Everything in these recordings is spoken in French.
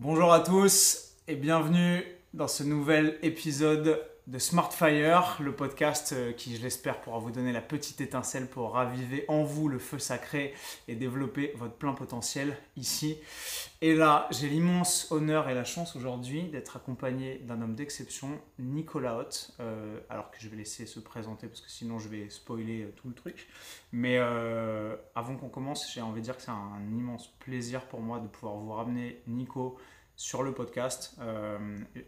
Bonjour à tous et bienvenue dans ce nouvel épisode de Smartfire, le podcast euh, qui, je l'espère, pourra vous donner la petite étincelle pour raviver en vous le feu sacré et développer votre plein potentiel ici. Et là, j'ai l'immense honneur et la chance aujourd'hui d'être accompagné d'un homme d'exception, Nicolas Hott, euh, alors que je vais laisser se présenter parce que sinon je vais spoiler euh, tout le truc. Mais avant qu'on commence, j'ai envie de dire que c'est un immense plaisir pour moi de pouvoir vous ramener Nico sur le podcast. Euh,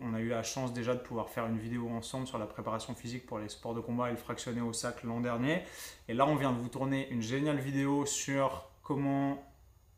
on a eu la chance déjà de pouvoir faire une vidéo ensemble sur la préparation physique pour les sports de combat et le fractionné au sac l'an dernier. Et là, on vient de vous tourner une géniale vidéo sur comment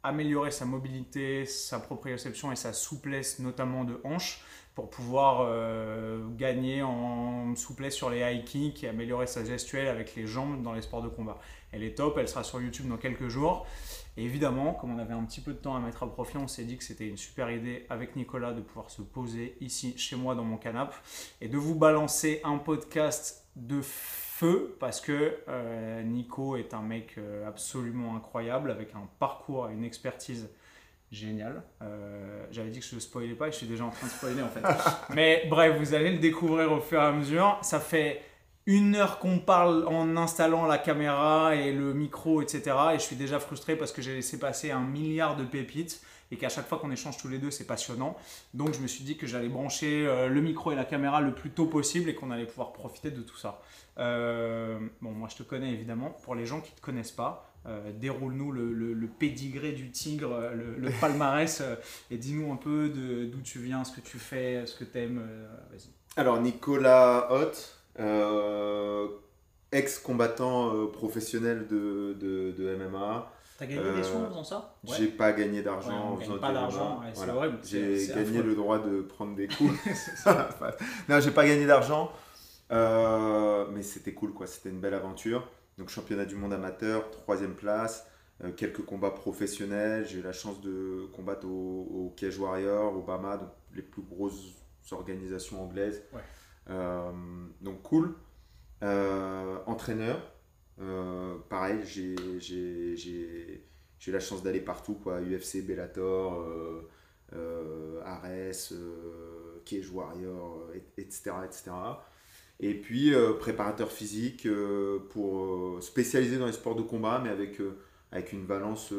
améliorer sa mobilité, sa proprioception et sa souplesse, notamment de hanche, pour pouvoir euh, gagner en souplesse sur les high kicks et améliorer sa gestuelle avec les jambes dans les sports de combat. Elle est top, elle sera sur YouTube dans quelques jours. Et évidemment, comme on avait un petit peu de temps à mettre à profit, on s'est dit que c'était une super idée avec Nicolas de pouvoir se poser ici chez moi dans mon canapé et de vous balancer un podcast de feu parce que euh, Nico est un mec euh, absolument incroyable avec un parcours et une expertise géniale. Euh, j'avais dit que je ne spoilais pas et je suis déjà en train de spoiler en fait. Mais bref, vous allez le découvrir au fur et à mesure. Ça fait une heure qu'on parle en installant la caméra et le micro, etc. Et je suis déjà frustré parce que j'ai laissé passer un milliard de pépites et qu'à chaque fois qu'on échange tous les deux, c'est passionnant. Donc je me suis dit que j'allais brancher euh, le micro et la caméra le plus tôt possible et qu'on allait pouvoir profiter de tout ça. Euh, bon, moi je te connais évidemment. Pour les gens qui ne te connaissent pas, euh, déroule-nous le, le, pédigré du tigre, le, palmarès, et dis-nous un peu d'où tu viens, ce que tu fais, ce que tu aimes. Alors Nicolas Hoth, ex-combattant euh, professionnel de, de, de MMA. T'as gagné des sous en faisant ça? J'ai pas gagné d'argent en faisant pas d'argent. J'ai gagné le droit de prendre des coups. non, j'ai pas gagné d'argent, euh, mais c'était cool quoi, c'était une belle aventure. Donc championnat du monde amateur, troisième place, quelques combats professionnels. J'ai eu la chance de combattre au, au Cage Warrior, au Bama, donc les plus grosses organisations anglaises. Euh, donc cool. Euh, entraîneur, euh, pareil, j'ai eu la chance d'aller partout, quoi, UFC, Bellator, Ares, Cage Warrior, etc. etc. Et puis préparateur physique pour spécialiser dans les sports de combat, mais avec, avec une valence.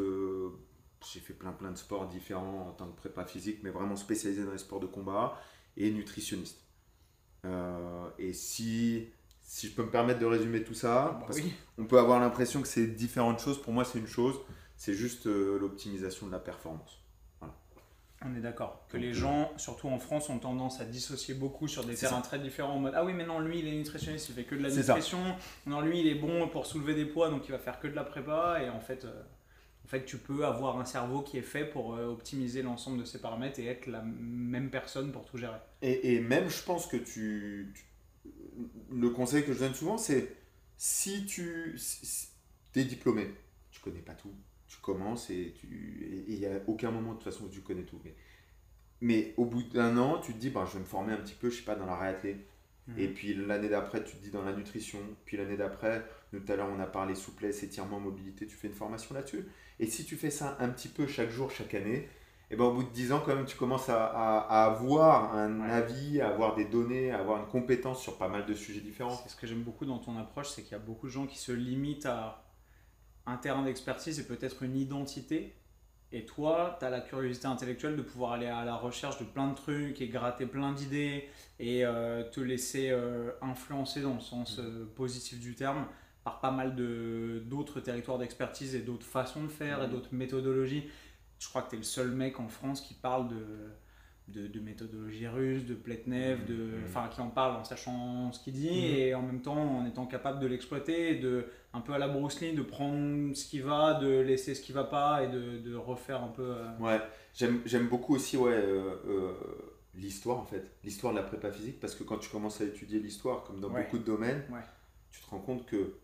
j'ai fait plein plein de sports différents en tant que prépa physique, mais vraiment spécialisé dans les sports de combat et nutritionniste. Euh, et si, si je peux me permettre de résumer tout ça, bah on peut avoir l'impression que c'est différentes choses. Pour moi, c'est une chose, c'est juste euh, l'optimisation de la performance. On est d'accord. Que les euh, gens, surtout en France, ont tendance à dissocier beaucoup sur des terrains très différents en mode Ah oui, mais non, lui, il est nutritionniste, il fait que de la nutrition. Non, lui, il est bon pour soulever des poids, donc il va faire que de la prépa. Et en fait, en fait, tu peux avoir un cerveau qui est fait pour euh, optimiser l'ensemble de ces paramètres et être la même personne pour tout gérer. Et, et même, je pense que tu, Le conseil que je donne souvent, c'est si tu es diplômé, tu connais pas tout, tu commences et il n'y a aucun moment de toute façon où tu connais tout. Mais, mais au bout d'un an, tu te dis, bah, je vais me former un petit peu, je sais pas, dans la réathlée. Mhm. Et puis l'année d'après, tu te dis dans la nutrition. Puis l'année d'après, tout à l'heure, on a parlé souplesse, étirement, mobilité, tu fais une formation là-dessus. Et si tu fais ça un petit peu chaque jour, chaque année, et eh ben, au bout de 10 ans, quand même, tu commences à, à, avoir un avis, à avoir des données, à avoir une compétence sur pas mal de sujets différents. Ce que j'aime beaucoup dans ton approche, c'est qu'il y a beaucoup de gens qui se limitent à un terrain d'expertise et peut-être une identité. Et toi, tu as la curiosité intellectuelle de pouvoir aller à la recherche de plein de trucs et gratter plein d'idées et euh, te laisser euh, influencer dans le sens euh, positif du terme par pas mal d'autres territoires d'expertise et d'autres façons de faire et d'autres méthodologies. Je crois que tu es le seul mec en France qui parle de, de, de méthodologie russe, de Pletnev, de, enfin, qui en parle en sachant ce qu'il dit et en même temps en étant capable de l'exploiter, de un peu à la Bruce Lee, de prendre ce qui va, de laisser ce qui va pas et de, de refaire un peu. Euh, ouais, j'aime beaucoup aussi ouais, euh, euh, l'histoire en fait, l'histoire de la prépa physique parce que quand tu commences à étudier l'histoire, comme dans beaucoup de domaines, tu te rends compte que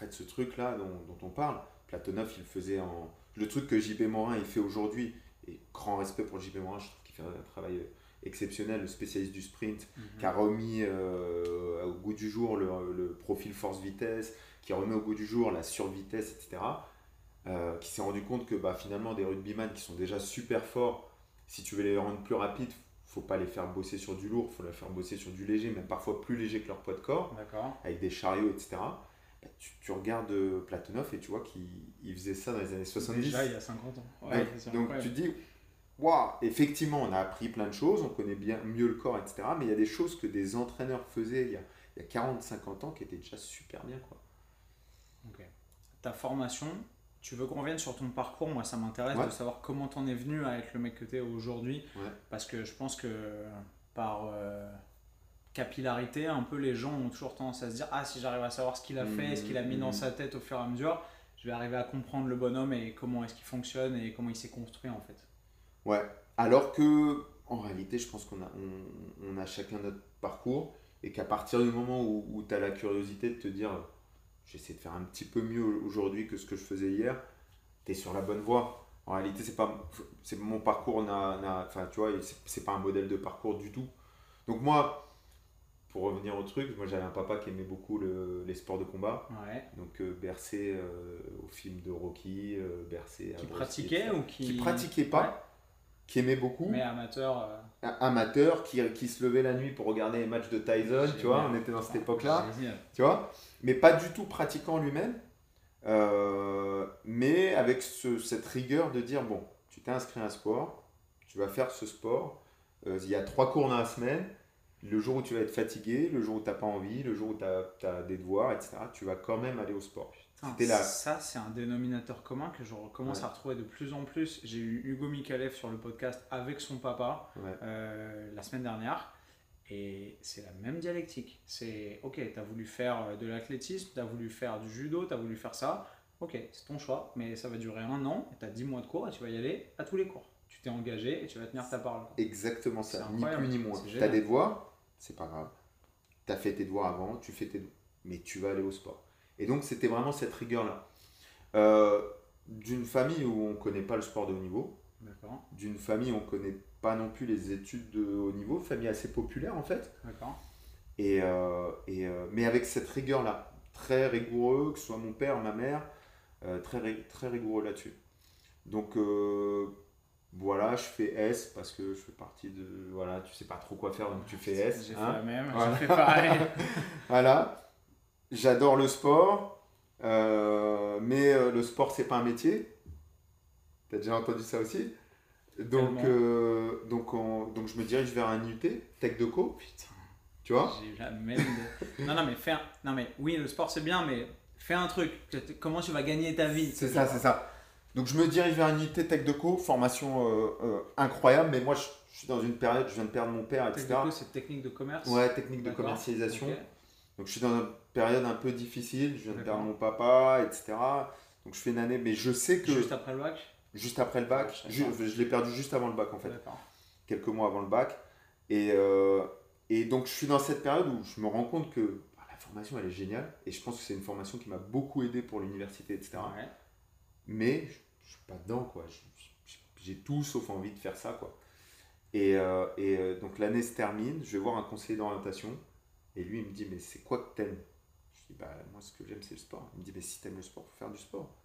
fait, ce truc-là dont, on parle, Platonov, il faisait en. Le truc que JP Morin il fait aujourd'hui, et grand respect pour JP Morin, je trouve qu'il fait un travail exceptionnel, le spécialiste du sprint, mhm. qui a remis euh, au goût du jour le, profil force-vitesse, qui remet au goût du jour la survitesse, etc. Euh, qui s'est rendu compte que bah, finalement des rugbyman qui sont déjà super forts Si tu veux les rendre plus rapides, faut pas les faire bosser sur du lourd, faut les faire bosser sur du léger, même parfois plus léger que leur poids de corps, avec des chariots, etc. Tu, tu regardes euh, Platonov et tu vois qu'il il faisait ça dans les années 70. Déjà, il y a 50 ans. Donc- Ouais, c'est donc incroyable. tu te dis, waouh, effectivement, on a appris plein de choses, on connaît bien mieux le corps, etc. Mais il y a des choses que des entraîneurs faisaient il y a, il y a 40-50 ans qui étaient déjà super bien. Quoi. Ta formation, tu veux qu'on revienne sur ton parcours? Moi, ça m'intéresse Ouais. de savoir comment t'en es venu à être le mec que t'es aujourd'hui. Parce que je pense que par euh, capillarité, un peu les gens ont toujours tendance à se dire Ah, si j'arrive à savoir ce qu'il a fait, ce qu'il a mis dans Mhm. sa tête au fur et à mesure, je vais arriver à comprendre le bonhomme et comment est-ce qu'il fonctionne et comment il s'est construit en fait. Ouais. Alors que, en réalité, je pense qu'on a, on, on a chacun notre parcours et qu'à partir du moment où, tu as la curiosité de te dire, j'essaie de faire un petit peu mieux aujourd'hui que ce que je faisais hier, tu es sur la bonne voie. En réalité, c'est pas, c'est mon parcours, n'a, n'a- enfin, tu vois, c'est, c'est pas un modèle de parcours du tout. Donc moi, pour revenir au truc, moi j'avais un papa qui aimait beaucoup le- les sports de combat, Ouais. donc euh, bercé euh, au film de Rocky, euh, bercé à Qui pratiquait etc. ou qui. qui pratiquait pas, qui aimait beaucoup, Mais amateur. amateur qui, qui se levait la nuit pour regarder les matchs de Tyson, tu vois, on était dans cette époque-là, Génial. tu vois, mais pas du tout pratiquant lui-même, mais avec ce- cette rigueur de dire, bon, tu t'es inscrit à un sport, tu vas faire ce sport, il y a trois cours dans la semaine, le jour où tu vas être fatigué, le jour où tu n'as pas envie, le jour où tu as, des devoirs, etc., tu vas quand même aller au sport. Là. Ça, c'est un dénominateur commun que je recommence Ouais. à retrouver de plus en plus. J'ai eu Hugo Mikalev sur le podcast avec son papa Ouais. euh, la semaine dernière. Et c'est la même dialectique. C'est ok, tu as voulu faire euh, de l'athlétisme, tu as voulu faire du judo, tu as voulu faire ça. Ok, c'est ton choix, mais ça va durer un an. Tu as 10 mois de cours et tu vas y aller à tous les cours. Tu t'es engagé et tu vas tenir ta parole. Exactement ça, ni plus ni moins. Tu as des devoirs, c'est pas grave. Tu as fait tes devoirs avant, tu fais tes mais tu vas aller au sport. Et donc c'était vraiment cette rigueur-là. Euh, d'une famille où on ne connaît pas le sport de haut niveau, d'une famille où on ne connaît pas non plus les études de haut niveau, famille assez populaire en fait, et, euh, et, euh, mais avec cette rigueur-là, très rigoureux, que ce soit mon père, ma mère, très, très rigoureux là-dessus. Donc voilà, je fais S parce que je fais partie de. Voilà, tu sais pas trop quoi faire donc tu fais S. J'ai hein. fait la même, Voilà. j'ai fait pareil. Voilà, j'adore le sport, euh, mais euh, le sport c'est pas un métier. T'as déjà entendu ça aussi? Donc, euh, donc, on- donc je me dirige vers un UT, Tech de Co, Putain. tu vois? J'ai eu la même. Non, non, mais fais un- Non, mais oui, le sport c'est bien, mais fais un truc. Comment tu vas gagner ta vie? C'est ça, c'est ça. Donc je me dirige vers une unité Tech de Co, formation euh, euh, incroyable, mais moi je, je suis dans une période, je viens de perdre mon père, etc. Technico, c'est technique de commerce. Ouais, technique de commercialisation. Donc je suis dans une période un peu difficile, je viens de perdre mon papa, etc. Donc je fais une année, mais je sais que Juste juste, après le bac après le bac, Je l'ai perdu juste avant le bac en fait, D'accord. quelques mois avant le bac. Et, euh, et donc je suis dans cette période où je me rends compte que bah, la formation elle est géniale et je pense que c'est une formation qui m'a beaucoup aidé pour l'université, etc. Ouais. Mais je, je suis pas dedans quoi. J'ai tout sauf envie de faire ça quoi. Et, euh, et euh, donc l'année se termine, je vais voir un conseiller d'orientation et lui il me dit mais c'est quoi que t'aimes? Je dis bah moi ce que j'aime c'est le sport. Il me dit mais si t'aimes le sport, faut faire du sport.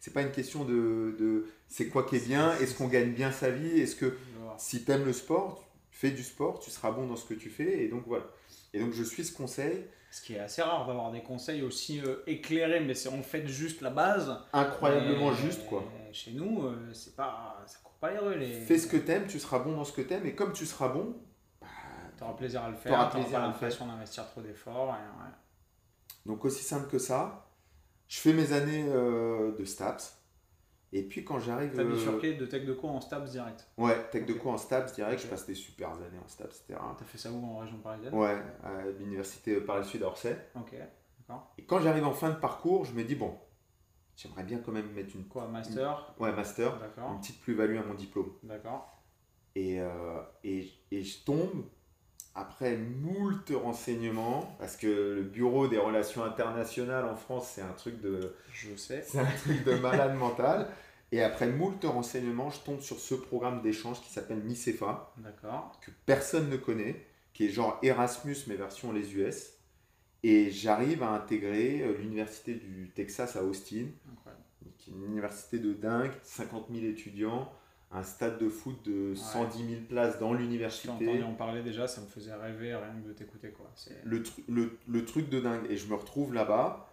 C'est pas une question de, de c'est quoi qui est bien, est-ce qu'on gagne bien sa vie, est-ce que si t'aimes le sport, fais du sport, tu seras bon dans ce que tu fais et donc voilà. Et donc je suis ce conseil, Ce qui est assez rare d'avoir des conseils aussi euh, éclairés, mais c'est en fait juste la base. incroyablement Et- juste quoi. Chez nous, euh, c'est pas, ça court pas les rues. Les... Fais ce que t'aimes, tu seras bon dans ce que t'aimes et comme tu seras bon, bah, T'auras plaisir à le faire, T'auras pas à le faire. l'impression d'investir trop d'efforts. ouais. Donc aussi simple que ça. Je fais mes années euh, de STAPS. Et puis quand j'arrive... T'as euh, bifurqué de tech de co en STAPS direct. ouais, tech de co en STAPS direct, je passe des super années en STAPS, etc. T'as fait ça où en région parisienne? Ouais, à l'université par le sud à Orsay. Ok, d'accord. Et quand j'arrive en fin de parcours, je me dis, bon, j'aimerais bien quand même mettre une... Quoi, master? Ouais, master, une D'accord, petite plus-value à mon diplôme. d'accord. Et, euh, et, et je tombe, après moult renseignements, parce que le bureau des relations internationales en France, c'est un truc de... Je sais. C'est un truc de malade mental. Et après moult renseignements, je tombe sur ce programme d'échange qui s'appelle MICEFA, D'accord. que personne ne connaît, qui est genre Erasmus mais version les US. Et j'arrive à intégrer euh, l'université du Texas à Austin, qui est une université de dingue, 50 000 étudiants, un stade de foot de 110 000 places dans l'université. entendu en parler déjà, ça me faisait rêver rien que de t'écouter. quoi. Le, tru- le, le truc de dingue. Et je me retrouve là-bas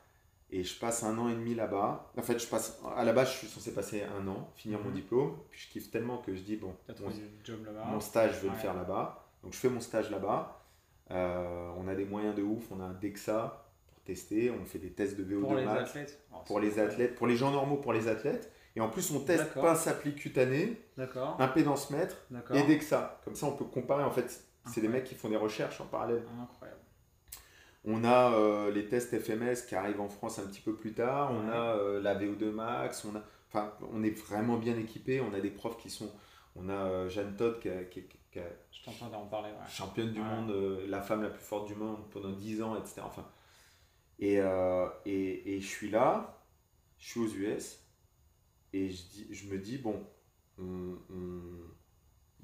et je passe un an et demi là-bas. En fait, je passe, à la base, je suis censé passer un an, finir mon Mhm. diplôme. Puis je kiffe tellement que je dis, bon, mon, job là-bas. mon stage, je vais Ouais. le faire là-bas. Donc je fais mon stage là-bas. Euh, on a des moyens de ouf. On a un DEXA pour tester. On fait des tests de VO2 Pour les athlètes Oh, Pour les athlètes, pour les gens normaux, pour les athlètes. Et en plus, on teste pince appli cutanée, impédance mètre et DEXA. Comme ça, on peut comparer. En fait, c'est des mecs qui font des recherches en parallèle. Incroyable. On a euh, les tests FMS qui arrivent en France un petit peu plus tard. On Ouais. a euh, la VO2 Max. On, a, enfin, on est vraiment bien équipé. On a des profs qui sont. On a euh, Jeanne Todd qui, a- qui, qui- qui a- Je t'entends d'en parler. Ouais. championne du Ouais. monde, la femme la plus forte du monde pendant 10 ans, etc. Enfin, et, et, et je suis là, je suis aux US, et je, dis, je me dis, bon, on- on-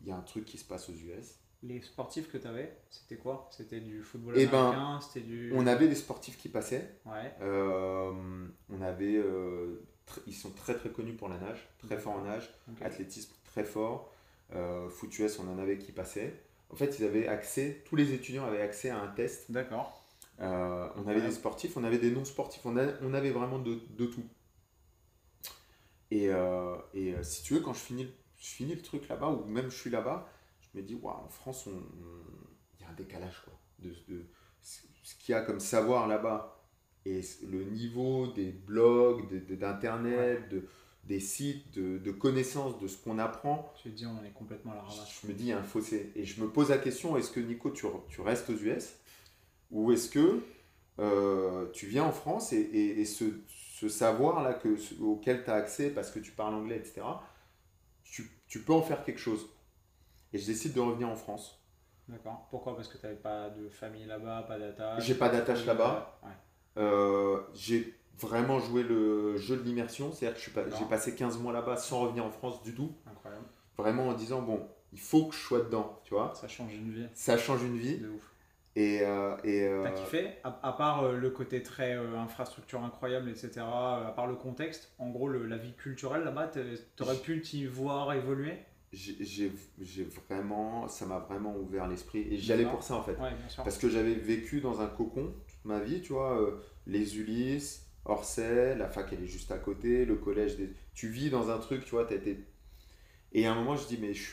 il y a un truc qui se passe aux US. Les sportifs que tu avais, c'était quoi? C'était du football Eh ben, américain C'était du. On avait des sportifs qui passaient, Ouais. euh, on avait, euh, ils sont très très connus pour la nage, très forts en nage, athlétisme très fort, euh, foot US, on en avait qui passaient. En fait, ils avaient accès, tous les étudiants avaient accès à un test D'accord. Euh, on avait Ouais. des sportifs, on avait des non-sportifs, on, a- on avait vraiment de, de tout. Et, euh, et euh, si tu veux, quand je finis, le- je finis le truc là-bas, ou même je suis là-bas, je me dis, waouh, en France, on- on- il y a un décalage, quoi. De, de ce qu'il y a comme savoir là-bas et le niveau des blogs, de- de- d'Internet, de, des sites, de, connaissances de ce qu'on apprend, Tu te dis, on est complètement à la ramasse. je me dis, il y a un fossé. Et je me pose la question, est-ce que Nico, tu restes aux US Ou est-ce que euh, tu viens en France et, et- et ce, ce savoir-là que, auquel tu as accès parce que tu parles anglais, etc., tu, tu peux en faire quelque chose Et je décide de revenir en France. D'accord. Pourquoi? Parce que tu n'avais pas de famille là-bas, pas d'attache? J'ai pas d'attache là-bas. Ouais. Euh, j'ai vraiment joué le jeu de l'immersion, c'est-à-dire que je suis pas- j'ai passé 15 mois là-bas sans revenir en France du tout. Incroyable. Vraiment en disant, bon, il faut que je sois dedans, tu vois. Ça change une vie. Ça change une vie. De ouf. Et, euh, et, euh, T'as kiffé? À, à part euh, le côté très infrastructure incroyable, etc., à part le contexte, en gros, le- la vie culturelle là-bas, t'aurais pu t'y voir évoluer? J'ai vraiment, ça m'a vraiment ouvert l'esprit. Et j'y allais pour ça en fait. Ouais, bien sûr. Parce que j'avais vécu dans un cocon toute ma vie, tu vois, les Ulysses, Orsay, la fac elle est juste à côté, le collège, des... tu vis dans un truc, tu vois, t'as été... Et à un moment je dis, mais je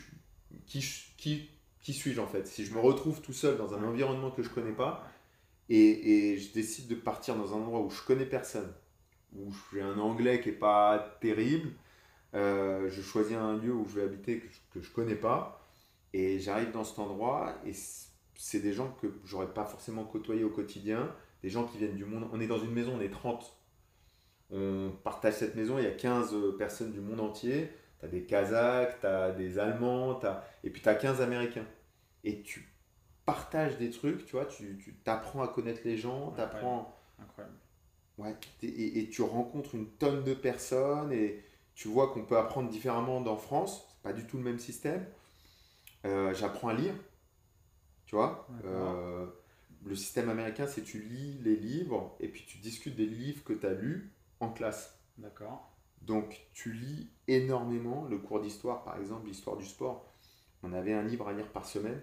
qui, qui, qui suis-je en fait? Si je me retrouve tout seul dans un environnement que je connais pas, et, et je décide de partir dans un endroit où je connais personne, où j'ai un anglais qui est pas terrible, euh, je choisis un lieu où je vais habiter que je, que je connais pas, et j'arrive dans cet endroit, et c'est des gens que j'aurais pas forcément côtoyé au quotidien, des gens qui viennent du monde. On est dans une maison, on est 30. On partage cette maison, il y a 15 personnes du monde entier. Tu as des Kazakhs, tu as des Allemands, t'as- et puis tu as 15 Américains. Et tu partages des trucs, tu vois, tu t'apprends à connaître les gens, t'apprends... Incroyable. Ouais, et, tu rencontres une tonne de personnes et tu vois qu'on peut apprendre différemment dans France. C'est pas du tout le même système. Euh, J'apprends à lire, tu vois. Euh, le système américain, c'est tu lis les livres et puis tu discutes des livres que tu as lus en classe. D'accord. Donc tu lis énormément. Le cours d'histoire, par exemple, l'histoire du sport, on avait un livre à lire par semaine.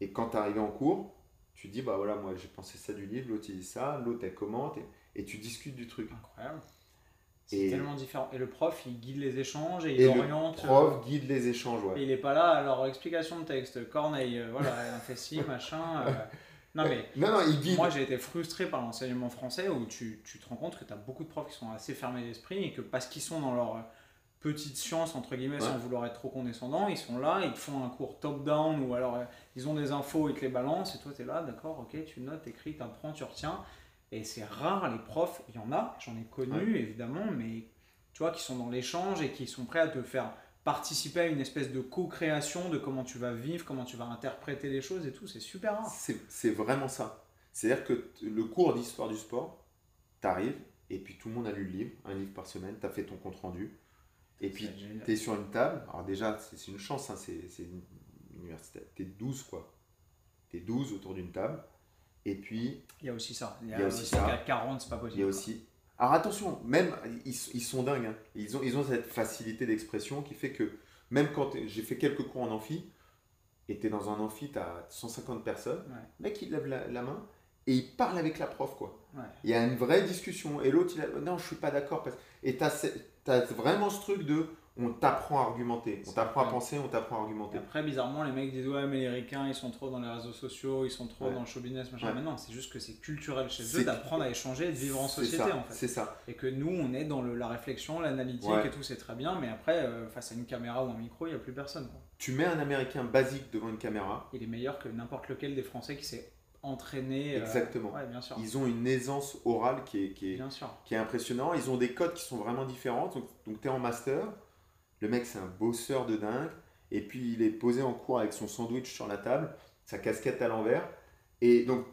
Et quand tu arrivé en cours, tu dis, bah voilà, moi j'ai pensé ça du livre, l'autre il dit ça, l'autre elle commente, et, et tu discutes du truc. Incroyable. C'est Et- tellement différent. Et le prof, il guide les échanges et il Et le oriente. euh, Prof guide les échanges, et ouais. il est pas là, alors explication de texte, Corneille, euh, voilà, a fait ci, machin. euh. Non mais Non, non, il guide. Moi, j'ai été frustré par l'enseignement français où tu, tu te rends compte que tu as beaucoup de profs qui sont assez fermés d'esprit et que parce qu'ils sont dans leur petite science, entre guillemets, sans vouloir être trop condescendant, ils sont là, ils te font un cours top-down ou alors euh, ils ont des infos, ils te les balancent et toi, tu es là, d'accord, ok, tu notes, écris, tu apprends, tu retiens. Et c'est rare, les profs, il y en a, j'en ai connu évidemment, mais tu vois, qui sont dans l'échange et qui sont prêts à te faire participer à une espèce de co-création de comment tu vas vivre, comment tu vas interpréter les choses et tout, c'est super rare. C'est vraiment ça. C'est-à-dire que le cours d'histoire du sport, t'arrives, et puis tout le monde a lu le livre, un livre par semaine, t'as fait ton compte-rendu, et puis génial. t'es sur une table. Alors déjà, c'est une chance, hein, c'est une université. T'es 12, quoi. T'es 12 autour d'une table, et puis Il y a aussi ça. Il y a, Il y a aussi aussi ça. qu'à 40, c'est pas Il possible. y a aussi. Alors attention, même ils, ils sont dingues. hein. Ils, ont, ils ont cette facilité d'expression qui fait que Même quand j'ai fait quelques cours en amphi, et tu es dans un amphi, tu as 150 personnes, le mec il lève la, main et il parle avec la prof. quoi. Il y a une vraie discussion. Et l'autre, il a non, je suis pas d'accord. Et tu as, as, vraiment ce truc de on t'apprend à argumenter, on t'apprend à penser, on t'apprend à argumenter. après, bizarrement, les mecs disent ouais, mais les ricains, ils sont trop dans les réseaux sociaux, ils sont trop dans le show business, machin. Mais non, c'est juste que c'est culturel chez eux d'apprendre à échanger et de vivre en société en fait. C'est ça. Et que nous, on est dans le, la réflexion, l'analytique et tout, c'est très bien, mais après, euh, face à une caméra ou un micro, il n'y a plus personne. Tu mets un américain basique devant une caméra. Il est meilleur que n'importe lequel des Français qui s'est entraîné. Euh, Exactement. bien sûr. Ils ont une aisance orale qui est, qui est, qui est impressionnant. Ils ont des codes qui sont vraiment différents. Donc, donc tu es en master le mec, c'est un bosseur de dingue. Et puis, il est posé en cours avec son sandwich sur la table, sa casquette à l'envers. Et donc,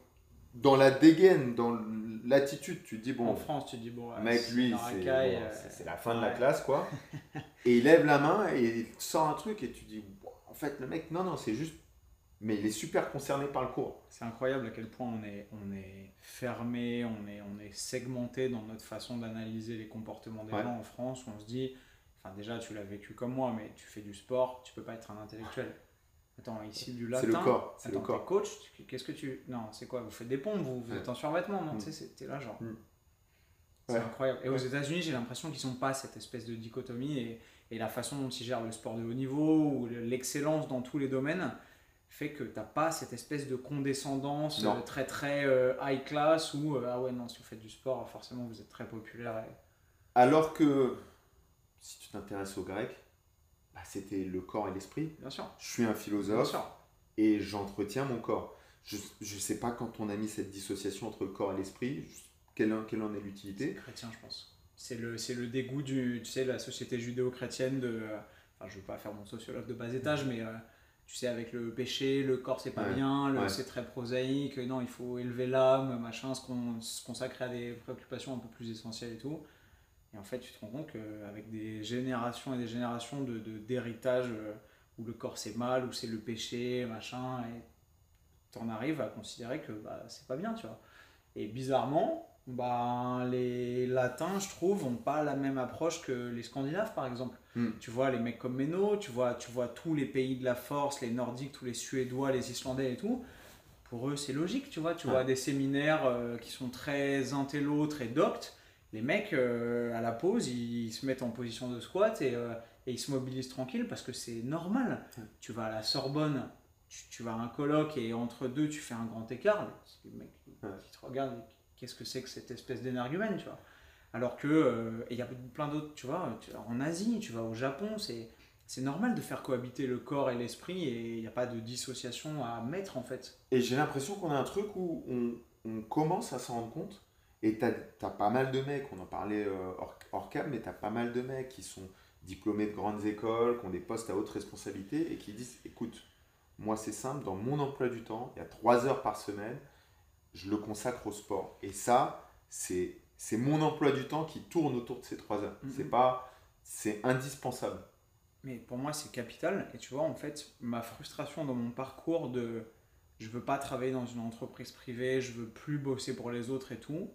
dans la dégaine, dans l'attitude, tu te dis, bon. En France, tu te dis, bon. Mec, lui, euh, c'est la fin de la classe, quoi. et il lève la main et il sort un truc et tu dis, en fait, le mec, non, non, c'est juste. Mais il est super concerné par le cours. C'est incroyable à quel point on est, on est fermé, on est, on est segmenté dans notre façon d'analyser les comportements des gens en France. Où on se dit, déjà, tu l'as vécu comme moi, mais tu fais du sport, tu peux pas être un intellectuel. Attends, ici du latin. C'est le corps. C'est le corps. coach, qu'est-ce que tu. Non, c'est quoi Vous faites des pompes, vous, êtes en survêtement, non mm. Tu sais, t'es là, genre. Mm. C'est incroyable. Et aux États-Unis, j'ai l'impression qu'ils n'ont pas cette espèce de dichotomie et, et, la façon dont ils gèrent le sport de haut niveau ou l'excellence dans tous les domaines fait que t'as pas cette espèce de condescendance euh, très très euh, high class où euh, ah ouais non si vous faites du sport forcément vous êtes très populaire. Alors que si tu t'intéresses au grec, bah, c'était le corps et l'esprit. Bien sûr. Je suis un philosophe et j'entretiens mon corps. Je ne sais pas quand on a mis cette dissociation entre le corps et l'esprit, quelle, quelle en est l'utilité. chrétien, je pense. C'est le, le dégoût du, tu sais, la société judéo-chrétienne de. Enfin, je ne veux pas faire mon sociologue de bas étage, mais tu sais, avec le péché, le corps c'est pas bien, c'est très prosaïque, non, il faut élever l'âme, machin, se, consacrer à des préoccupations un peu plus essentielles et tout. Et en fait, tu te rends compte qu'avec des générations et des générations de, d'héritage euh, où le corps c'est mal, où c'est le péché, machin, et t'en arrives à considérer que bah, c'est pas bien, tu vois. Et bizarrement, bah, les latins, je trouve, n'ont pas la même approche que les scandinaves, par exemple. Hmm. Tu vois, les mecs comme Meno, tu vois, tu vois tous les pays de la force, les nordiques, tous les suédois, les islandais et tout. Pour eux, c'est logique, tu vois. Tu vois des séminaires euh, qui sont très intello, très doctes les mecs, euh, à la pause, ils, se mettent en position de squat et, euh, et ils se mobilisent tranquille parce que c'est normal. Tu vas à la Sorbonne, tu, vas à un colloque et entre deux, tu fais un grand écart. Les mecs qui te regardent, qu'est-ce que c'est que cette espèce d'énergumène, tu vois Alors que, euh, il y a plein d'autres, tu vois, en Asie, tu vas au Japon, c'est c'est normal de faire cohabiter le corps et l'esprit et il n'y a pas de dissociation à mettre en fait. Et j'ai l'impression qu'on a un truc où on, commence à s'en rendre compte et tu as, pas mal de mecs, on en parlait euh, hors, cam, mais tu as pas mal de mecs qui sont diplômés de grandes écoles, qui ont des postes à haute responsabilité et qui disent écoute, moi c'est simple, dans mon emploi du temps, il y a trois heures par semaine, je le consacre au sport. Et ça, c'est mon emploi du temps qui tourne autour de ces trois heures. C'est pas. C'est indispensable. Mais pour moi, c'est capital. Et tu vois, en fait, ma frustration dans mon parcours de je veux pas travailler dans une entreprise privée, je veux plus bosser pour les autres et tout,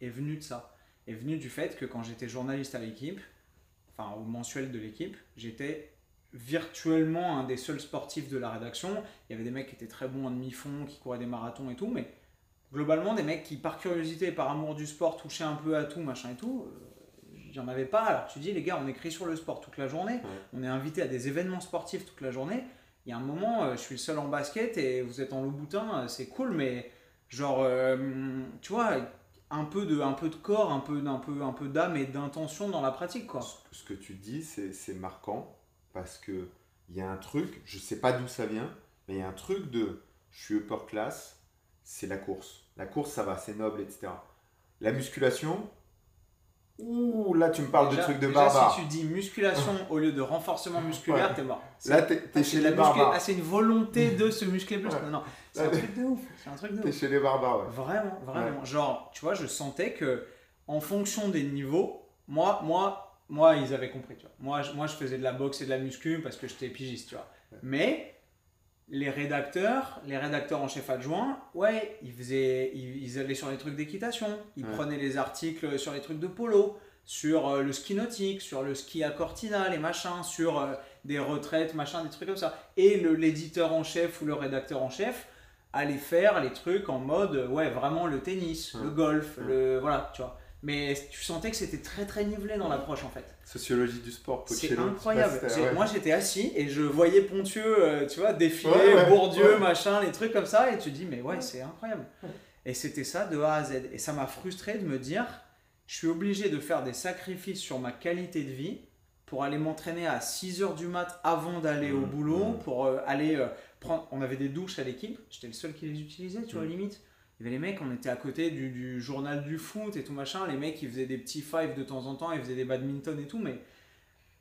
est venu de ça. Est venu du fait que quand j'étais journaliste à l'équipe, enfin au mensuel de l'équipe, j'étais virtuellement un des seuls sportifs de la rédaction. Il y avait des mecs qui étaient très bons en demi-fond, qui couraient des marathons et tout, mais globalement des mecs qui par curiosité et par amour du sport touchaient un peu à tout, machin et tout. il n'y en avait pas. Alors tu dis, les gars, on écrit sur le sport toute la journée, on est invité à des événements sportifs toute la journée. Il y a un moment, euh, je suis le seul en basket et vous êtes en loup boutin, c'est cool, mais genre, euh, tu vois, un peu de, un peu de corps, un peu, un peu, un peu d'âme et d'intention dans la pratique. Quoi. Ce que tu dis, c'est marquant parce que il y a un truc, je sais pas d'où ça vient, mais il y a un truc de je suis upper class, c'est la course. La course, ça va, c'est noble, etc. La musculation, Ouh, là tu me parles de trucs de barbare. Si tu dis musculation au lieu de renforcement musculaire, t'es mort. Là t'es chez les barbares. Ah, c'est une volonté de se muscler plus. Non, c'est un truc de ouf. C'est un truc de T'es chez les barbares, ouais. Vraiment, vraiment. Genre, tu vois, je sentais que en fonction des niveaux, moi, moi, moi, ils avaient compris. Tu vois. Moi, je, moi, je faisais de la boxe et de la muscu parce que j'étais pigiste, tu vois. Mais les rédacteurs, les rédacteurs en chef adjoint, ouais, ils, faisaient, ils, allaient sur les trucs d'équitation, ils prenaient les articles sur les trucs de polo, sur euh, le ski nautique, sur le ski à Cortina, les machins, sur euh, des retraites, machin, des trucs comme ça. Et l'éditeur en chef ou le rédacteur en chef allait faire les trucs en mode, ouais, vraiment le tennis, le golf, Ouais. le. Voilà, tu vois. Mais tu sentais que c'était très très nivelé dans l'approche en fait. Sociologie du sport, C'est incroyable. ouais. Moi j'étais assis et je voyais Pontieux, euh, tu vois, défiler, Ouais, ouais, Bourdieu, machin, les trucs comme ça, et tu dis, mais ouais, c'est incroyable. Et c'était ça de A à Z. Et ça m'a frustré de me dire, je suis obligé de faire des sacrifices sur ma qualité de vie pour aller m'entraîner à 6 heures du mat avant d'aller au Mhm. boulot, Mhm. pour euh, aller euh, prendre. On avait des douches à l'équipe, j'étais le seul qui les utilisait, tu vois, Mhm. limite. Il y avait les mecs, on était à côté du, du journal du foot et tout machin. Les mecs, ils faisaient des petits fives de temps en temps, ils faisaient des badminton et tout, mais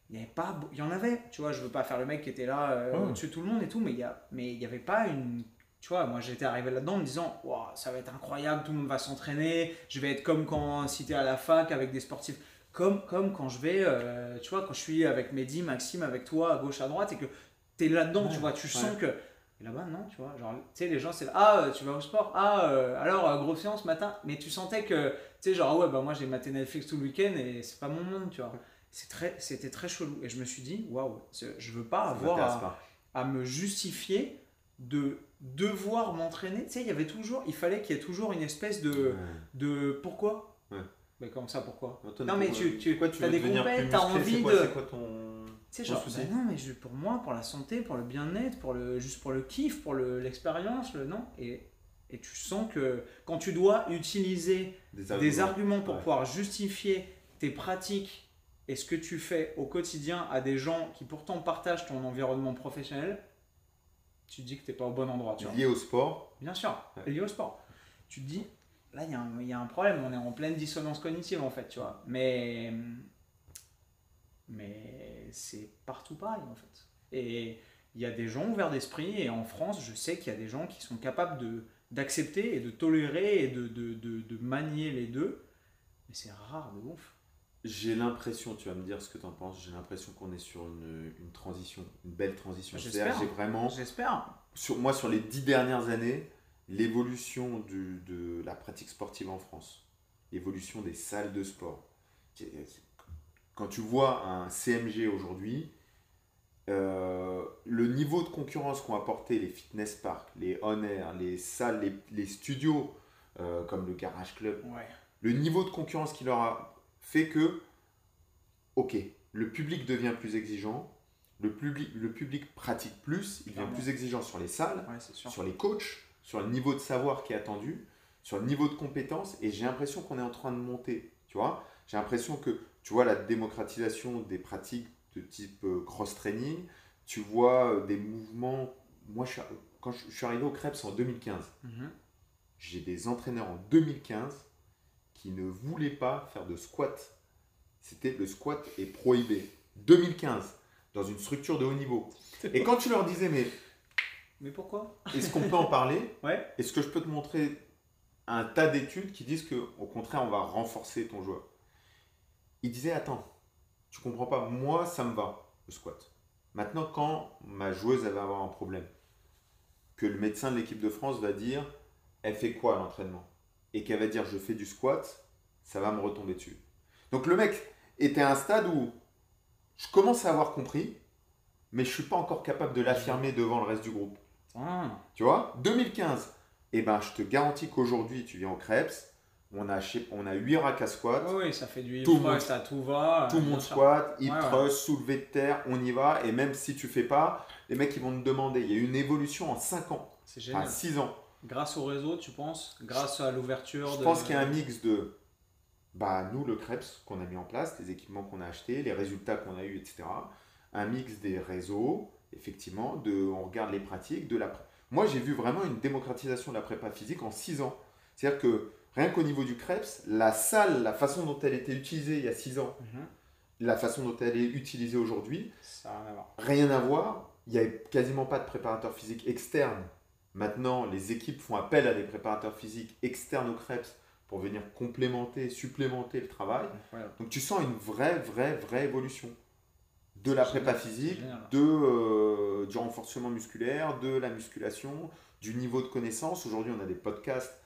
il y avait pas il y en avait tu vois. Je veux pas faire le mec qui était là euh, au-dessus de tout le monde et tout mais il y a mais il y avait pas une tu vois. Moi j'étais arrivé là-dedans en me disant Ouah, ça va être incroyable tout le monde va s'entraîner je vais être comme quand si t'es à la fac avec des sportifs. Comme comme quand je vais euh, tu vois quand je suis avec Mehdi Maxime avec toi à gauche à droite et que t'es là-dedans tu vois. Tu Ouais. sens que et là-bas non tu vois genre tu sais les gens c'est ah euh, tu vas au sport ah euh, alors euh, grosse séance matin. Mais tu sentais que tu sais genre ah ouais bah moi j'ai maté Netflix tout le week-end et c'est pas mon monde tu vois. C'est très c'était très chelou. Et je me suis dit waouh je veux pas avoir à, pas. à me justifier de devoir m'entraîner. Tu sais il y avait toujours il fallait qu'il y ait toujours une espèce de Ouais. de pourquoi? Ouais. mais comment ça pourquoi? Non, mais tu- tu- pourquoi tu veux des compètes, t'as envie quoi, de- quoi ton, sais genre bah non mais je- pour moi pour la santé pour le bien-être pour le juste pour le kiff pour le- l'expérience le non et et tu sens que quand tu dois utiliser des arguments pour Ouais. pouvoir justifier tes pratiques et ce que tu fais au quotidien à des gens qui pourtant partagent ton environnement professionnel, tu te dis que tu n'es pas au bon endroit. Tu vois. lié au sport. Bien sûr, Ouais. lié au sport. Tu te dis, là, il y, a un- il y a un problème, on est en pleine dissonance cognitive en fait, tu vois. Mais, mais c'est partout pareil en fait. Et il y a des gens ouverts d'esprit, et en France, je sais qu'il y a des gens qui sont capables de d'accepter et de tolérer et de, de, de, de manier les deux, mais c'est rare de ouf. J'ai l'impression, tu vas me dire ce que tu en penses, j'ai l'impression qu'on est sur une, une transition, une belle transition. J'espère. C'est-à-dire, J'ai vraiment, J'espère. sur, moi, sur les dix dernières années, l'évolution de la pratique sportive en France, l'évolution des salles de sport. Quand tu vois un CMG aujourd'hui, euh, le niveau de concurrence qu'ont apporté les fitness parks, les on air, les salles, les, les studios euh, comme le Garage Club, Ouais. le niveau de concurrence qu'il leur a fait que, ok, le public devient plus exigeant, le public, le public pratique plus, il devient plus exigeant sur les salles, Ouais, sur les coachs, sur le niveau de savoir qui est attendu, sur le niveau de compétence, et j'ai l'impression qu'on est en train de monter, tu vois. J'ai l'impression que, tu vois, la démocratisation des pratiques de type euh, cross-training, tu vois euh, des mouvements, moi, je suis, quand je, suis arrivé au Krebs en 2015, Mhm. j'ai des entraîneurs en 2015 qui ne voulaient pas faire de squat. C'était le squat est prohibé. 2015, dans une structure de haut niveau. Et quand tu leur disais, mais Mais pourquoi? est-ce qu'on peut en parler? Ouais. Est-ce que je peux te montrer un tas d'études qui disent que au contraire, on va renforcer ton joueur? Ils disaient, attends, tu comprends pas, moi, ça me va, le squat. Maintenant, quand ma joueuse elle va avoir un problème, que le médecin de l'équipe de France va dire, elle fait quoi à l'entraînement? Et qu'elle va dire, je fais du squat, ça va me retomber dessus. Donc le mec était à un stade où je commence à avoir compris, mais je suis pas encore capable de l'affirmer devant le reste du groupe. Ah, Tu vois? 2015. Eh ben, je te garantis qu'aujourd'hui, tu viens au Krebs, on a, on a 8 racks à squat, ouais, ça fait du hip Tout le thrust à tout va. tout le monde squat, hip Ouais, ouais. thrust, soulevé de terre, on y va. Et même si tu fais pas, les mecs ils vont te demander. Il y a eu une évolution en 5 ans, C'est génial. enfin 6 ans. Grâce au réseau, tu penses? Grâce à l'ouverture Je de- pense qu'il y a un mix de bah, nous, le Krebs qu'on a mis en place, les équipements qu'on a achetés, les résultats qu'on a eu, etc. Un mix des réseaux, effectivement, de, on regarde les pratiques, de la. Moi, j'ai vu vraiment une démocratisation de la prépa physique en 6 ans. C'est-à-dire que rien qu'au niveau du Krebs, la salle, la façon dont elle était utilisée il y a 6 ans, Mhm. la façon dont elle est utilisée aujourd'hui, rien à voir. rien à voir. Il n'y a quasiment pas de préparateur physique externe. Maintenant, les équipes font appel à des préparateurs physiques externes au Krebs pour venir complémenter, supplémenter le travail. Incroyable. Donc tu sens une vraie, vraie, vraie évolution de la prépa physique, de, euh, du renforcement musculaire, de la musculation, du niveau de connaissance. Aujourd'hui, on a des podcasts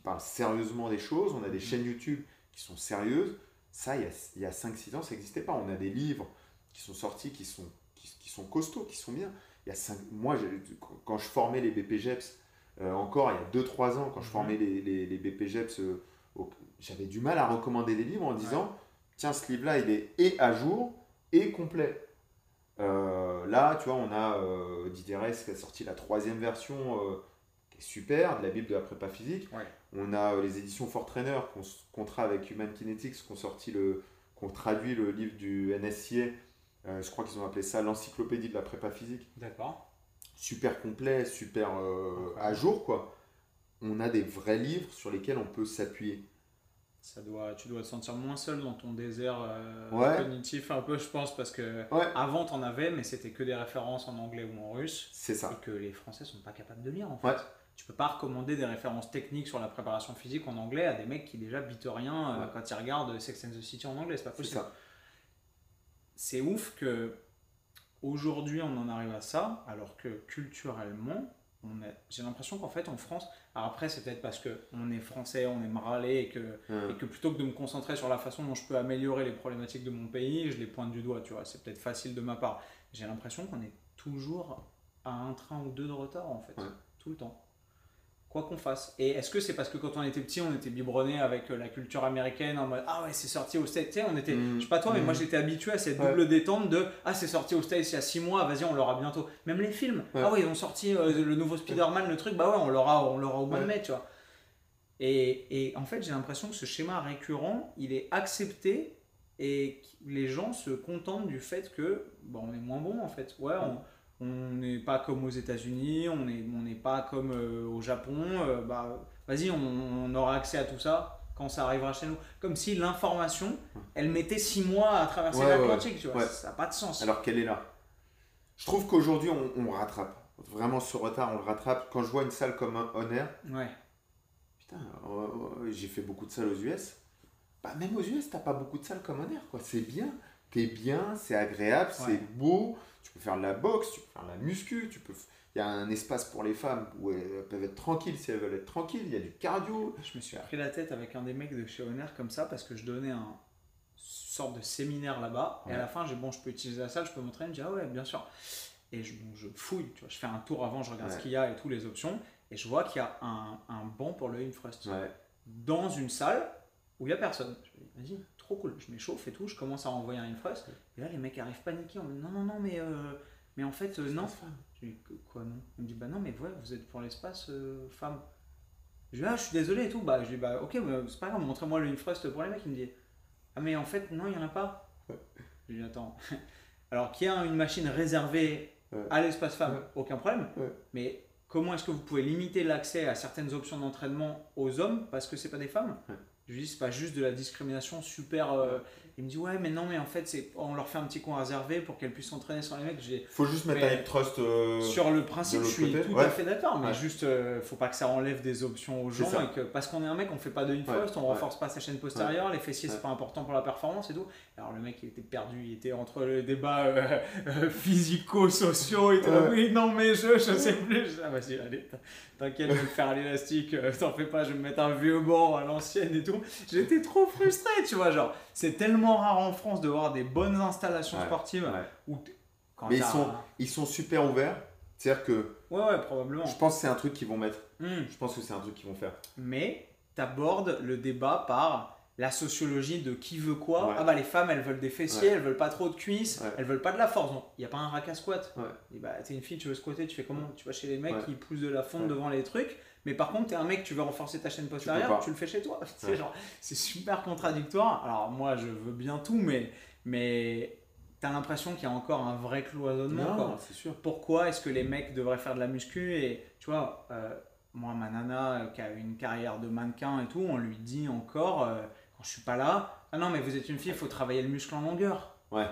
qui parlent sérieusement des choses, on a des Mhm. chaînes YouTube qui sont sérieuses. Ça, il y a, il y a 5-6 ans, ça n'existait pas. On a des livres qui sont sortis, qui sont, qui, qui sont costauds, qui sont bien. Il y a cinq, moi, quand je formais les BPGEPS, euh, encore il y a 2-3 ans, quand je Mhm. formais les, les, les BPGEPS, euh, j'avais du mal à recommander des livres en disant tiens, ce livre-là, il est et à jour et complet. Euh, là, tu vois, on a Didier Reyes qui a sorti la troisième version super, de la Bible de la prépa physique. Ouais. On a euh, les éditions Fort Trainer, qu'on contrat avec Human Kinetics, qui ont sorti le, qui ont traduit le livre du NSCA. Euh, je crois qu'ils ont appelé ça l'encyclopédie de la prépa physique. D'accord. Super complet, super euh, à jour, quoi. On a des vrais livres sur lesquels on peut s'appuyer. Ça doit, tu dois te sentir moins seul dans ton désert euh, Ouais. cognitif, un peu, je pense, parce que Ouais. avant, t'en avais, mais c'était que des références en anglais ou en russe, C'est ça. et que les Français sont pas capables de lire, en fait. Ouais. Tu peux pas recommander des références techniques sur la préparation physique en anglais à des mecs qui déjà bitent rien euh, quand ils regardent Sex and the City en anglais, c'est pas possible. c'est ouf que aujourd'hui on en arrive à ça, alors que culturellement, j'ai l'impression qu'en fait en France, alors après c'est peut-être parce que on est français, on est maralé et que, et que plutôt que de me concentrer sur la façon dont je peux améliorer les problématiques de mon pays, je les pointe du doigt, tu vois, c'est peut-être facile de ma part. J'ai l'impression qu'on est toujours à un train ou deux de retard en fait, Ouais. tout le temps. Quoi qu'on fasse. Et est-ce que c'est parce que quand on était petit, on était biberonné avec euh, la culture américaine en mode Ah ouais, c'est sorti au States. Tu sais, on était, Mm. je sais pas toi, mais Mm. moi j'étais habitué à cette Ouais. double détente de Ah, c'est sorti au States il y a 6 mois, vas-y, on l'aura bientôt. Même les films. Ouais. Ah ouais, ils ont sorti euh, le nouveau Spider-Man, le truc, bah ouais, on l'aura on l'aura au mois de mai, tu vois. Et, et en fait, j'ai l'impression que ce schéma récurrent, il est accepté et les gens se contentent du fait que bon, on est moins bon en fait. Ouais, on on n'est pas comme aux États-Unis, on n'est on pas comme euh, au Japon. euh, bah, vas-y, on, on aura accès à tout ça quand ça arrivera chez nous. Comme si l'information, elle mettait six mois à traverser Ouais, ouais, l'Atlantique, tu vois. ouais. Ça n'a pas de sens. Alors qu'elle est là. Je trouve qu'aujourd'hui, on, on rattrape. Vraiment, ce retard, on le rattrape. Quand je vois une salle comme un Honor, Ouais. putain, euh, euh, j'ai fait beaucoup de salles aux US. Bah, même aux US, t'as pas beaucoup de salles comme Honor, quoi. C'est bien. T'es bien, c'est agréable, c'est beau. Tu peux faire de la boxe, tu peux faire de la muscu, tu peux. Il y a un espace pour les femmes où elles peuvent être tranquilles si elles veulent être tranquilles. Il y a du cardio. Je me suis pris la tête avec un des mecs de chez Honor comme ça parce que je donnais un sorte de séminaire là-bas et à la fin j'ai bon je peux utiliser la salle je peux montrer il me dit ah ouais bien sûr et je, bon, je fouille tu vois je fais un tour avant je regarde Ouais. ce qu'il y a et toutes les options et je vois qu'il y a un, un banc pour le Ouais. dans une salle où il y a personne je me dis vas-y trop cool je m'échauffe et tout je commence à envoyer un Infrust et là les mecs arrivent paniqués en me disant non non non mais euh, mais en fait euh, non je lui dis quoi non Il me dit bah non mais ouais vous êtes pour l'espace euh, femme. Je lui dis ah je suis désolé et tout. Bah je lui dis bah ok mais c'est pas grave montrez-moi le Infrust pour les mecs. Il me dit ah mais en fait non il y en a pas. Je lui dis attends. Alors qu'il y a une machine réservée Ouais. à l'espace femme, Ouais. aucun problème. Mais comment est-ce que vous pouvez limiter l'accès à certaines options d'entraînement aux hommes parce que c'est pas des femmes? Je lui dis c'est pas juste de la discrimination super. euh, Il me dit ouais mais non mais en fait c'est on leur fait un petit coin réservé pour qu'elles puissent s'entraîner sur les mecs. J'ai Faut juste mettre Mais- un hip thrust. euh, sur le principe, je suis côté, tout ouais. à fait d'accord, mais Ouais. juste, euh, faut pas que ça enlève des options aux gens et que parce qu'on est un mec, on fait pas de Ouais. Infrust, on Ouais. renforce pas sa chaîne postérieure, les fessiers Ouais. c'est pas important pour la performance et tout. Alors le mec il était perdu, il était entre le débat euh, euh, physico-sociaux, il était là, Ouais. oui, non mais je, je sais plus. Ah, vas-y, allez, t'inquiète, je vais faire l'élastique, euh, t'en fais pas, je vais me mettre un vieux banc à l'ancienne et tout. J'étais trop frustré, tu vois, genre, c'est tellement rare en France de voir des bonnes installations Ouais. sportives ouais. où t- quand Mais ils sont, ils sont super ouverts. C'est-à-dire que Ouais, ouais, probablement. je pense que c'est un truc qu'ils vont mettre. Hmm. Je pense que c'est un truc qu'ils vont faire. mais tu abordes le débat par la sociologie de qui veut quoi. Ouais. Ah bah les femmes elles veulent des fessiers, Ouais. elles veulent pas trop de cuisses, Ouais. elles veulent pas de la force. Donc il n'y a pas un rack à squat. Et bah t'es une fille, tu veux squatter, tu fais comment? Tu vas chez les mecs qui poussent de la fonte devant les trucs. Mais par contre, t'es un mec, tu veux renforcer ta chaîne postérieure, tu, le fais chez toi. C'est Ouais. genre, c'est super contradictoire. Alors moi, je veux bien tout, mais mais t'as l'impression qu'il y a encore un vrai cloisonnement. quoi c'est sûr. pourquoi est-ce que les mecs devraient faire de la muscu? Et tu vois euh, moi ma nana euh, qui a une carrière de mannequin et tout on lui dit encore euh, quand je suis pas là. Ah non mais vous êtes une fille il faut travailler le muscle en longueur. Ouais.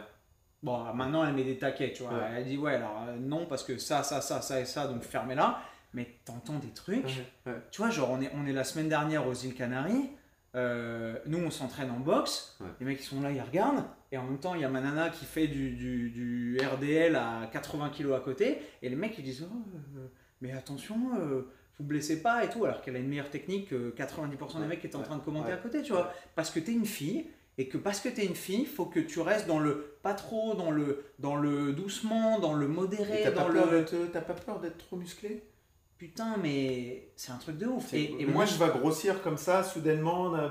bon maintenant elle met des taquets tu vois. Ouais. elle dit ouais alors euh, non parce que ça ça ça ça et ça donc fermez-la. Mais t'entends des trucs. Ouais. tu vois genre on est, on est la semaine dernière aux îles Canaries. Euh, nous on s'entraîne en boxe. Ouais. les mecs ils sont là ils regardent. Et en même temps il y a ma nana qui fait du, du, du RDL à 80 kg à côté. Et les mecs ils disent Oh, euh, mais attention euh, vous blessez pas et tout alors qu'elle a une meilleure technique que 90% des Ouais. mecs qui étaient en Ouais. train de commenter Ouais. à côté tu vois parce que t'es une fille et que parce que tu es une fille, il faut que tu restes dans le pas trop, dans le, dans le doucement, dans le modéré, T'as dans pas, le. pas peur d'être trop musclé? Putain, mais c'est un truc de ouf. Et, moi, je vais grossir comme ça, soudainement, de,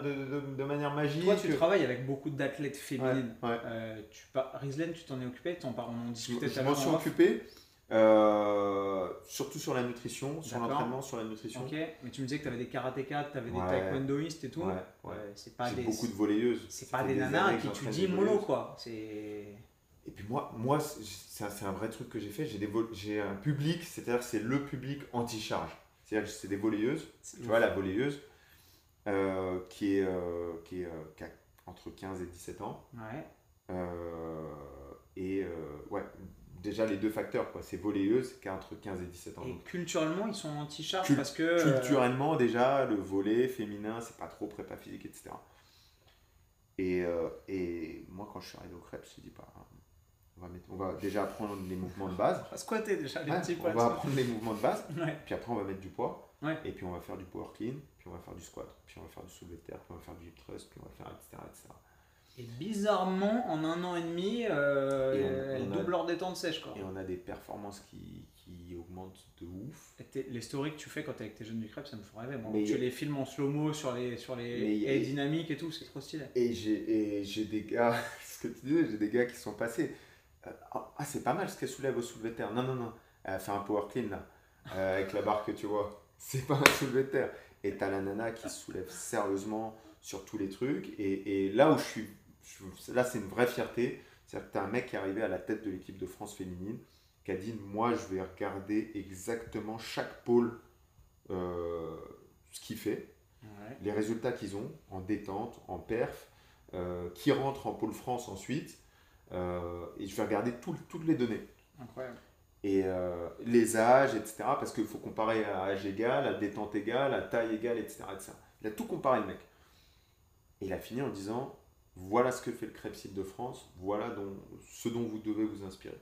de- manière magique. toi, tu que- travailles avec beaucoup d'athlètes Ouais, féminines. ouais. Euh, tu pas, Rislaine, tu t'en es occupé, par- on en Je, discutait tout je à m'en l'heure suis en off. occupé, euh, surtout sur la nutrition, sur l'entraînement, sur la nutrition. Ok, mais tu me disais que tu avais des karatékas, tu avais des Ouais. taekwondoïstes et tout. Ouais, ouais. Euh, c'est pas J'ai des, beaucoup de volleyeuses. c'est pas des nanas qui tu dis mollo quoi. Et puis moi, moi c'est un, vrai truc que j'ai fait. J'ai un public, c'est-à-dire c'est le public anti-charge. C'est-à-dire c'est des volleyeuses. Tu vois, la volleyeuse euh, qui, est, qui, est, qui a entre 15 et 17 ans. Ouais. Et ouais, déjà les deux facteurs, quoi. C'est volleyeuse qui a entre 15 et 17 ans. Et Donc, culturellement, ils sont anti-charge parce que. euh, culturellement, déjà, le volet féminin, c'est pas trop prépa physique, etc. Et, euh, et moi, quand je suis arrivé au crêpe, je me suis dit, bah, on, va mettre, on va déjà apprendre les mouvements de base. On va squatter déjà les Ouais, petits on potes. va apprendre les mouvements de base, Ouais. puis après on va mettre du poids, Ouais. et puis on va faire du power clean, puis on va faire du squat, puis on va faire du soulevé de terre, puis on va faire du hip thrust, puis on va faire etc. etc. Et bizarrement, en un an et demi, euh, Et on- elles on a- doublent leur détente sèche quoi. Et on a des performances qui, qui augmentent de ouf. Et Les stories que tu fais quand t'es avec tes jeunes du crêpe, ça me fait rêver. Moi. Mais tu a- les filmes en slow-mo sur les, sur les a- haies dynamiques et tout, c'est trop stylé. Et j'ai et j'ai des gars, ce que tu disais, j'ai des gars qui sont passés. euh, ah, ah, c'est pas mal ce qu'elle soulève au soulevé de terre. Non, non, non, elle a fait un power clean là, euh, avec la barre que tu vois. C'est pas un soulevé de terre. Et t'as la nana qui se soulève sérieusement sur tous les trucs. Et, et là où je suis, je- là c'est une vraie fierté. C'est-à-dire que t'as un mec qui est arrivé à la tête de l'équipe de France féminine qui a dit Moi je vais regarder exactement chaque pôle euh, ce qu'il fait Ouais. les résultats qu'ils ont en détente, en perf, euh, qui rentrent en pôle France ensuite, euh, et je vais regarder tout- toutes les données. Incroyable. Et les âges, etc. Parce qu'il faut comparer à âge égal, à détente égale, à taille égale, etc., etc. Il a tout comparé, le mec. Et il a fini en disant voilà ce que fait le Crêpes de France, voilà dont, ce dont vous devez vous inspirer.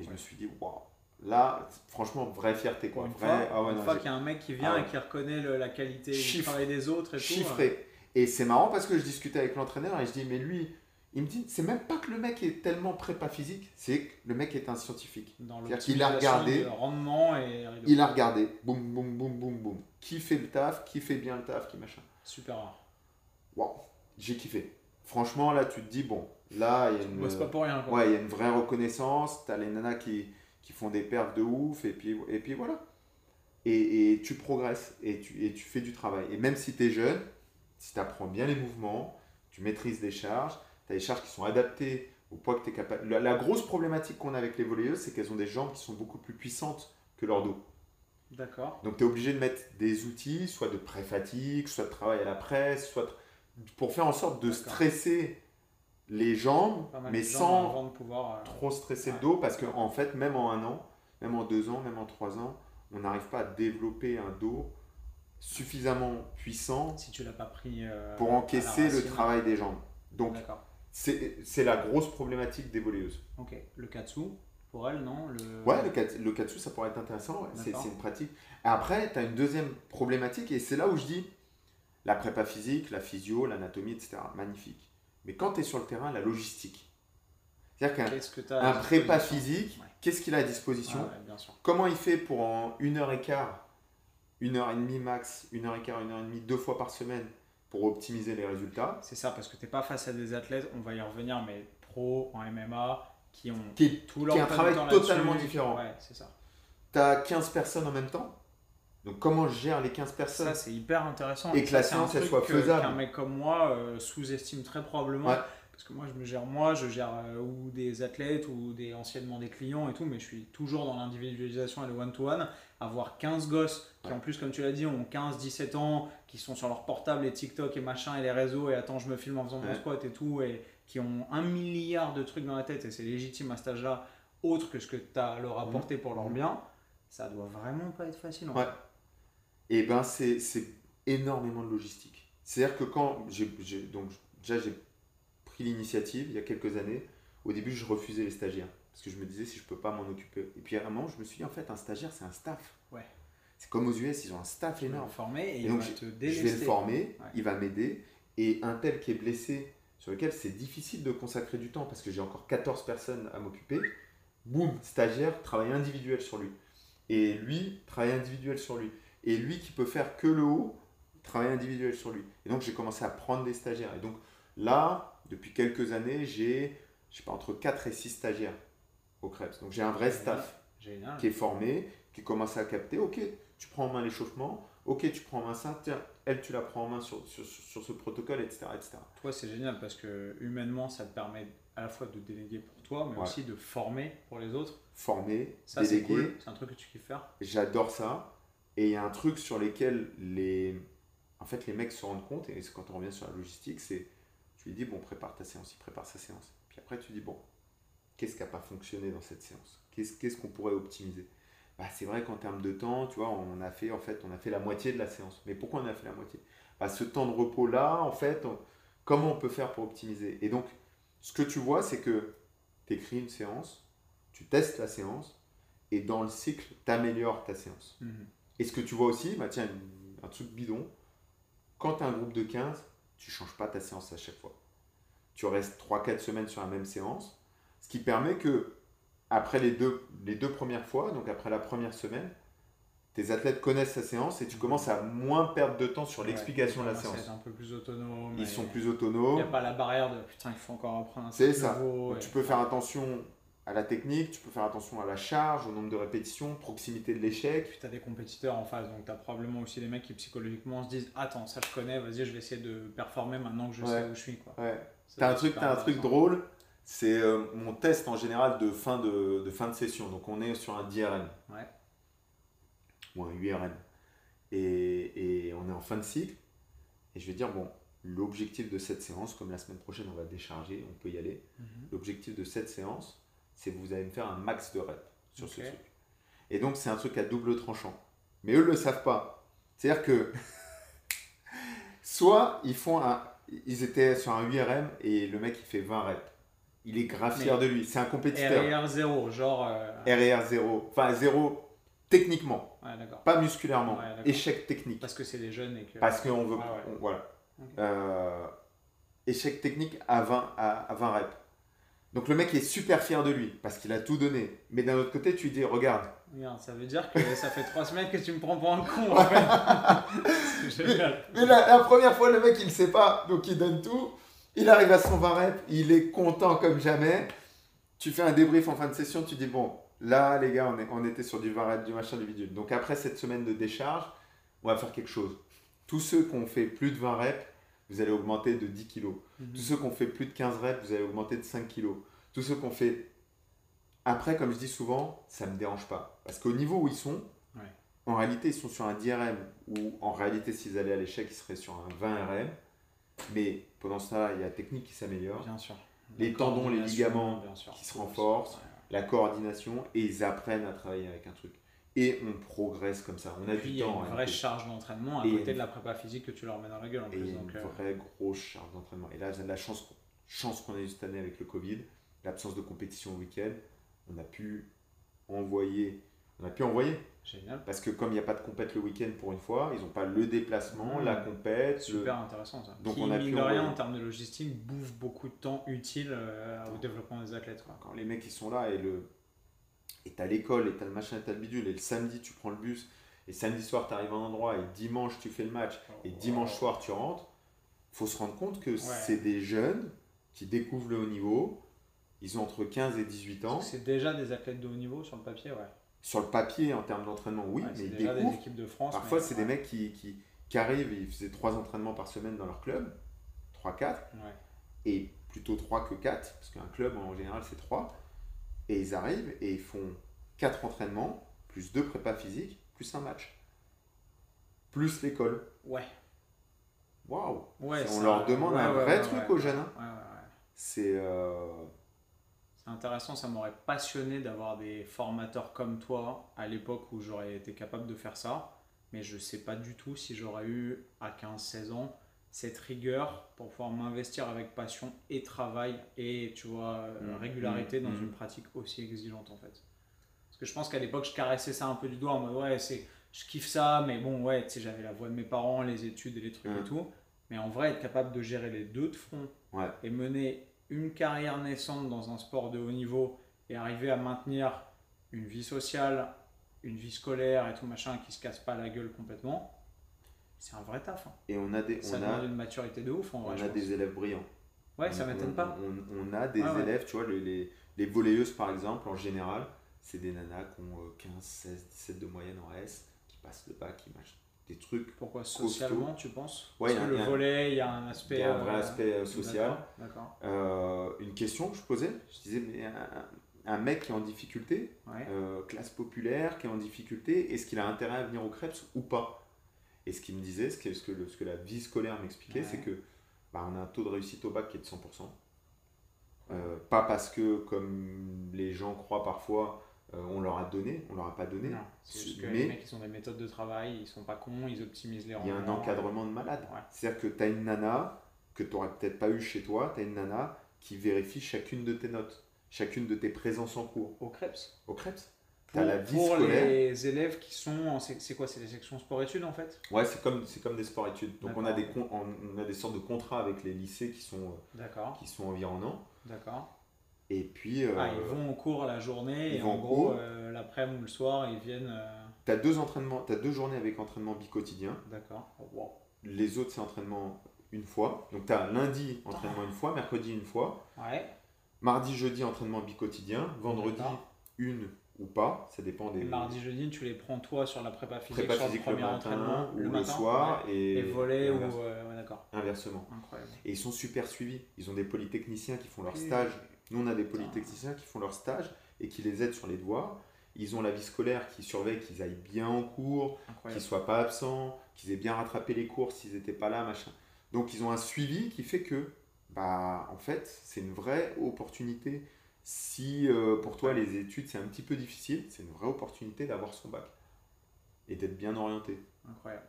Et je me suis dit waouh, là, franchement, vraie fierté. Quoi. Une Vraie- fois, ah ouais, une non, fois j'ai- qu'il y a un mec qui vient Ah ouais. et qui reconnaît le- la qualité du Chiffre. travail des autres et tout. euh, chiffré. Et c'est marrant parce que je discutais avec l'entraîneur et je dis, mais lui, il me dit, c'est même pas que le mec est tellement prépa physique, c'est que le mec est un scientifique. C'est-à-dire qu'il a regardé- de rendement et Il a regardé, boum, boum, boum, boum, boum. Qui fait le taf, qui fait bien le taf, qui machin. super rare. Waouh, j'ai kiffé. Franchement, là, tu te dis, bon, là, il y a une, bosse pas pour rien quoi. ouais, il y a une vraie reconnaissance. T'as les nanas qui, qui font des perfs de ouf, et puis, et puis voilà. Et, et tu progresses, et tu, et tu fais du travail. Et même si tu es jeune, si tu apprends bien les mouvements, tu maîtrises les charges, tu as des charges qui sont adaptées au poids que tu es capable. La, la grosse problématique qu'on a avec les volleyeuses, c'est qu'elles ont des jambes qui sont beaucoup plus puissantes que leur dos. D'accord. Donc tu es obligé de mettre des outils, soit de pré-fatigue, soit de travail à la presse, soit de- pour faire en sorte de stresser les jambes, mais sans pouvoir. euh, trop stresser Ouais. le dos parce qu'en en fait, même en un an, même en deux ans, même en trois ans, on n'arrive pas à développer un dos suffisamment puissant Si tu l'as pas pris. euh, pour encaisser le travail des jambes. Donc, c'est la grosse problématique des volleyeuses. Ok. Le katsu, pour elle, non? Le... Ouais, le, kat- le katsu, ça pourrait être intéressant. ouais. C'est une pratique. Après, tu as une deuxième problématique et c'est là où je dis la prépa physique, la physio, l'anatomie, etc. Magnifique. Mais quand tu es sur le terrain, la logistique. C'est-à-dire qu'un tu un prépa physique, Ouais. qu'est-ce qu'il a à disposition Ah ouais, bien sûr. Comment il fait pour en une heure et quart, une heure et demie max, une heure et quart, une heure et demie, deux fois par semaine pour optimiser les résultats C'est ça, parce que t'es pas face à des athlètes, on va y revenir, mais pro en MMA, qui ont Qui tout qui leur est un emploi du travail totalement différent. Ouais, c'est ça. Tu as 15 personnes en même temps. Donc comment je gère les 15 personnes? Ça, c'est hyper intéressant. Et que la elle truc soit faisable. Qu'un mec comme moi euh, sous-estime très probablement. Ouais. Parce que moi, je me gère moi, je gère euh, ou des athlètes ou des, anciennement des clients et tout, mais je suis toujours dans l'individualisation et le one-to-one. Avoir 15 gosses qui, Ouais. en plus, comme tu l'as dit, ont 15-17 ans, qui sont sur leur portable et TikTok et machin et les réseaux et attends, je me filme en faisant mon Ouais. squat et tout, et qui ont un milliard de trucs dans la tête et c'est légitime à cet âge-là, autre que ce que tu as à leur apporter pour leur Mhm. bien, ça doit vraiment pas être facile. en Ouais. fait. Et ben c'est c'est énormément de logistique. C'est-à-dire que quand j'ai donc déjà j'ai pris l'initiative il y a quelques années, au début je refusais les stagiaires parce que je me disais si je peux pas m'en occuper. Et puis à un moment je me suis dit en fait un stagiaire c'est un staff. Ouais. C'est comme aux US ils ont un staff énorme. former et, Et il donc, va te Je délester. vais le former, Ouais. il va m'aider et un tel qui est blessé sur lesquels c'est difficile de consacrer du temps parce que j'ai encore 14 personnes à m'occuper. Boum, stagiaire, travail individuel sur lui. Et lui, travail individuel sur lui. Et lui qui peut faire que le haut, travail individuel sur lui. Et donc j'ai commencé à prendre des stagiaires. Et donc là, depuis quelques années, j'ai, je sais pas, entre 4 et 6 stagiaires au Krebs. Donc j'ai un vrai staff Génial. qui est formé, qui commence à capter, ok, tu prends en main l'échauffement, ok, tu prends en main ça, tiens, elle, tu la prends en main sur, sur, sur- ce protocole, etc. etc. Toi, c'est génial parce que humainement, ça te permet à la fois de déléguer pour toi, mais Ouais. aussi de former pour les autres. Former, Ça, c'est déléguer, cool. C'est un truc que tu kiffes faire. j'adore ça. Et il y a un truc sur lequel les, en fait, les mecs se rendent compte, et quand on revient sur la logistique, c'est, tu lui dis, bon, prépare ta séance, il prépare sa séance. Puis après, tu dis, bon, qu'est-ce qui n'a pas fonctionné dans cette séance? Qu'est-ce qu'on pourrait optimiser? Bah, C'est vrai qu'en termes de temps, tu vois, on a fait, en fait, on a fait la moitié de la séance. Mais pourquoi on a fait la moitié? Bah, Ce temps de repos-là, en fait, comment on peut faire pour optimiser? Et donc, ce que tu vois, c'est que tu écris une séance, tu testes la séance, et dans le cycle, tu améliores ta séance. Et ce que tu vois aussi, bah tiens, un truc bidon, quand tu as un groupe de 15, tu changes pas ta séance à chaque fois. Tu restes 3-4 semaines sur la même séance, ce qui permet que, après les deux, les deux premières fois, donc après la première semaine, tes athlètes connaissent sa séance et tu commences à moins perdre de temps sur l'explication de la séance. Un peu plus autonome. Ils sont plus Il n'y autonomes. a pas la barrière de putain, il faut encore apprendre un C'est ça. nouveau. Tu peux faire attention à la technique, tu peux faire attention à la charge, au nombre de répétitions, proximité de l'échec. Puis tu as des compétiteurs en face, donc tu as probablement aussi des mecs qui psychologiquement se disent Attends, ça je connais, vas-y, je vais essayer de performer maintenant que je Ouais. sais où je suis. Quoi. Ouais. T'as un truc, t'as un truc drôle, c'est euh, mon test en général de fin de, de fin de session. Donc on est sur un 10 RM Ouais. ou un 8 RM. Et, et on est en fin de cycle. Et je vais dire, bon, l'objectif de cette séance, comme la semaine prochaine on va décharger, on peut y aller. Mhm. L'objectif de cette séance, c'est que vous allez me faire un max de reps sur ce truc. Et donc c'est un truc à double tranchant. Mais eux ne le savent pas. C'est-à-dire que soit ils font un, ils étaient sur un 8 RM et le mec il fait 20 reps. Il est grave fier de lui. C'est un compétiteur. RR 0, genre. euh, RR 0. Enfin 0 techniquement, Ouais, pas musculairement. Ouais. Échec technique. Parce que c'est des jeunes et que. Parce qu'on veut. Ouais. on- voilà. Euh, échec technique à 20, à, à 20 reps. Donc le mec est super fier de lui parce qu'il a tout donné. Mais d'un autre côté, tu dis regarde, Regarde, ça veut dire que ça fait trois semaines que tu me prends pour un con en fait. c'est génial. Mais la, la première fois, le mec, il ne sait pas, donc il donne tout. Il arrive à 120 reps, il est content comme jamais. Tu fais un débrief en fin de session, tu dis bon, là, les gars, on, est- on était sur du 20 reps, du machin, du bidule. Donc après cette semaine de décharge, on va faire quelque chose. Tous ceux qui ont fait plus de 20 reps, vous allez augmenter de 10 kilos. Tous ceux qui ont fait plus de 15 reps, vous allez augmenter de 5 kilos. Tous ceux qui ont fait. Après, comme je dis souvent, ça ne me dérange pas. Parce qu'au niveau où ils sont, Ouais. en réalité, ils sont sur un 10 RM. Ou en réalité, s'ils allaient à l'échec, ils seraient sur un 20 RM. Mais pendant temps-là, il y a la technique qui s'améliore, Bien sûr. Les tendons, les ligaments bien sûr. qui se renforcent. Ouais. la coordination, et ils apprennent à travailler avec un truc. Et on progresse comme ça. On a Puis il du y a temps. une hein, vraie charge d'entraînement à Et- côté de la prépa physique que tu leur mets dans la gueule en Et il plus. Donc, une euh, vraie grosse charge d'entraînement. Et là, la chance, chance qu'on a eu cette année avec le Covid, l'absence de compétition au week-end. On a pu envoyer, on a pu envoyer. génial. Parce que comme il n'y a pas de compète le week-end pour une fois, ils n'ont pas le déplacement, Mmh. la compète. le- Super intéressant ça. Donc Qui, on a mine pu de rien, envoyer. en termes de logistique, bouffe beaucoup de temps utile euh, au développement des athlètes. quoi. Quand les mecs ils sont là et le et t'as l'école et t'as le machin et t'as le bidule et le samedi tu prends le bus et samedi soir tu arrives à un endroit et dimanche tu fais le match et dimanche soir tu rentres, faut se rendre compte que c'est des jeunes qui découvrent le haut niveau, ils ont entre 15 et 18 ans. C'est déjà des athlètes de haut niveau sur le papier, ouais. Sur le papier en termes d'entraînement, oui, Ouais, mais c'est ils déjà des équipes de France. Parfois c'est des mecs qui, qui, qui arrivent ils faisaient 3 entraînements par semaine dans leur club, 3-4, Ouais. et plutôt 3 que 4, parce qu'un club en général c'est 3, et ils arrivent et ils font 4 entraînements, plus 2 prépas physiques, plus un match, plus l'école. Ouais. Waouh Ouais, On leur demande ouais, un ouais, vrai truc aux jeunes. hein. Ouais, ouais, ouais. C'est... euh, C'est intéressant, ça m'aurait passionné d'avoir des formateurs comme toi à l'époque où j'aurais été capable de faire ça, mais je sais pas du tout si j'aurais eu à 15-16 ans cette rigueur pour pouvoir m'investir avec passion et travail et tu vois euh, Mhm. régularité dans Mhm. une pratique aussi exigeante en fait. Parce que je pense qu'à l'époque je caressais ça un peu du doigt en mode ouais c'est je kiffe ça mais bon ouais tu sais j'avais la voix de mes parents, les études et les trucs et tout. Mais en vrai, être capable de gérer les deux de front Ouais. et mener une carrière naissante dans un sport de haut niveau et arriver à maintenir une vie sociale, une vie scolaire et tout machin qui se casse pas la gueule complètement, c'est un vrai taf. hein. Et on a des, Ça on demande a, une maturité de ouf en on vrai. a je pense. des élèves brillants. Ouais, ça On- m'étonne on- pas. On, on a des ouais. élèves, tu vois, les, les, les volleyeuses par exemple, en général, c'est des nanas qui ont euh, 15, 16, 17 de moyenne en S, qui passent le bac, qui machent des trucs. Pourquoi socialement, tu penses? Ouais, Parce y a- que y le a volet, il y a un aspect. Y a un vrai euh, aspect euh, social. D'accord. Euh, une question que je posais, je disais, mais un, un mec qui est en difficulté. Ouais. euh, classe populaire, qui est en difficulté, est-ce qu'il a intérêt à venir au Krebs ou pas? Et ce qu'il me disait, ce que, ce que, le- ce que la vie scolaire m'expliquait, Ouais. c'est que bah, on a un taux de réussite au bac qui est de 100%. Euh, pas parce que, comme les gens croient parfois, euh, on leur a donné, on leur a pas donné. Non, c'est juste que Mais- les mecs, ils ont des méthodes de travail, ils sont pas cons, ils optimisent les Il y a un rendements. encadrement de malade. Ouais. C'est-à-dire que tu as une nana que tu n'aurais peut-être pas eu chez toi, tu as une nana qui vérifie chacune de tes notes, chacune de tes présences en cours Au Krebs. au Krebs. Pour, la vie pour les élèves qui sont en. C'est quoi C'est les sections sport-études en fait? Ouais, c'est comme, c'est comme des sports-études. Donc on a, des on a des sortes de contrats avec les lycées qui sont, euh, D'accord, qui sont environnants. d'accord. Et puis, euh, Ah, ils vont au cours la journée ils et vont en gros, cours. euh, l'après-midi ou le soir, ils viennent. euh, tu as deux entraînements, deux journées avec entraînement bi-quotidien. D'accord. Oh, wow. Les autres, c'est entraînement une fois. Donc tu as lundi, entraînement une fois, mercredi, une fois. Ouais. Mardi, jeudi, entraînement bi-quotidien. Vendredi, une ou pas. Ça dépend des mardi, jeudi, tu les prends toi sur la prépa physique, prépa sur physique le le premier matin entraînement, ou le, matin, soir. ouais. Et, Et volet ou. euh, ouais, d'accord. inversement. Incroyable. Et ils sont super suivis. Ils ont des polytechniciens qui font leur stage. Nous, on a des polytechniciens qui font leur stage et qui les aident sur les devoirs. Ils ont la vie scolaire qui surveille qu'ils aillent bien en cours, qu'ils Incroyable. soient pas absents, qu'ils aient bien rattrapé les cours s'ils n'étaient pas là, machin. Donc, ils ont un suivi qui fait que, bah, en fait, c'est une vraie opportunité. Si euh, pour toi les études c'est un petit peu difficile, c'est une vraie opportunité d'avoir son bac et d'être bien orienté. Incroyable.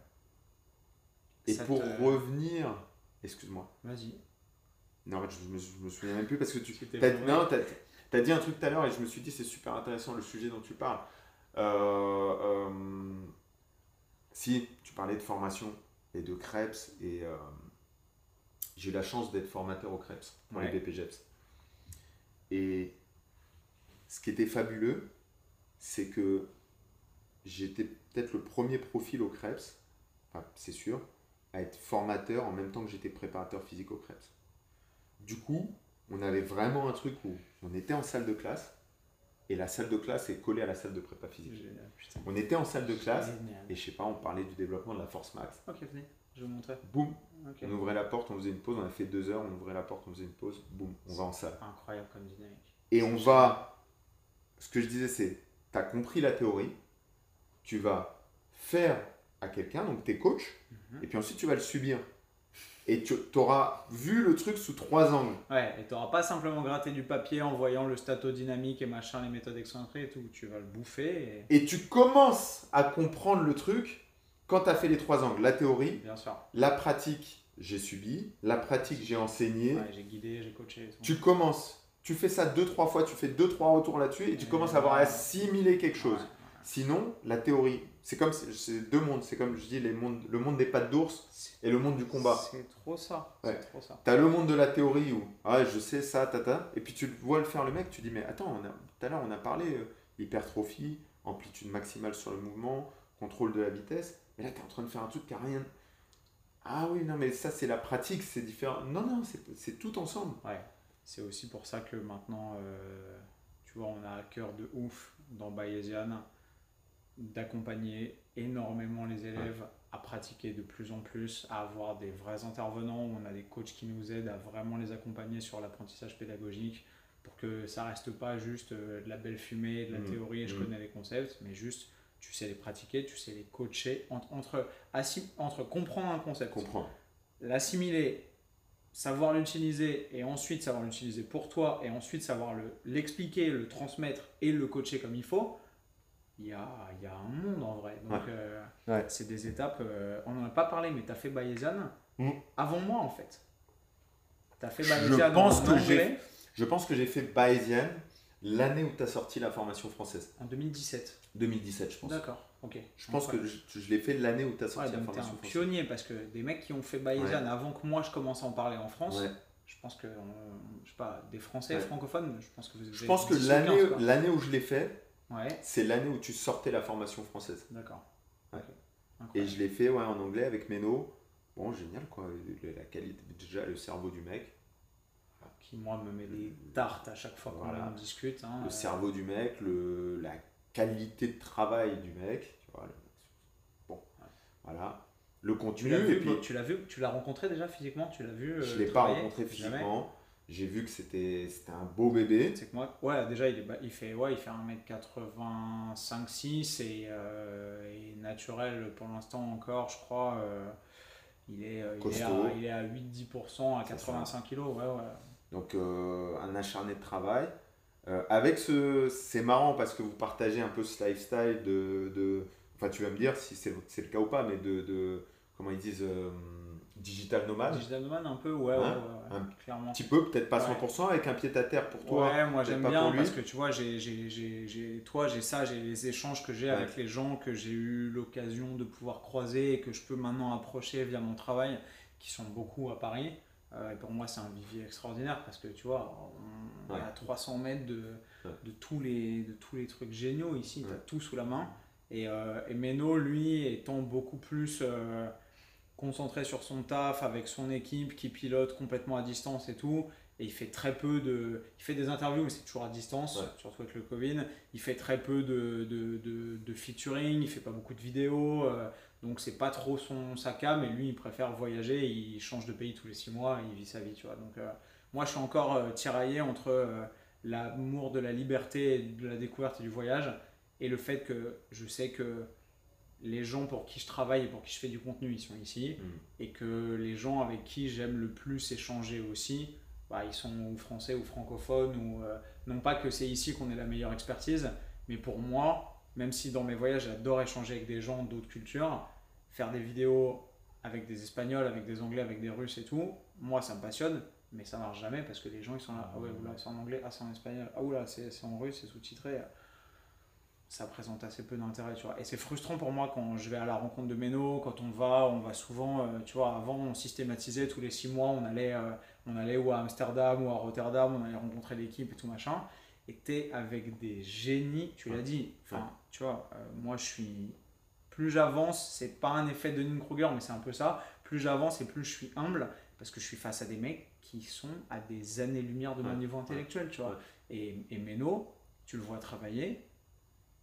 Et Ça pour te- revenir, excuse-moi, Vas-y. Non, en fait, je me, je me souviens même plus parce que tu vrai. non, dit un truc tout à l'heure et je me suis dit c'est super intéressant le sujet dont tu parles. Euh, euh, si tu parlais de formation et de Krebs et euh, j'ai eu la chance d'être formateur au Krebs pour Ouais. les BPGEPS. Et ce qui était fabuleux, c'est que j'étais peut-être le premier profil au Krebs, enfin, c'est sûr, à être formateur en même temps que j'étais préparateur physique au Krebs. Du coup, on avait vraiment un truc où on était en salle de classe et la salle de classe est collée à la salle de prépa physique. Génial. On était en salle de classe Génial. et je sais pas, on parlait du développement de la force max. Je vais vous montrer. Boum, on ouvrait la porte, on faisait une pause, on a fait deux heures, on ouvrait la porte, on faisait une pause, boum, on va en salle. Incroyable comme dynamique. Et on va, ce que je disais c'est, tu as compris la théorie, tu vas faire à quelqu'un, donc tu es coach, Mhm. et puis ensuite tu vas le subir. Et tu auras vu le truc sous trois angles. Ouais, et t'auras pas simplement gratté du papier en voyant le stato dynamique et machin, les méthodes excentrées et tout. Tu vas le bouffer et. Et tu commences à comprendre le truc quand tu as fait les trois angles. La théorie, Bien sûr. la pratique, j'ai subi, la pratique, j'ai enseigné. Ouais, j'ai guidé, j'ai coaché tout. Tu commences, tu fais ça deux, trois fois, tu fais deux, trois retours là-dessus et tu Et commences à avoir assimilé quelque chose. Ouais, ouais. Sinon, la théorie, c'est comme c'est deux mondes. C'est comme je dis, les mondes, le monde des pattes d'ours et le monde du combat. C'est trop ça. Ouais. C'est trop ça. T'as le monde de la théorie où, ah, je sais ça, tata, et puis tu vois le faire le mec, tu dis, mais attends, tout à l'heure on a parlé euh, hypertrophie, amplitude maximale sur le mouvement, contrôle de la vitesse, mais là t'es en train de faire un truc qui a rien. Ah oui, non, mais ça c'est la pratique, c'est différent. Non, non, c'est tout ensemble. Ouais. C'est aussi pour ça que maintenant, euh, tu vois, on a à cœur de ouf dans Bayesian d'accompagner énormément les élèves à pratiquer de plus en plus, à avoir des vrais intervenants, où on a des coachs qui nous aident à vraiment les accompagner sur l'apprentissage pédagogique pour que ça reste pas juste euh, de la belle fumée, de la Mhm. théorie et je Mhm. connais les concepts, mais juste tu sais les pratiquer, tu sais les coacher entre, entre, entre comprendre un concept, l'assimiler, savoir l'utiliser et ensuite savoir l'utiliser pour toi et ensuite savoir le- l'expliquer, le, transmettre et le coacher comme il faut, il y a, il y a un monde en vrai. Donc Ouais. euh, Ouais. c'est des étapes, euh, on n'en a pas parlé, mais tu as fait Bayesian Mm. avant moi en fait. Tu as fait Je Bayesian pense en que j'ai- anglais. Je pense que j'ai fait Bayesian l'année où tu as sorti la formation française. En 2017. 2017, je pense. D'accord, ok. Je pense que je, je l'ai fait l'année où tu as sorti Ouais, la formation un française. pionnier parce que des mecs qui ont fait Bayesian avant que moi je commence à en parler en France, Ouais. je pense que, euh, je sais pas, des Français francophones, je pense que vous Je avez pense que 10 ou l'année 15, quoi. l'année où je l'ai fait, c'est l'année où tu sortais la formation française. d'accord. Et je l'ai fait ouais, en anglais avec Meno. Bon, génial quoi. La qualité, déjà le cerveau du mec. Qui, moi, me met des tartes à chaque fois qu'on Voilà. discute. hein, Le euh, cerveau du mec, le, la qualité de travail du mec. Tu vois, le- bon, voilà. Le Tu contenu. l'as et vu, puis, bon, tu l'as vu, tu l'as rencontré déjà physiquement, tu l'as vu. je euh, ne l'ai pas rencontré physiquement. J'ai vu que c'était c'était un beau bébé. C'est que moi, ouais, déjà il, est, il fait, ouais, il fait 1m85-6 et, euh, et naturel pour l'instant encore, je crois. euh, il, est, il, est à, il est à 8-10% à C'est 85 kg. Ouais, ouais. Donc euh, un acharné de travail. Euh, avec ce, c'est marrant parce que vous partagez un peu ce lifestyle de, de enfin tu vas me dire si c'est le, c'est le cas ou pas, mais de, de comment ils disent, euh, digital nomade. Digital nomade un peu, ouais, Hein ouais, ouais, Un clairement. Un petit peu, peut-être pas Ouais. 100%, avec un pied à terre pour toi. ouais, moi j'aime bien parce que tu vois, j'ai, j'ai, j'ai, j'ai- toi, j'ai ça, j'ai les échanges que j'ai avec les gens que j'ai eu l'occasion de pouvoir croiser et que je peux maintenant approcher via mon travail, qui sont beaucoup à Paris. Euh, et pour moi, c'est un vivier extraordinaire parce que tu vois, on Ouais. est à 300 mètres de, Ouais. de, tous, les, de tous les trucs géniaux ici, tu as Ouais. tout sous la main. Et, euh, et Meno, lui, étant beaucoup plus euh, concentré sur son taf avec son équipe qui pilote complètement à distance et tout. Et il fait très peu de. Il fait des interviews, mais c'est toujours à distance, Ouais. surtout avec le Covid. Il fait très peu de, de, de, de featuring, il fait pas beaucoup de vidéos. Donc c'est pas trop son sa cam, mais lui il préfère voyager, il change de pays tous les six mois, il vit sa vie, tu vois. Donc euh, moi je suis encore euh, tiraillé entre euh, l'amour de la liberté, de la découverte et du voyage, et le fait que je sais que les gens pour qui je travaille et pour qui je fais du contenu, ils sont ici, Mm. et que les gens avec qui j'aime le plus échanger aussi, bah, ils sont ou français ou francophones, ou non pas que c'est ici qu'on ait la meilleure expertise, mais pour moi, même si dans mes voyages j'adore échanger avec des gens d'autres cultures, faire des vidéos avec des Espagnols, avec des Anglais, avec des Russes et tout, moi ça me passionne, mais ça marche jamais parce que les gens ils sont là, ah ouais, oula, c'est en anglais, ah c'est en espagnol, ah oula, c'est c'est en russe, c'est sous-titré. Ça présente assez peu d'intérêt, tu vois. Et c'est frustrant pour moi quand je vais à la rencontre de Meno, quand on va, on va souvent, euh, tu vois, avant on systématisait tous les six mois, on allait, euh, on allait ou à Amsterdam ou à Rotterdam, on allait rencontrer l'équipe et tout machin. Et t'es avec des génies, tu l'as dit. Enfin, tu vois, euh, moi je suis. Plus j'avance, c'est pas un effet de Kruger, mais c'est un peu ça. Plus j'avance et plus je suis humble parce que je suis face à des mecs qui sont à des années-lumière de mon Ouais, niveau intellectuel, tu vois. ouais. Et, et Meno, tu le vois travailler.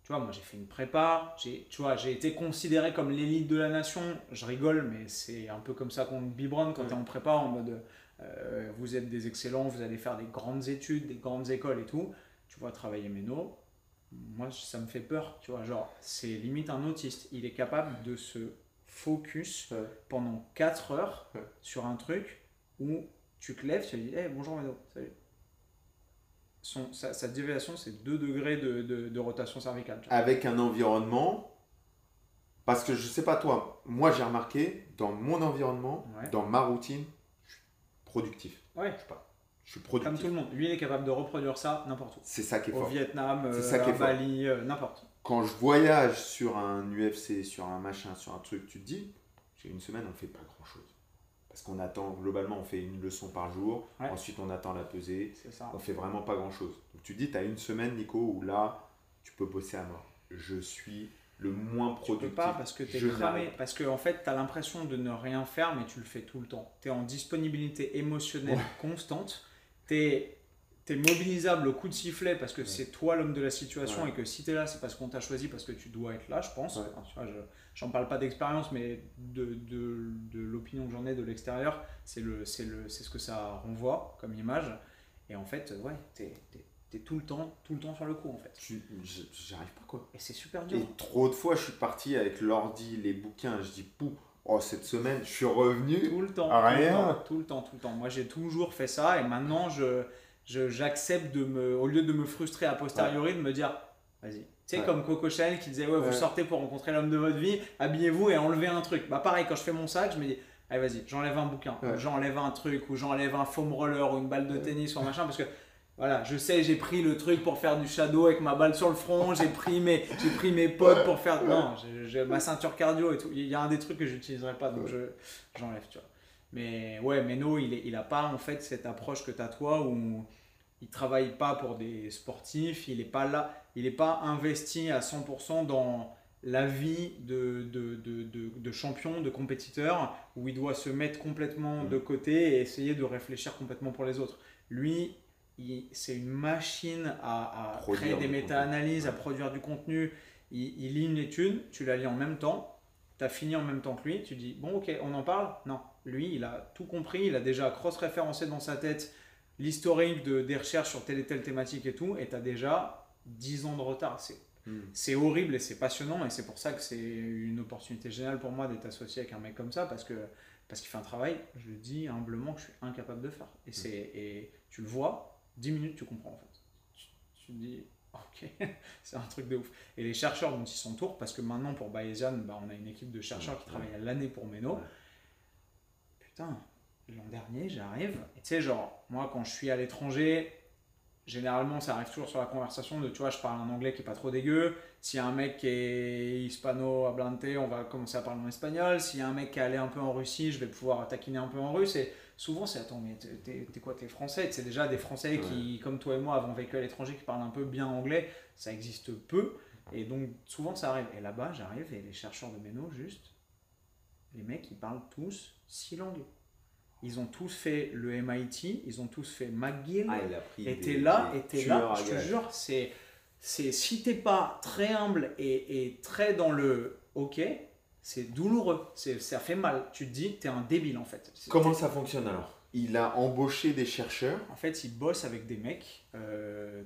Tu vois, moi j'ai fait une prépa, j'ai, tu vois, j'ai été considéré comme l'élite de la nation. Je rigole, mais c'est un peu comme ça qu'on biberonne quand Ouais. tu es en prépa, en mode euh, vous êtes des excellents, vous allez faire des grandes études, des grandes écoles et tout. Tu vois travailler Meno, moi ça me fait peur, tu vois, genre c'est limite un autiste. Il est capable de se focus Ouais. pendant 4 heures Ouais. sur un truc où tu te lèves, tu te dis hey, bonjour salut. Son, sa, sa déviation, c'est 2 degrés de, de, de rotation cervicale. Avec un environnement. Parce que je sais pas toi, moi j'ai remarqué dans mon environnement, Ouais. dans ma routine, je suis productif. Ouais. Je sais pas. Je suis Comme productif. tout le monde. Lui, il est capable de reproduire ça n'importe où. C'est ça qui est Au fort. Vietnam, C'est euh, ça qui à. Bali, euh, n'importe. Quand je voyage sur un UFC, sur un machin, sur un truc, tu te dis, j'ai une semaine, on fait pas grand chose. Parce qu'on attend, globalement, on fait une leçon par jour, Ouais. ensuite on attend la pesée, ça. on fait vraiment pas grand chose. Donc tu te dis, tu as une semaine, Nico, où là, tu peux bosser à mort. Je suis le moins Tu productif. peux pas parce que tu es cramé. Parce qu'en en fait, tu as l'impression de ne rien faire, mais tu le fais tout le temps. Tu es en disponibilité émotionnelle constante. Tu es, mobilisable au coup de sifflet parce que c'est toi l'homme de la situation Ouais. et que si tu es là, c'est parce qu'on t'a choisi, parce que tu dois être là, je pense. Enfin, tu vois, je j'en parle pas d'expérience, mais de, de, de l'opinion que j'en ai de l'extérieur, c'est le, le, ce que ça renvoie comme image. Et en fait, ouais, tu es, tout le temps, tout le temps sur le coup en fait. J'arrive pas quoi. Et c'est super dur. Et trop de fois, je suis parti avec l'ordi, les bouquins, je dis, pou, oh, cette semaine, je suis revenu. Tout le temps. Ah, tout le rien. temps, Tout le temps, tout le temps. Moi, j'ai toujours fait ça et maintenant, je, j'accepte de me, au lieu de me frustrer a posteriori, de me dire, vas-y. Tu sais, Ouais. comme Coco Chanel qui disait, ouais, vous sortez pour rencontrer l'homme de votre vie, habillez-vous et enlevez un truc. Bah, pareil, quand je fais mon sac, je me dis, allez, vas-y, j'enlève un bouquin, j'enlève un truc, ou j'enlève un foam roller, ou une balle de tennis, ou un machin, parce que voilà, je sais, j'ai pris le truc pour faire du shadow avec ma balle sur le front, j'ai pris mes, j'ai pris mes potes pour faire. Non, j'ai ma ceinture cardio et tout. Il y a un des trucs que j'utiliserai pas, donc je, j'enlève, tu vois. Mais ouais, Meno, il, est, il a pas en fait cette approche que tu as toi où il travaille pas pour des sportifs, il est pas là, il est pas investi à 100% dans la vie de, de, de, de, champion, de compétiteur, où il doit se mettre complètement de côté et essayer de réfléchir complètement pour les autres. Lui, c'est une machine à, créer des méta-analyses, à produire du contenu. Il, lit une étude, tu la lis en même temps, tu as fini en même temps que lui, tu dis bon ok, on en parle? Non, lui il a tout compris, il a déjà cross-référencé dans sa tête l'historique de, des recherches sur telle et telle thématique et tout, et tu as déjà 10 ans de retard. Hmm. C'est horrible et c'est passionnant, et c'est pour ça que c'est une opportunité géniale pour moi d'être associé avec un mec comme ça, parce que parce qu'il fait un travail, je dis humblement que je suis incapable de faire. Et, c'est, et tu le vois, 10 minutes, tu comprends en fait. Tu, te dis, ok, c'est un truc de ouf. Et les chercheurs dont ils s'entourent, parce que maintenant pour Bayesian, bah, on a une équipe de chercheurs qui travaille à l'année pour Meno. Putain, l'an dernier, j'arrive, et tu sais, genre, moi quand je suis à l'étranger, généralement ça arrive toujours sur la conversation de, tu vois, je parle un anglais qui est pas trop dégueu. S'il y a un mec qui est hispano-hablante, on va commencer à parler en espagnol. S'il y a un mec qui est allé un peu en Russie, je vais pouvoir taquiner un peu en russe. Et souvent c'est attends mais t'es quoi t'es français? C'est déjà des français qui comme toi et moi avons vécu à l'étranger qui parlent un peu bien anglais. Ça existe peu. Et donc souvent ça arrive. Et là-bas j'arrive et les chercheurs de Meno juste les mecs ils parlent tous six langues. Ils ont tous fait le MIT ils ont tous fait McGill. Ah, et t'es là et t'es là je te jure c'est c'est si t'es pas très humble et, et très dans le ok c'est douloureux, ça fait mal. Tu te dis, tu es un débile en fait. Comment ça fonctionne alors? Il a embauché des chercheurs En fait, il bosse avec des mecs euh,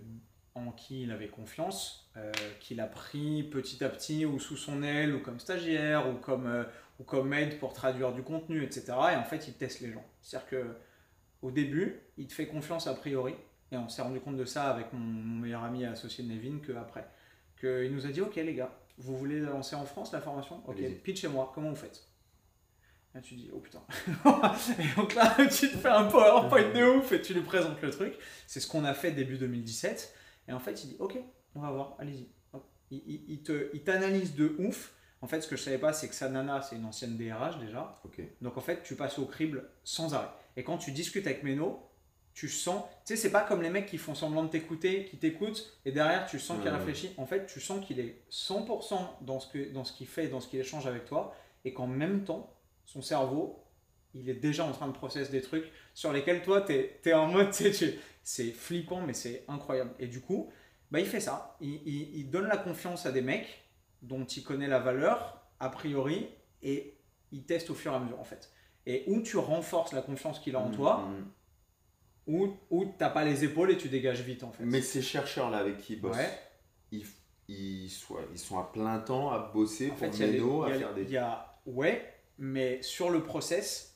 en qui il avait confiance, euh, qu'il a pris petit à petit ou sous son aile ou comme stagiaire ou comme, euh, ou comme aide pour traduire du contenu, etc. Et en fait, il teste les gens. C'est-à-dire que au début, il te fait confiance a priori. Et on s'est rendu compte de ça avec mon, mon meilleur ami associé de Nevin qu'après. Qu'il nous a dit, ok les gars, vous voulez lancer en France la formation? Ok, pitchez-moi, comment vous faites? Là, tu dis, oh putain. et donc là, tu te fais un PowerPoint de ouf et tu lui présentes le truc. C'est ce qu'on a fait début 2017. Et en fait, il dit, ok, on va voir, allez-y. Il, il, te, il t'analyse de ouf. En fait, ce que je savais pas, c'est que sa nana, c'est une ancienne DRH déjà. Donc en fait, tu passes au crible sans arrêt. Et quand tu discutes avec Meno, tu sens, tu sais, c'est pas comme les mecs qui font semblant de t'écouter, qui t'écoutent, et derrière tu sens qu'il réfléchit. En fait, tu sens qu'il est 100% dans ce qu'il dans ce qu'il fait, dans ce qu'il échange avec toi, et qu'en même temps, son cerveau, il est déjà en train de processer des trucs sur lesquels toi, tu es, en mode, c'est flippant, mais c'est incroyable. Et du coup, bah, il fait ça. Il, il, donne la confiance à des mecs dont il connaît la valeur, a priori, et il teste au fur et à mesure, en fait. Et où tu renforces la confiance qu'il a en mmh, toi, mmh ou, ou t'as pas les épaules et tu dégages vite en fait. Mais ces chercheurs-là avec qui ils bossent, ils, ils, ils, sont à plein temps à bosser pour Meno, à faire des... Y a, ouais, mais sur le process,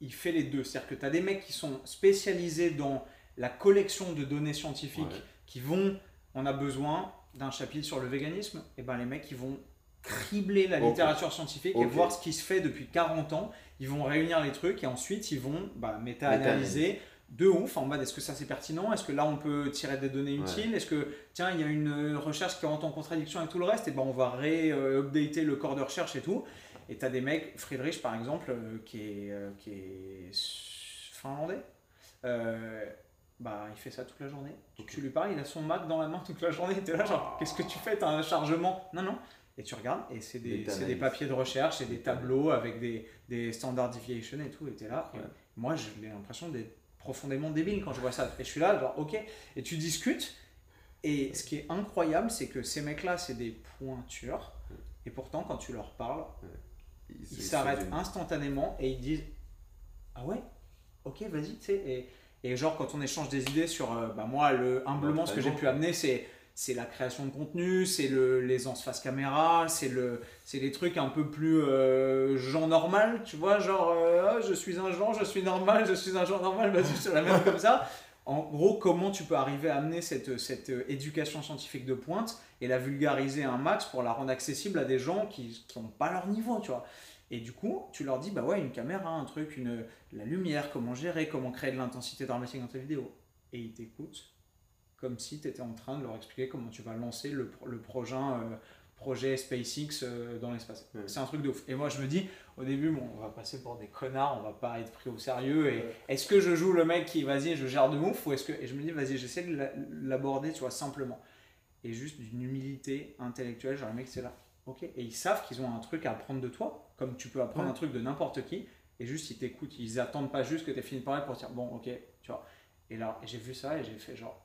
il fait les deux. C'est-à-dire que tu as des mecs qui sont spécialisés dans la collection de données scientifiques qui vont, on a besoin d'un chapitre sur le véganisme, et ben les mecs ils vont cribler la littérature scientifique et voir ce qui se fait depuis 40 ans. Ils vont réunir les trucs et ensuite ils vont bah, méta-analyser de ouf en mode est-ce que ça c'est pertinent? Est-ce que là on peut tirer des données utiles? Est-ce que tiens il y a une recherche qui rentre en contradiction avec tout le reste? Et ben on va ré-updater le corps de recherche et tout. Et tu as des mecs, Friedrich par exemple, euh, qui est, euh, qui est finlandais. Euh, bah, il fait ça toute la journée. Tu lui parles, il a son Mac dans la main toute la journée. Tu es là, genre, qu'est-ce que tu fais? T'as un chargement Non, non. Et tu regardes, et c'est des, des, papiers de recherche, c'est des tableaux avec des, des standard deviations et tout. Et tu es là. moi, j'ai l'impression d'être profondément débile quand je vois ça. Et je suis là, genre, ok. Et tu discutes. Et ce qui est incroyable, c'est que ces mecs-là, c'est des pointures. Et pourtant, quand tu leur parles, ils s'arrêtent instantanément et ils disent Ah ouais, ok, vas-y, tu sais. Et, et, genre, quand on échange des idées sur. Euh, bah, moi, le, humblement, ce que j'ai pu amener, c'est c'est la création de contenu, c'est le, l'aisance face caméra, c'est, le, c'est les trucs un peu plus euh, genre normal, tu vois, genre euh, ah, je suis un genre, je suis normal, je suis un genre normal, vas-y, je te la mets comme ça. En gros, comment tu peux arriver à amener cette, cette éducation scientifique de pointe et la vulgariser un max pour la rendre accessible à des gens qui n'ont pas leur niveau, tu vois. Et du coup, tu leur dis, bah ouais, une caméra, un truc, une, la lumière, comment gérer, comment créer de l'intensité dramatique dans tes vidéos. Et ils t'écoutent comme si tu étais en train de leur expliquer comment tu vas lancer le, le prochain euh, projet SpaceX euh, dans l'espace. Ouais. C'est un truc de ouf. Et moi, je me dis, au début, bon, on va passer pour des connards, on va pas être pris au sérieux. Et Ouais. est-ce que je joue le mec qui, vas-y, je gère de ouf ou est-ce que. Et je me dis, vas-y, j'essaie de la- l'aborder, tu vois, simplement. Et juste d'une humilité intellectuelle, genre, le mec, c'est là. Ok. Et ils savent qu'ils ont un truc à apprendre de toi, comme tu peux apprendre Ouais. un truc de n'importe qui. Et juste, ils t'écoutent. Ils attendent pas juste que tu aies fini de parler pour dire, bon, ok, tu vois. Et là, j'ai vu ça et j'ai fait genre,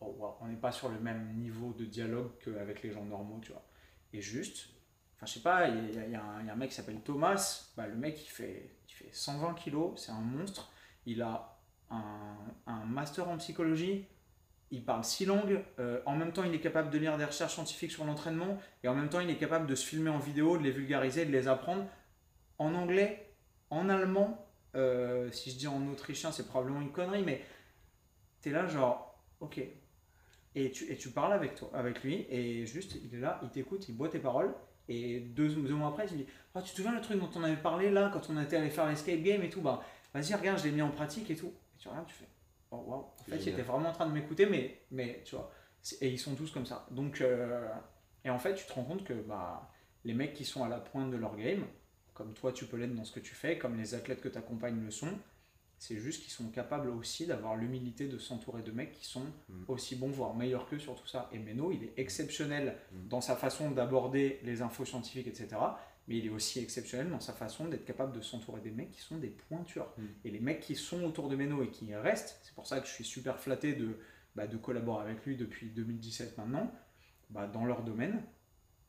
oh, on n'est pas sur le même niveau de dialogue qu'avec les gens normaux, tu vois. Et juste, enfin, je sais pas, il y, a- un- mec qui s'appelle Thomas, bah, le mec, il fait, il fait 120 kilos, c'est un monstre. Il a un, un master en psychologie, il parle six langues, euh, en même temps, il est capable de lire des recherches scientifiques sur l'entraînement, et en même temps, il est capable de se filmer en vidéo, de les vulgariser, de les apprendre en anglais, en allemand. euh, si je dis en autrichien, c'est probablement une connerie, mais t'es là, genre, ok. Et tu, et tu parles avec, toi, avec lui, et juste, il est là, il t'écoute, il boit tes paroles, et deux, deux mois après, il dit Ah, Tu te souviens le truc dont on avait parlé là, quand on était allé faire l'escape game et tout? Bah, vas-y, regarde, je l'ai mis en pratique et tout. Et tu regardes, tu fais Oh, waouh. En fait, il était vraiment en train de m'écouter, mais, mais tu vois, et ils sont tous comme ça. Donc, euh, et en fait, tu te rends compte que bah, les mecs qui sont à la pointe de leur game, comme toi, tu peux l'être dans ce que tu fais, comme les athlètes que tu accompagnes le sont, c'est juste qu'ils sont capables aussi d'avoir l'humilité de s'entourer de mecs qui sont Mm. aussi bons, voire meilleurs qu'eux sur tout ça. Et Meno, il est exceptionnel Mm. dans sa façon d'aborder les infos scientifiques, etc. Mais il est aussi exceptionnel dans sa façon d'être capable de s'entourer des mecs qui sont des pointures. Mm. Et les mecs qui sont autour de Meno et qui restent, c'est pour ça que je suis super flatté de, bah, de collaborer avec lui depuis 2017 maintenant, bah, dans leur domaine,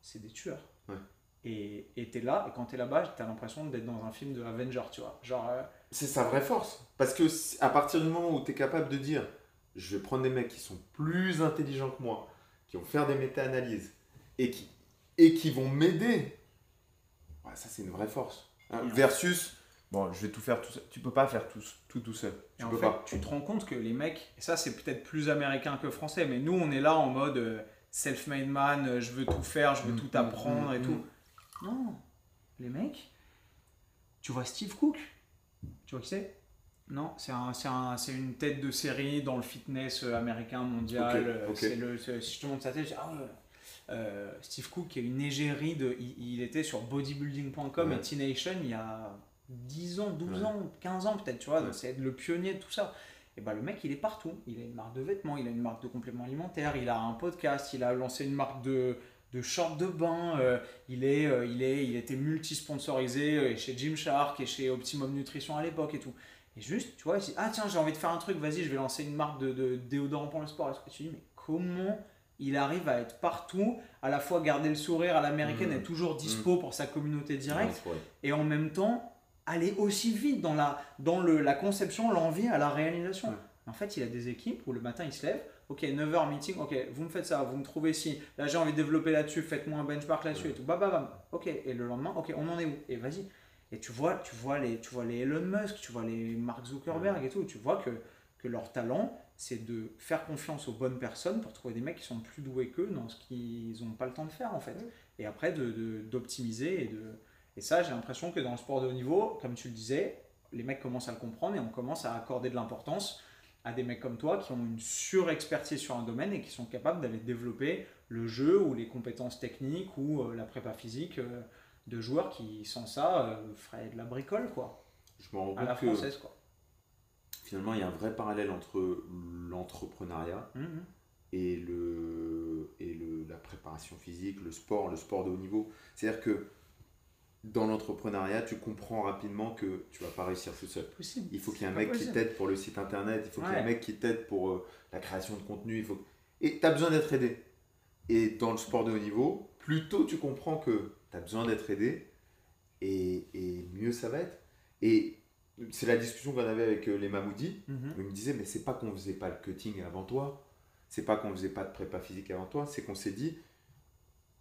c'est des tueurs. Ouais. Et et t'es là, et quand t'es là-bas, t'as l'impression d'être dans un film de Avenger, tu vois. Genre, euh, C'est sa vraie force. Parce que à partir du moment où tu es capable de dire je vais prendre des mecs qui sont plus intelligents que moi, qui vont faire des méta-analyses et qui, et qui vont m'aider, ouais, ça c'est une vraie force. Hein, Et Versus, bon, je vais tout faire tout seul. Tu peux pas faire tout tout, tout seul. Et Tu en peux fait, pas. tu te rends compte que les mecs, et ça c'est peut-être plus américain que français, mais nous on est là en mode euh, self-made man, euh, je veux tout faire, je veux Mm, tout mm, apprendre et mm. tout. Non, les mecs, tu vois Steve Cook, tu vois qui c'est? Non, c'est un, un- une tête de série dans le fitness euh, américain mondial. Euh, le, si je te montre sa tête, je dis, ah ouais. Euh, Steve Cook est une égérie de. Il, il était sur bodybuilding.com Ouais. et T-Nation il y a 10 ans, 12 Ouais. ans, 15 ans peut-être, tu vois. C'est le pionnier de tout ça. Et bah, le mec, il est partout. Il a une marque de vêtements, il a une marque de compléments alimentaires, il a un podcast, il a lancé une marque de, de shorts de bain. euh, il, est, euh, il, est, il était multi-sponsorisé euh, chez Gymshark et chez Optimum Nutrition à l'époque et tout. Et juste, tu vois, il dit Ah, tiens, j'ai envie de faire un truc, vas-y, je vais lancer une marque de, de déodorant pour le sport. Et tu te dis Mais comment il arrive à être partout, à la fois garder le sourire à l'américaine, Mhm. être toujours dispo pour sa communauté directe ouais. et en même temps aller aussi vite dans la, dans le, la conception, l'envie à la réalisation. Ouais. En fait, il a des équipes où le matin il se lève, ok, 9h meeting, ok, vous me faites ça, vous me trouvez ci, là j'ai envie de développer là-dessus, faites-moi un benchmark là-dessus Ouais. et tout, bam, bam, bam, ok, et le lendemain, ok, on en est où? Et vas-y. Et tu vois, tu vois les, tu vois les Elon Musk, tu vois les Mark Zuckerberg et tout, tu vois que, que leur talent, c'est de faire confiance aux bonnes personnes pour trouver des mecs qui sont plus doués qu'eux dans ce qu'ils n'ont pas le temps de faire en fait. Et après de- de- d'optimiser et de, et ça, j'ai l'impression que dans le sport de haut niveau, comme tu le disais, les mecs commencent à le comprendre et on commence à accorder de l'importance à des mecs comme toi qui ont une surexpertise sur un domaine et qui sont capables d'aller développer le jeu ou les compétences techniques ou euh, la prépa physique euh, de joueurs qui, sans ça, euh, feraient de la bricole, quoi. Je me rends À la compte que française, quoi. finalement il y a un vrai parallèle entre l'entrepreneuriat Mhm. et, le, et le, la préparation physique, le sport, le sport de haut niveau. C'est-à-dire que dans l'entrepreneuriat, tu comprends rapidement que tu vas pas réussir tout seul. Possible. Il faut qu'il y ait un mec qui t'aide pour le site internet, il faut qu'il y ait un mec qui t'aide pour euh, la création de contenu. Il faut... Et tu as besoin d'être aidé. Et dans le sport de haut niveau, plus tôt tu comprends que tu as besoin d'être aidé, et, et mieux ça va être. Et c'est la discussion qu'on avait avec euh, les Mamoudi. Mhm. Il me disait, mais c'est pas qu'on faisait pas le cutting avant toi, c'est pas qu'on faisait pas de prépa physique avant toi, c'est qu'on s'est dit,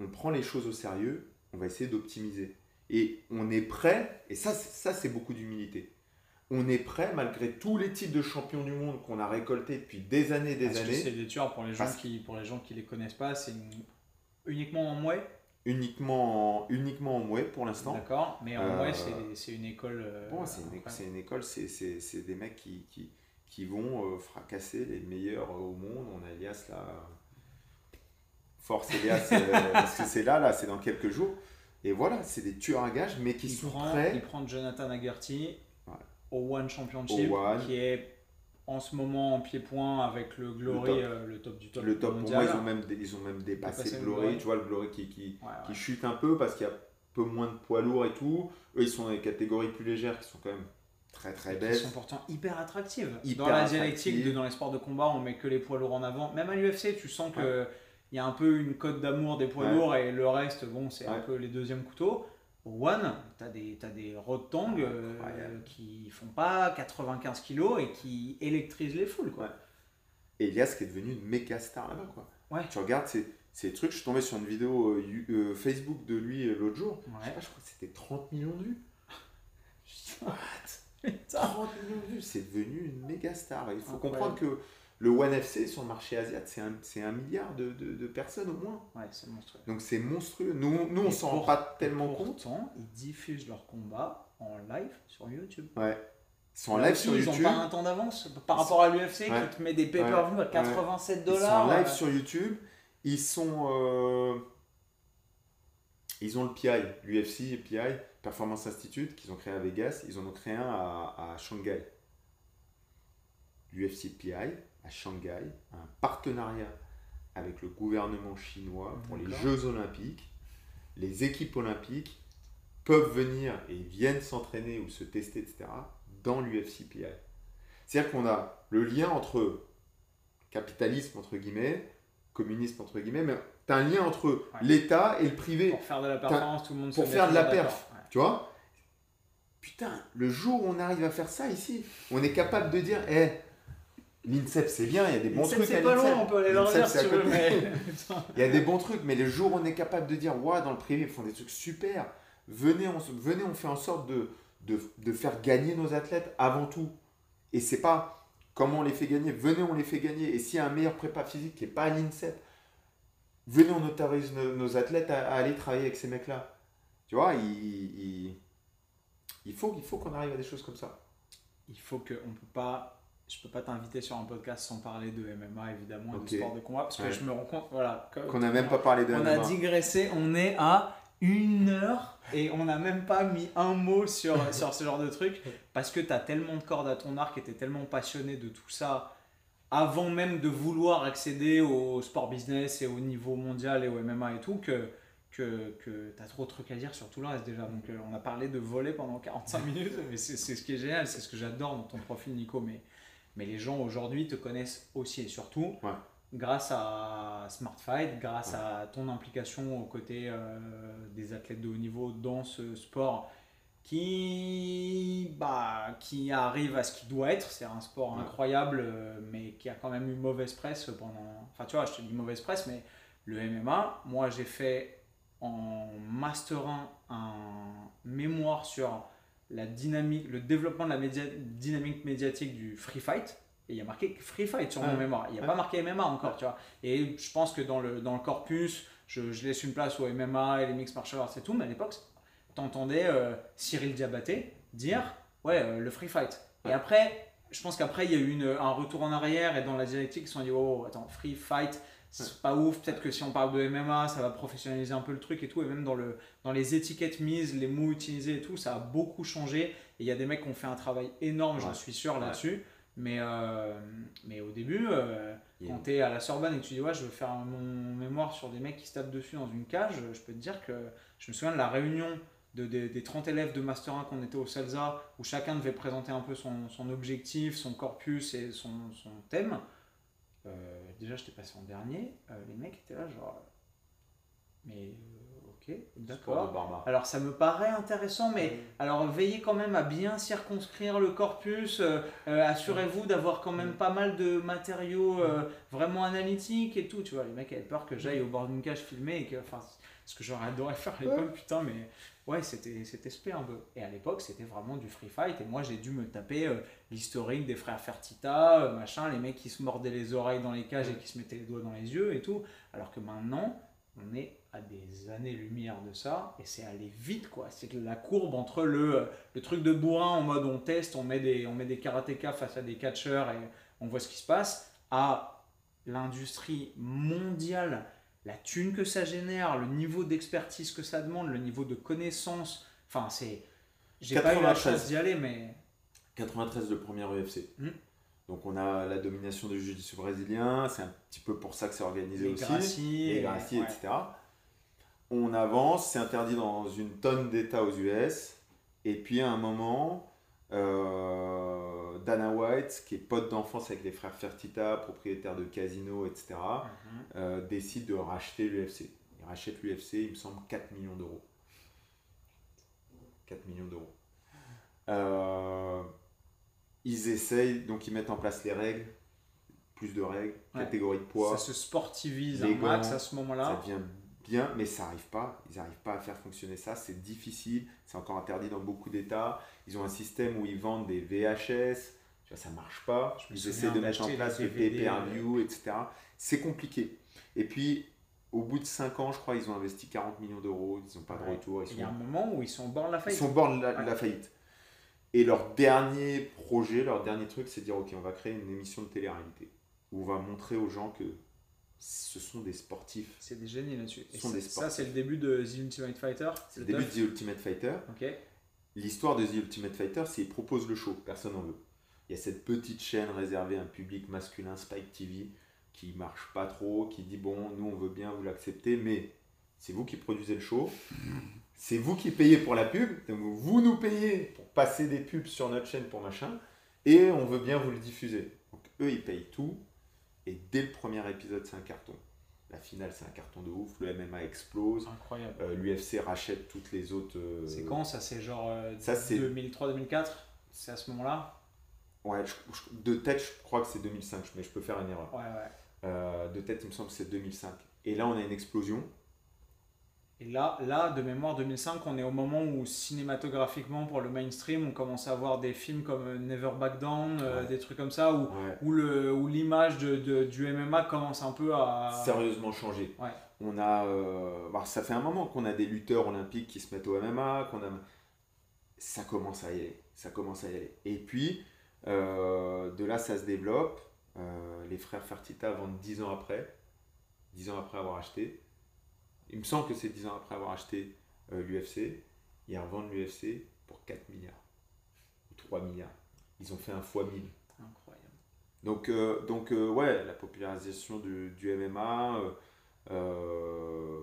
on prend les choses au sérieux, on va essayer d'optimiser. Et on est prêt, et ça, c'est- ça c'est beaucoup d'humilité. On est prêt, malgré tous les titres de champion du monde qu'on a récoltés depuis des années et des Parce années, c'est des tueurs pour les gens Parce- qui pour les gens qui les connaissent pas, c'est une- uniquement en mouet, uniquement, en- uniquement en mouet pour l'instant. d'accord, mais en Euh, mouet c'est une école. euh, Bon, c'est une, une école, c'est- des mecs qui, qui, qui vont euh, fracasser les meilleurs au monde. On a Elias là. Force Elias, euh, parce que c'est là, là, c'est dans quelques jours. Et voilà, c'est des tueurs à gages, mais qui il sont prend, prêts. Il prend Jonathan Agerty Ouais. au One Championship, Au One. qui est en ce moment en pied-point avec le Glory, Le top. euh, le top du top, Le top, pour mondial. moi, ils ont même, dé- ils ont même dépassé le Glory. Tu vois, le Glory qui, qui, Ouais, qui chute un peu parce qu'il y a un peu moins de poids lourds et tout. Eux, ils sont dans des catégories plus légères qui sont quand même très très qui belles. sont pourtant hyper attractives. Hyper dans la dialectique, de, dans les sports de combat, on met que les poids lourds en avant. Même à l'UFC, tu sens que il y a un peu une cote d'amour des poids Ouais. lourds et le reste, bon, c'est un peu les deuxièmes couteaux. Au One, tu as des, t'as des rotangs euh, qui font pas 95 kilos et qui électrisent les foules. Quoi. Et Elias qui est devenu une méga star là-bas. Quoi. Ouais. Tu regardes ces, ces trucs, je suis tombé sur une vidéo euh, euh, Facebook de lui euh, l'autre jour. Je sais Ouais. pas, je crois que c'était 30 millions de vues. Putain. 30 millions de vues, c'est devenu une méga star. Il faut Incroyable. comprendre que le One FC sur le marché asiatique, c'est un, un milliard de, de- de personnes au moins. Ouais, c'est monstrueux. Donc c'est monstrueux. Nous, nous on s'en rend pas tellement compte. Ils diffusent leurs combats en live sur YouTube. Ouais. Ils sont en live aussi, sur ils YouTube. ont pas un temps d'avance par rapport à l'UFC Ouais. qui te met des pay-per-view à 87 dollars. Ils sont en live sur YouTube. Ils sont. euh, Ils ont le PI, l'UFC et PI, Performance Institute, qu'ils ont créé à Vegas. Ils en ont créé un à, à Shanghai. L'UFC PI à Shanghai, un partenariat avec le gouvernement chinois pour les. Jeux Olympiques. Les équipes olympiques peuvent venir et viennent s'entraîner ou se tester, etc., dans l'UFC PI. C'est-à-dire qu'on a le lien entre capitalisme, entre guillemets, communisme, entre guillemets, mais tu as un lien entre l'État et le privé. Pour faire de la performance, tout le monde pour se faire de la perf. Ouais. Tu vois Putain, le jour où on arrive à faire ça ici, on est capable de dire, eh, l'INSEP c'est bien, il y a des bons trucs à C'est pas loin, on peut aller leur L'INSEP, dire si mais. Il y a des bons trucs, mais le jour où on est capable de dire, ouais, dans le privé, ils font des trucs super, venez, on, venez, on fait en sorte de, de, de faire gagner nos athlètes avant tout. Et c'est pas comment on les fait gagner, venez, on les fait gagner. Et s'il y a un meilleur prépa physique qui n'est pas à l'INSEP, venez, on autorise nos, nos athlètes à, à aller travailler avec ces mecs-là. Tu vois, il, il, il faut, il faut qu'on arrive à des choses comme ça. Il faut que on peut pas. Je peux pas t'inviter sur un podcast sans parler de MMA évidemment et Ok. de sport de combat parce que Ouais. je me rends compte voilà Qu'on n'a même pas parlé de on a digressé on est à une heure et on n'a même pas mis un mot sur, sur ce genre de truc parce que tu as tellement de cordes à ton arc et tu es tellement passionné de tout ça avant même de vouloir accéder au sport business et au niveau mondial et au MMA et tout que, que, que tu as trop de trucs à dire sur tout le reste déjà. Donc euh, on a parlé de voler pendant 45 minutes, mais c'est c'est ce qui est génial, c'est ce que j'adore dans ton profil Nico. Mais, mais les gens aujourd'hui te connaissent aussi et surtout Ouais. grâce à Smart Fight, grâce à ton implication aux côtés euh, des athlètes de haut niveau dans ce sport qui, bah, qui arrive à ce qu'il doit être. C'est un sport Ouais. incroyable, euh, mais qui a quand même eu mauvaise presse pendant. Enfin, tu vois, je te dis mauvaise presse, mais le MMA, moi j'ai fait en Master 1 un mémoire sur la dynamique, le développement de la média- dynamique médiatique du free fight. Et il y a marqué free fight sur mon mémoire. Il n'y a pas marqué MMA encore, tu vois. Et je pense que dans le, dans le corpus, je, je laisse une place au MMA et les mixed martial arts et tout, mais à l'époque, t'entendais euh, Cyril Diabaté dire ouais, euh, le free fight. Et après, je pense qu'après, il y a eu une- un retour en arrière et dans la dialectique, ils se sont dit oh, attends, free fight, c'est pas ouf. Peut-être que si on parle de MMA, ça va professionnaliser un peu le truc et tout. Et même dans, le, dans les étiquettes mises, les mots utilisés et tout, ça a beaucoup changé. Et il y a des mecs qui ont fait un travail énorme, j'en suis sûr Ouais. là-dessus. Mais, euh, mais au début, euh, quand tu es à la Sorbonne et que tu dis ouais, je veux faire mon mémoire sur des mecs qui se tapent dessus dans une cage, je peux te dire que je me souviens de la réunion de, des- des 30 élèves de Master 1 qu'on était au CELSA, où chacun devait présenter un peu son, son objectif, son corpus et son, son thème. Euh, déjà, j'étais passé en dernier. Euh, les mecs étaient là, genre. Mais euh, ok, d'accord. Alors ça me paraît intéressant, mais alors veillez quand même à bien circonscrire le corpus. euh, Assurez-vous d'avoir quand même pas mal de matériaux vraiment analytiques et tout. Tu vois, les mecs avaient peur que j'aille au bord d'une cage filmer et que, enfin, ce que j'aurais adoré faire à l'époque, putain, mais ouais, c'était c'était spé un peu. Et à l'époque, c'était vraiment du free fight. Et moi, j'ai dû me taper euh, l'historique des frères Fertita, euh, machin, les mecs qui se mordaient les oreilles dans les cages et qui se mettaient les doigts dans les yeux et tout. Alors que maintenant, on est à des années-lumière de ça, et c'est aller vite, quoi. C'est la courbe entre le, le truc de bourrin en mode on teste, on met des, on met des karatékas face à des catcheurs et on voit ce qui se passe, à l'industrie mondiale, la thune que ça génère, le niveau d'expertise que ça demande, le niveau de connaissance, enfin c'est... J'ai pas eu la 93. chance d'y aller, mais... 93 le premier UFC. Mm. Donc on a la domination du jiu-jitsu brésilien, c'est un petit peu pour ça que c'est organisé Les aussi. Gracie, les ouais. etc. On avance, c'est interdit dans une tonne d'États aux US. Et puis à un moment, euh, Dana White, qui est pote d'enfance avec les frères Fertitta, propriétaire de casinos, etc., Mhm. euh, décide de racheter l'UFC. Il rachète l'UFC, il me semble, 4 millions d'euros. 4 millions d'euros. Euh, ils essayent, donc ils mettent en place les règles, plus de règles, Ouais. catégorie de poids. Ça se sportivise un max à ce Ça moment-là. devient bien, mais ça n'arrive pas. Ils n'arrivent pas à faire fonctionner ça. C'est difficile. C'est encore interdit dans beaucoup d'États. Ils ont un système où ils vendent des VHS. Tu vois, ça marche pas. Je Ils essaient de mettre en place des le pay-per-view, etc. C'est compliqué. Et puis, au bout de 5 ans, je crois, ils ont investi 40 millions d'euros. Ils n'ont pas de Ouais. retour. Ils Il y a un sont, moment où ils sont au bord de la ils faillite. sont au bord de la, de Ouais. la faillite. Et leur dernier projet, leur dernier truc, c'est de dire ok, on va créer une émission de télé-réalité où on va montrer aux gens que ce sont des sportifs. C'est des génies là-dessus. Et sont c'est- des ça, sportifs. c'est le début de The Ultimate Fighter. C'est le début de. The Ultimate Fighter. Ok. L'histoire de The Ultimate Fighter, c'est qu'ils proposent le show, personne n'en veut. Il y a cette petite chaîne réservée à un public masculin, Spike TV, qui marche pas trop, qui dit bon, nous on veut bien vous l'accepter, mais c'est vous qui produisez le show, c'est vous qui payez pour la pub, donc vous nous payez pour passer des pubs sur notre chaîne pour machin, et on veut bien vous le diffuser. Donc eux ils payent tout, et dès le premier épisode c'est un carton. La finale c'est un carton de ouf, le MMA explose, Incroyable. euh, l'UFC rachète toutes les autres. euh, C'est quand ça C'est genre euh, Ça, c'est- 2003-2004 C'est à ce moment-là? Ouais, je- je- de tête, je crois que c'est 2005, mais je peux faire une erreur. Ouais, ouais. Euh, de tête, il me semble que c'est 2005. Et là, on a une explosion. Et là, là, de mémoire 2005, on est au moment où cinématographiquement, pour le mainstream, on commence à voir des films comme euh, Never Back Down, euh, des trucs comme ça, où, Ouais. où le- où l'image de, de- du MMA commence un peu à... Sérieusement. Ouais. On a, euh, bah, ça fait un moment qu'on a des lutteurs olympiques qui se mettent au MMA, qu'on a, ça commence à y aller, ça commence à y aller. Et puis, euh, de là, ça se développe. Les frères Fertitta vendent 10 ans après, 10 ans après avoir acheté. Il me semble que c'est 10 ans après avoir acheté euh, l'UFC. Ils revendent l'UFC pour 4 milliards ou 3 milliards. Ils ont fait un fois 1000. Incroyable. Donc, euh, donc euh, ouais, la popularisation du, du MMA, euh, euh,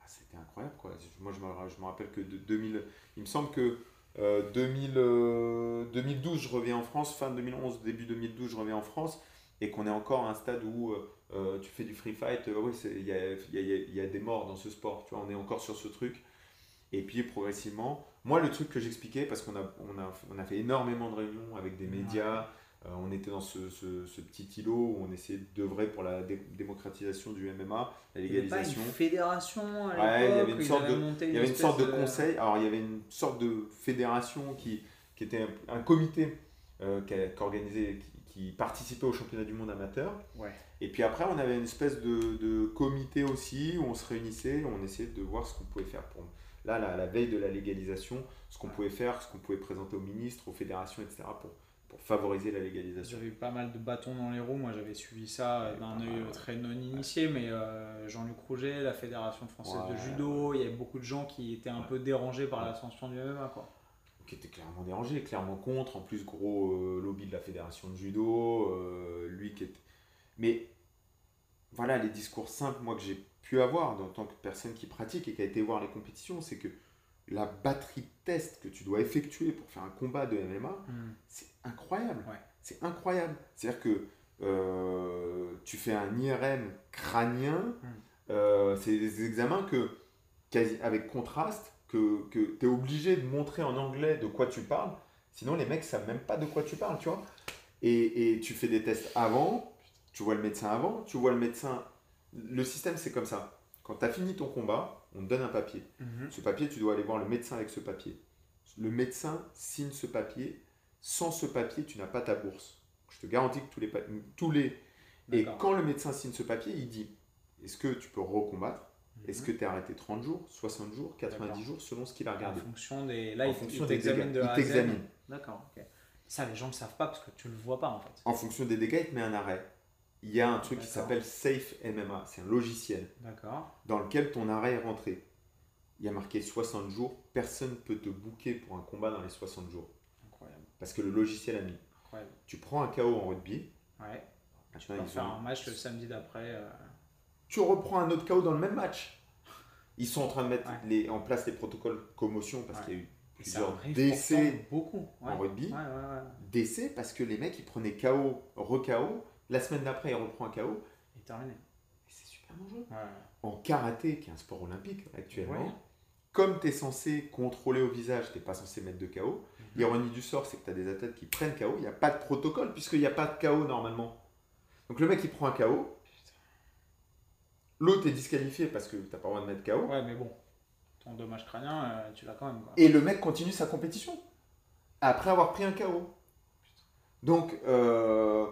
ah, c'était incroyable quoi. Moi je me, je me rappelle que de 2000, il me semble que euh, 2000, euh, 2012 je reviens en France, fin 2011, début 2012 je reviens en France et qu'on est encore à un stade où euh, euh, tu fais du free fight, euh, oui, il y a, il y, a, il y a des morts dans ce sport, tu vois, on est encore sur ce truc. Et puis progressivement, moi le truc que j'expliquais, parce qu'on a, on a, on a fait énormément de réunions avec des médias, euh, on était dans ce, ce- ce petit îlot où on essayait d'œuvrer pour la dé- démocratisation du MMA, la Il y avait pas légalisation. une à Ouais, il y avait une sorte de- Il y avait une sorte de conseil, alors il y avait une sorte de fédération qui, qui était un, un comité euh, qui, a- qui organisait, qui, qui participait au championnat du monde amateur. Ouais. Et puis après, on avait une espèce de, de comité aussi où on se réunissait, on essayait de voir ce qu'on pouvait faire pour. Là, la, la veille de la légalisation, ce qu'on pouvait faire, ce qu'on pouvait présenter aux ministres, aux fédérations, etc., pour, pour favoriser la légalisation. J'avais eu pas mal de bâtons dans les roues, moi j'avais suivi ça d'un œil très non initié, mais euh, Jean-Luc Rouget, la Fédération française de judo, il y avait beaucoup de gens qui étaient un peu dérangés par l'ascension du MMA. Quoi. Qui était clairement dérangé, clairement contre, en plus gros euh, lobby de la fédération de judo, euh, lui qui était... Mais voilà, les discours simples, moi, que j'ai pu avoir en tant que personne qui pratique et qui a été voir les compétitions, c'est que la batterie de tests que tu dois effectuer pour faire un combat de MMA, c'est incroyable. Ouais. C'est incroyable. C'est-à-dire que euh, tu fais un IRM crânien, Mm. euh, c'est des examens que, quasi, avec contraste que, que tu es obligé de montrer en anglais de quoi tu parles. Sinon, les mecs savent même pas de quoi tu parles, tu vois. Et, et tu fais des tests avant, tu vois le médecin avant, tu vois le médecin. Le système, c'est comme ça. Quand tu as fini ton combat, on te donne un papier. Ce papier, tu dois aller voir le médecin avec ce papier. Le médecin signe ce papier. Sans ce papier, tu n'as pas ta bourse. Je te garantis que tous les... Tous les... Et quand le médecin signe ce papier, il dit est-ce que tu peux recombattre? Est-ce que tu es arrêté 30 jours, 60 jours, 90 D'accord. jours, selon ce qu'il a En regardé fonction des. Là, En il, fonction il des t'examine dégâts. de Il A à Z. t'examine. D'accord, ok. Ça, les gens ne savent pas parce que tu le vois pas en fait. En fonction des dégâts, il te met un arrêt. Il y a un truc qui s'appelle Safe MMA, c'est un logiciel D'accord. dans lequel ton arrêt est rentré. Il y a marqué 60 jours, personne ne peut te booker pour un combat dans les 60 jours. Incroyable. Parce que le logiciel a mis. Incroyable. Tu prends un KO en rugby, Ouais. Tu ils faire un match le samedi d'après. euh, tu reprends un autre KO dans le même match. Ils sont en train de mettre Ouais. les, en place les protocoles commotion parce Ouais. qu'il y a eu plusieurs décès beaucoup. Ouais. en rugby. Ouais, ouais, ouais. Décès parce que les mecs ils prenaient KO, re-KO, la semaine d'après ils reprend un KO. Et terminé. C'est super dangereux. Ouais. En karaté, qui est un sport olympique actuellement, Ouais. comme tu es censé contrôler au visage, tu n'es pas censé mettre de KO. Mhm. L'ironie du sort, c'est que tu as des athlètes qui prennent KO, il n'y a pas de protocole puisqu'il n'y a pas de KO normalement. Donc le mec il prend un KO, l'autre est disqualifié parce que tu n'as pas le droit de mettre KO, Ouais, mais bon. Ton dommage crânien, euh, tu l'as quand même. Quoi. et le mec continue sa compétition après avoir pris un KO. Donc euh,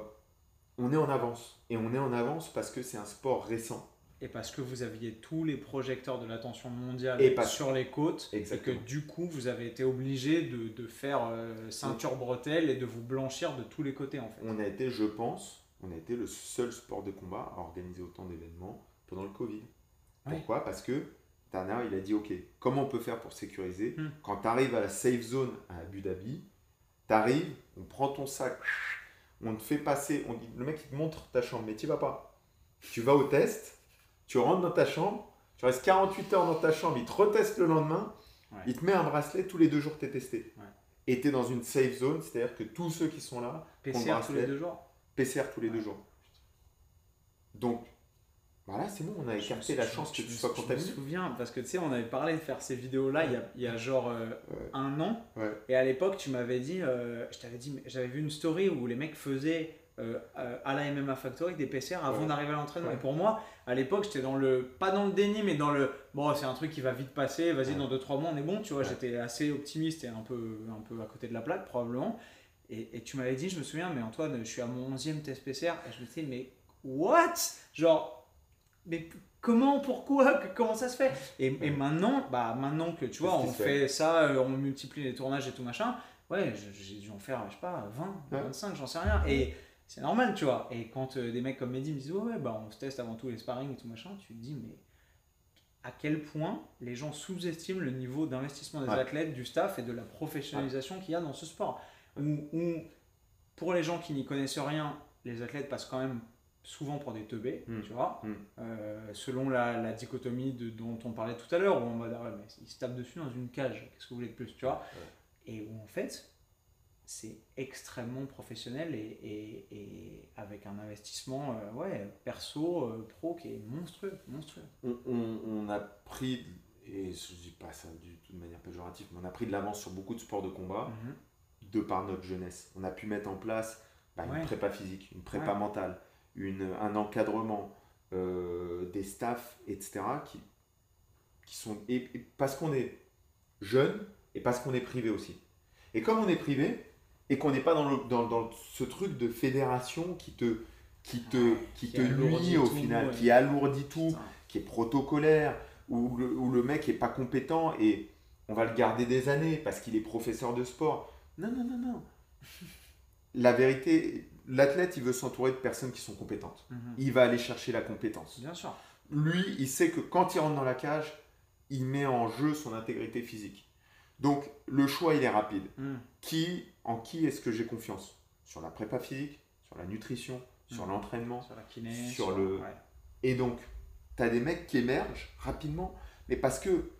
on est en avance. Et on est en avance parce que c'est un sport récent. Et parce que vous aviez tous les projecteurs de l'attention mondiale Et parce- sur les côtes, Exactement. et que du coup, vous avez été obligé de, de faire euh, ceinture bretelle et de vous blanchir de tous les côtés en fait. On a été, je pense, on a été le seul sport de combat à organiser autant d'événements pendant le Covid. Ouais. Pourquoi? Parce que Tana, il a dit, ok, comment on peut faire pour sécuriser? Hmm. Quand tu arrives à la safe zone à Abu Dhabi, tu arrives, on prend ton sac, on te fait passer, on dit, le mec il te montre ta chambre, mais tu vas pas. Tu vas au test, tu rentres dans ta chambre, tu restes 48 heures dans ta chambre, il te reteste le lendemain, Ouais. il te met un bracelet, tous les deux jours tu es testé. Ouais. Et tu es dans une safe zone, c'est-à-dire que tous ceux qui sont là, PCR tous les deux jours? PCR tous les deux jours. Donc, voilà, c'est bon, on a écarté Je- la je- chance que je tu sois Je contaminé. me souviens, parce que tu sais, on avait parlé de faire ces vidéos-là il, y a, y a genre euh, Ouais. un an. Ouais. Et à l'époque, tu m'avais dit, euh, je t'avais dit, j'avais vu une story où les mecs faisaient euh, à la MMA Factory des PCR avant d'arriver à l'entraînement. Et pour moi, à l'époque, j'étais dans le, pas dans le déni, mais dans le, bon, c'est un truc qui va vite passer, vas-y, dans 2-3 mois, on est bon, tu vois. J'étais assez optimiste et un peu, un peu à côté de la plaque, probablement. Et, et tu m'avais dit, je me souviens, mais Antoine, je suis à mon 11e test PCR. Et je me disais, mais what? Genre, mais comment, pourquoi, comment ça se fait? Et, et maintenant, bah, maintenant que tu vois, on fait ça, euh, on multiplie les tournages et tout machin, ouais, j'ai dû en faire, je sais pas, 20, Ouais. 25, j'en sais rien. Et c'est normal, tu vois. Et quand euh, des mecs comme Mehdi me disent, ouais, bah, on se teste avant tout les sparring et tout machin, tu te dis, mais à quel point les gens sous-estiment le niveau d'investissement des Ouais. athlètes, du staff et de la professionnalisation qu'il y a dans ce sport? Où, où, pour les gens qui n'y connaissent rien, les athlètes passent quand même souvent pour des teubés, Mm. tu vois, Mm. Euh, selon la, la dichotomie de, dont on parlait tout à l'heure, où on va dire, ouais, mais ils se tapent dessus dans une cage, qu'est-ce que vous voulez de plus, tu vois Et où en fait, c'est extrêmement professionnel et, et- et avec un investissement euh, ouais, perso, euh, pro qui est monstrueux, monstrueux. On, on- on a pris, et je dis pas ça du tout de manière péjorative, mais on a pris de l'avance sur beaucoup de sports de combat Mhm. de par notre jeunesse. On a pu mettre en place bah, Ouais. une prépa physique, une prépa Ouais. mentale, une, un encadrement, euh, des staffs, etc. qui, qui sont. Et, et parce qu'on est jeune et parce qu'on est privé aussi. Et comme on est privé et qu'on n'est pas dans, le, dans, dans ce truc de fédération qui te, qui te, Ouais, qui qui te nuit au tout, final, ouais. qui alourdit tout, Putain. qui est protocolaire, où le, où le mec est pas compétent et on va le garder des années parce qu'il est professeur de sport. Non, non, non, non. La vérité, l'athlète, il veut s'entourer de personnes qui sont compétentes. Mhm. Il va aller chercher la compétence. Bien sûr. Lui, il sait que quand il rentre dans la cage, il met en jeu son intégrité physique. Donc, le choix, il est rapide. Mhm. Qui, en qui est-ce que j'ai confiance? Sur la prépa physique, sur la nutrition, sur Mhm. l'entraînement, Sur la kiné. Sur le- ouais. Et donc, tu as des mecs qui émergent rapidement, mais parce que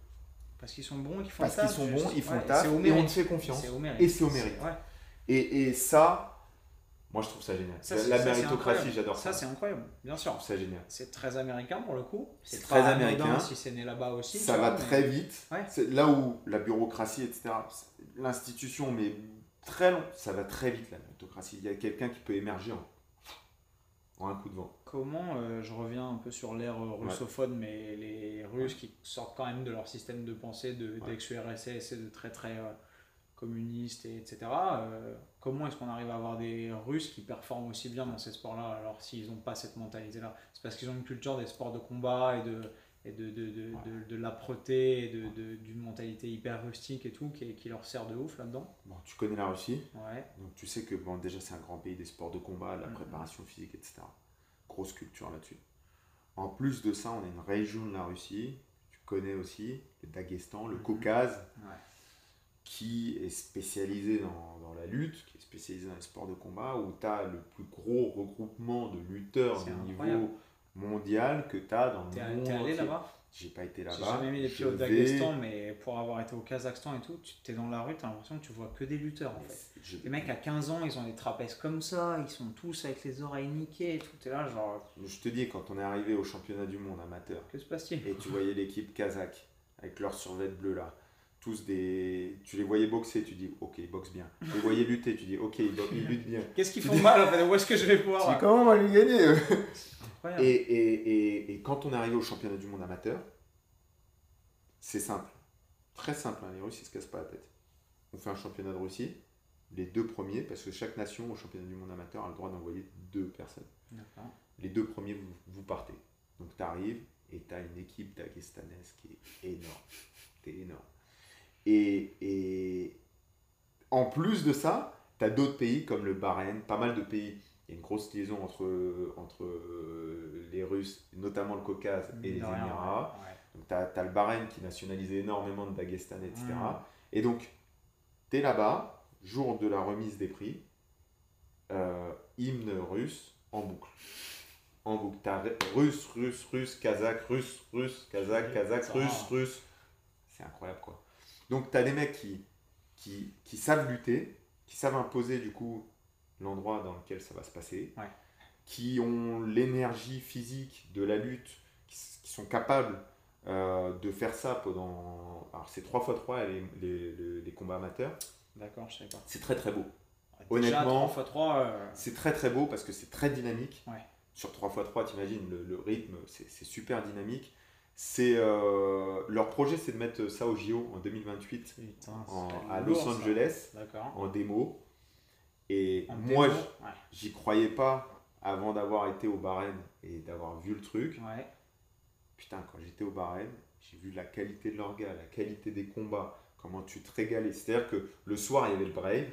Parce qu'ils sont bons qu'ils font parce qu'ils sont bons, ils font le taf, et on te fait confiance. Et c'est au mérite. Et ça, moi je trouve ça génial. Ça, la c'est- c'est méritocratie, j'adore ça. Ça, c'est incroyable, bien sûr. ça génial. C'est très américain pour le coup. C'est très américain. Si c'est né là-bas aussi. Ça va vois, mais- très vite. Ouais. C'est là où la bureaucratie, etc., l'institution, mais très long, ça va très vite la méritocratie. Il y a quelqu'un qui peut émerger en, en un coup de vent. Comment, euh, je reviens un peu sur l'ère russophone, mais les Russes qui sortent quand même de leur système de pensée de, d'ex-URSS et de très très euh, communistes, et etc. euh, comment est-ce qu'on arrive à avoir des Russes qui performent aussi bien dans ces sports-là alors s'ils n'ont pas cette mentalité-là? C'est parce qu'ils ont une culture des sports de combat et de, et de, de, de, de, de l'âpreté et de, de- d'une mentalité hyper rustique et tout qui, qui leur sert de ouf là-dedans. Bon, tu connais la Russie, Ouais. donc tu sais que bon, déjà c'est un grand pays des sports de combat, de la Mhm. préparation physique, etc. Grosse culture là-dessus. En plus de ça, on a une région de la Russie, tu connais aussi, le Daghestan, le Mhm. Caucase, Ouais. Qui est spécialisé dans, dans la lutte, qui est spécialisé dans les sports de combat, où tu as le plus gros regroupement de lutteurs incroyable. niveau mondial que tu as dans le monde t'es allé là-bas? J'ai pas été là-bas. J'ai jamais mis les pieds au Daghestan, mais pour avoir été au Kazakhstan et tout, tu t'es dans la rue, t'as l'impression que tu vois que des lutteurs en fait. Je- Les mecs à 15 ans, ils ont des trapèzes comme ça, ils sont tous avec les oreilles niquées et tout. T'es là, genre, Je te dis, quand on est arrivé au championnat du monde amateur, que se passe-t-il? et tu voyais l'équipe kazakh, avec leurs survêt bleus là, tous des... Tu les voyais boxer, tu dis, ok, ils boxent bien. Tu les voyais lutter, tu dis, ok, ils, ils luttent bien. Qu'est-ce qu'ils font mal en fait? Où est-ce que je vais pouvoir Tu dis, comment on va lui gagner? Et, et, et, et quand on est arrivé au championnat du monde amateur, c'est simple. Très simple, hein, les Russes, ils se cassent pas la tête. On fait un championnat de Russie, les deux premiers, parce que chaque nation au championnat du monde amateur a le droit d'envoyer deux personnes. Les deux premiers, vous, vous partez. Donc tu arrives et tu as une équipe daghestanaise qui est énorme. T'es énorme. Et, et en plus de ça, tu as d'autres pays comme le Bahreïn, pas mal de pays. Il y a une grosse liaison entre, entre euh, les Russes, notamment le Caucase et les Émirats. ouais. Donc, tu as, le Bahreïn qui nationalisait énormément de Daghestan, etc. Mm. Et donc, tu es là-bas, jour de la remise des prix, euh, hymne russe en boucle. En boucle. Tu as russe, russe, russe, kazakh, russe, russe, kazakh, kazakh, russe, va. russe. C'est incroyable, quoi. Donc, tu as des mecs qui, qui, qui savent lutter, qui savent imposer, du coup, l'endroit dans lequel ça va se passer, Ouais. qui ont l'énergie physique de la lutte, qui, sont capables euh, de faire ça pendant. Alors, c'est 3 x 3 les, les, les- les combats amateurs. D'accord, je sais pas. C'est très très beau. Déjà, Honnêtement, 3x3, C'est très très beau parce que c'est très dynamique. Ouais. Sur 3x3, t'imagines, le, le rythme, c'est super dynamique. C'est euh, leur projet, c'est de mettre ça au JO en 2028 putain, en- c'est à Los. Angeles en démo. Et En moi, j'y croyais pas avant d'avoir été au Bahreïn et d'avoir vu le truc. ouais. Putain, quand j'étais au Bahreïn, j'ai vu la qualité de leur gars, la qualité des combats, comment tu te régalais. C'est-à-dire que le soir, il y avait le Brave.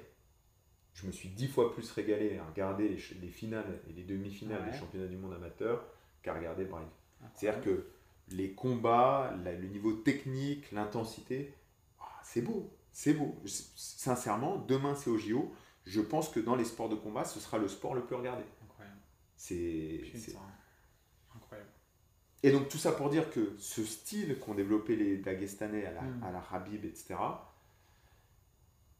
Je me suis dix fois plus régalé à regarder les, finales et les demi-finales Ouais. des championnats du monde amateur qu'à regarder Brave. C'est-à-dire que les combats, la- le niveau technique, l'intensité, ah, c'est beau, c'est beau. Sincèrement, demain c'est au JO. Je pense que dans les sports de combat, ce sera le sport le plus regardé. Incroyable. C'est. Incroyable. Et donc tout ça pour dire que ce style qu'ont développé les Dagestanais à la, Mm. à la Habib, etc.,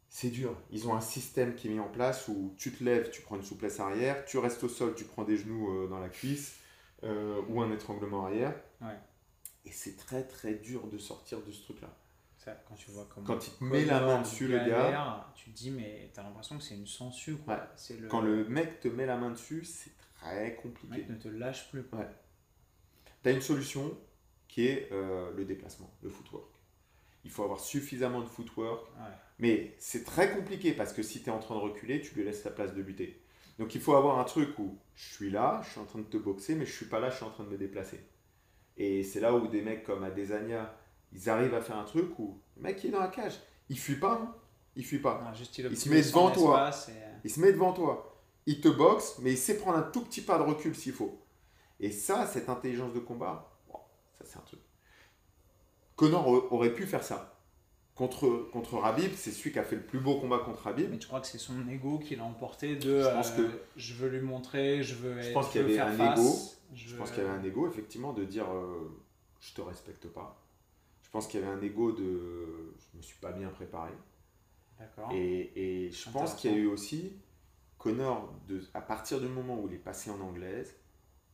c'est dur. Ils ont un système qui est mis en place où tu te lèves, tu prends une souplesse arrière, tu restes au sol, tu prends des genoux euh, dans la cuisse euh, ou un étranglement arrière. Ouais. Et c'est très très dur de sortir de ce truc-là. Ça, quand tu vois comment. Quand il te met la main dessus, le gars, Tu te dis, mais t'as l'impression que c'est une sangsue. Quoi. Ouais. Le... quand le mec te met la main dessus, c'est très le compliqué. mec ne te lâche plus. quoi. Tu as une solution qui est euh, le déplacement, le footwork. Il faut avoir suffisamment de footwork Ouais. Mais c'est très compliqué parce que si tu es en train de reculer, tu lui laisses la place de buter. Donc il faut avoir un truc où je suis là, je suis en train de te boxer, mais je suis pas là, je suis en train de me déplacer. Et c'est là où des mecs comme Adesanya, ils arrivent à faire un truc où le mec il est dans la cage, il fuit pas, hein. il fuit pas. Non, juste Il se met devant toi. et- Il se met devant toi, il te boxe, mais il sait prendre un tout petit pas de recul s'il faut. Et ça, cette intelligence de combat, ça c'est un truc. Connor aurait- pu faire ça. Contre, contre Rabib, c'est celui qui a fait le plus beau combat contre Rabib. Mais tu crois que c'est son ego qui l'a emporté de Je pense euh, que- je veux lui montrer, je veux, Je pense qu'il y avait un face, ego. Je, pense qu'il y avait un ego, effectivement, de dire euh, je te respecte pas. Je pense qu'il y avait un ego de je me suis pas bien préparé. D'accord. Et, et je pense qu'il y a eu aussi Connor, de, à partir du moment où il est passé en anglaise,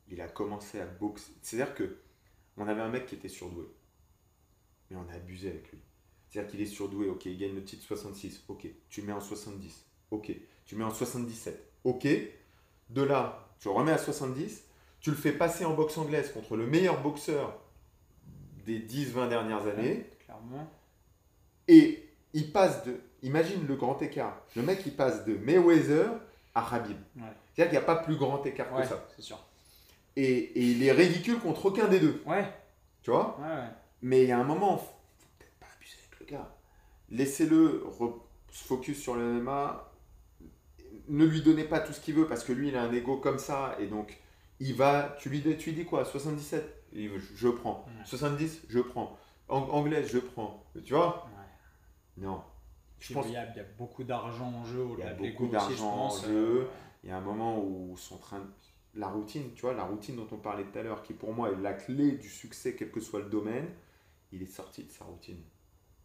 il a commencé à boxer. C'est-à-dire que on avait un mec qui était surdoué, mais on a abusé avec lui. C'est-à-dire qu'il est surdoué, ok, il gagne le titre 66, ok, tu mets en 70, ok, tu mets en 77, ok. De là, tu remets à 70, tu le fais passer en boxe anglaise contre le meilleur boxeur des 10-20 dernières années. Clairement. Et il passe de. Imagine le grand écart. Le mec, il passe de Mayweather à Habib. Ouais. C'est-à-dire qu'il n'y a pas plus grand écart Ouais, que ça. c'est sûr. Et, et il est ridicule contre aucun des deux. Ouais. Tu vois? Ouais. Mais il y a un moment, faut faut peut-être pas abuser avec le gars. Laissez-le se focus sur le MMA. Ne lui donnez pas tout ce qu'il veut parce que lui, il a un ego comme ça. Et donc, il va. Tu lui dis, tu lui dis quoi 77 Il Je prends. Ouais. 70 Je prends. Ang- Anglais, je prends. Tu vois? Ouais. Non. Je pense il, y a, il y a beaucoup d'argent en jeu, Il y a beaucoup d'argent en pense. jeu. euh, il y a un moment où son train la routine, tu vois, la routine dont on parlait tout à l'heure, qui pour moi est la clé du succès, quel que soit le domaine, il est sorti de sa routine.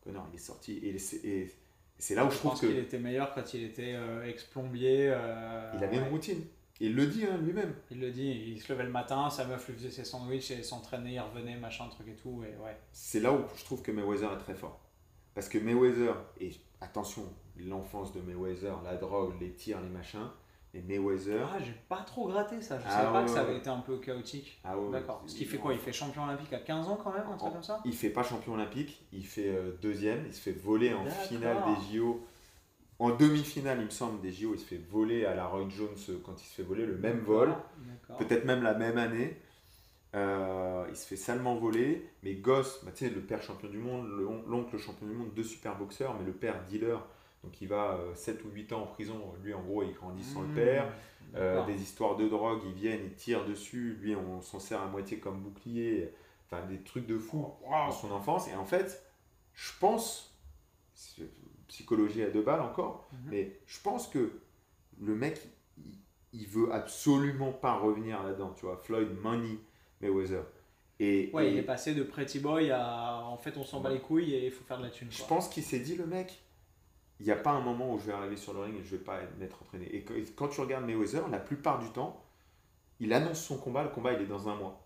Connor, il est sorti. Et c'est et c'est là où je, je trouve pense qu'il était meilleur quand il était euh, ex-plombier. euh, il avait ouais. une routine. Et il le dit hein, lui-même. Il le dit, il se levait le matin, sa meuf lui faisait ses sandwichs et il s'entraînait, il revenait, machin, truc et tout. Et ouais. C'est là où je trouve que Mayweather est très fort. Parce que Mayweather, et attention, l'enfance de Mayweather, la drogue, les tirs, les machins, mais Mayweather. Ah, j'ai pas trop gratté ça, je Ah, savais pas ouais, que ça avait ouais. été un peu chaotique. Ah ouais, D'accord. Ce qui fait quoi Il fait champion olympique à 15 ans quand même, un truc En- comme ça? Il fait pas champion olympique, il fait euh, deuxième, il se fait voler en finale des JO. En demi-finale, il me semble, des JO, il se fait voler à la Roy Jones euh, quand il se fait voler, le même vol, peut-être même la même année. Euh, il se fait salement voler, mais gosse, bah, tu sais, le père champion du monde, le on- l'oncle champion du monde, deux super boxeurs, mais le père dealer, donc il va 7 ou 8 ans en prison, lui en gros il grandit sans le Mmh, père. Euh, d'accord. des histoires de drogue, ils viennent, ils tirent dessus, lui on s'en sert à moitié comme bouclier, enfin des trucs de fou Waouh. dans son enfance. Et en fait, je pense, psychologie à deux balles encore, Mhm. mais je pense que le mec, il, il veut absolument pas revenir là-dedans, tu vois. Floyd, Money, Mayweather. Et, Ouais, et il est passé de Pretty Boy à en fait on s'en bat les couilles et il faut faire de la thune. je quoi. pense qu'il s'est dit, le mec, il n'y a pas un moment où je vais arriver sur le ring et je vais pas m'être entraîné. Et quand tu regardes Mayweather, la plupart du temps, il annonce son combat, le combat il est dans un mois.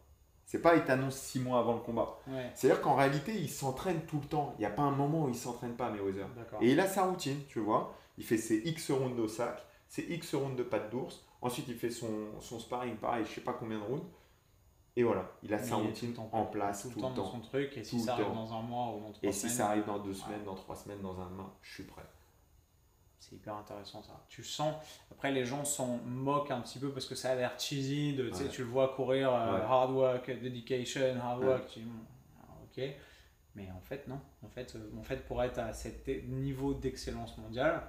C'est pas il t'annonce six mois avant le combat. Ouais, C'est-à-dire qu'en réalité, il s'entraîne tout le temps. Il n'y a pas un moment où il s'entraîne pas, Mayweather. Et il a sa routine, tu vois. Il fait ses X rounds au sac, ses X rounds de patte d'ours. Ensuite, il fait son, son sparring, pareil, je sais pas combien de rounds. Et voilà, il a Mais sa il est routine tout le temps- en place tout tout le temps dans son truc et si ça arrive temps. dans un mois ou dans trois Et si ça arrive dans deux ouais. semaines, dans trois semaines, dans un mois, je suis prêt. C'est hyper intéressant ça. Tu sens, après les gens s'en moquent un petit peu parce que ça a l'air cheesy, de, tu sais, Ouais. tu le vois courir, euh, Ouais. hard work, dedication, hard Ouais. work, tu dis, ok. Mais en fait, non. En fait, euh, en fait pour être à cet niveau d'excellence mondiale,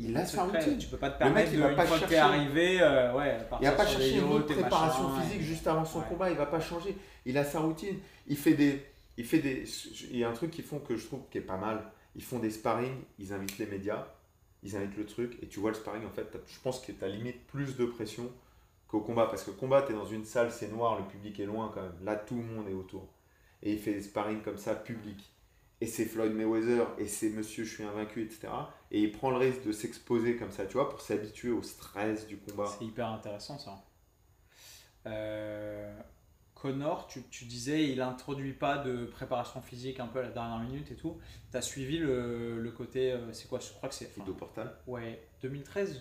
Il a sa routine. Tu peux pas te Le mec, permettre, il de, va une pas fois t'es chercher- arrivé, euh, ouais, Il n'a pas des une autre préparation machin, physique juste avant son combat, il va pas changer. Il a sa routine. Il fait des. Il fait des. Il y a un truc qu'ils font que je trouve qui est pas mal. Ils font des sparring, ils invitent les médias, ils invitent le truc, et tu vois le sparring, en fait, je pense que tu as limite plus de pression qu'au combat. Parce que combat, tu es dans une salle, c'est noir, le public est loin quand même. Là, tout le monde est autour. Et il fait des sparring comme ça, public. Et c'est Floyd Mayweather, et c'est Monsieur, je suis invaincu, etc. Et il prend le risque de s'exposer comme ça, tu vois, pour s'habituer au stress du combat. C'est hyper intéressant ça. Euh, Connor, tu, tu disais, il introduit pas de préparation physique un peu à la dernière minute et tout. Tu as suivi le, le côté, euh, c'est quoi Je crois que c'est. enfin, Fido Portal. ouais, 2013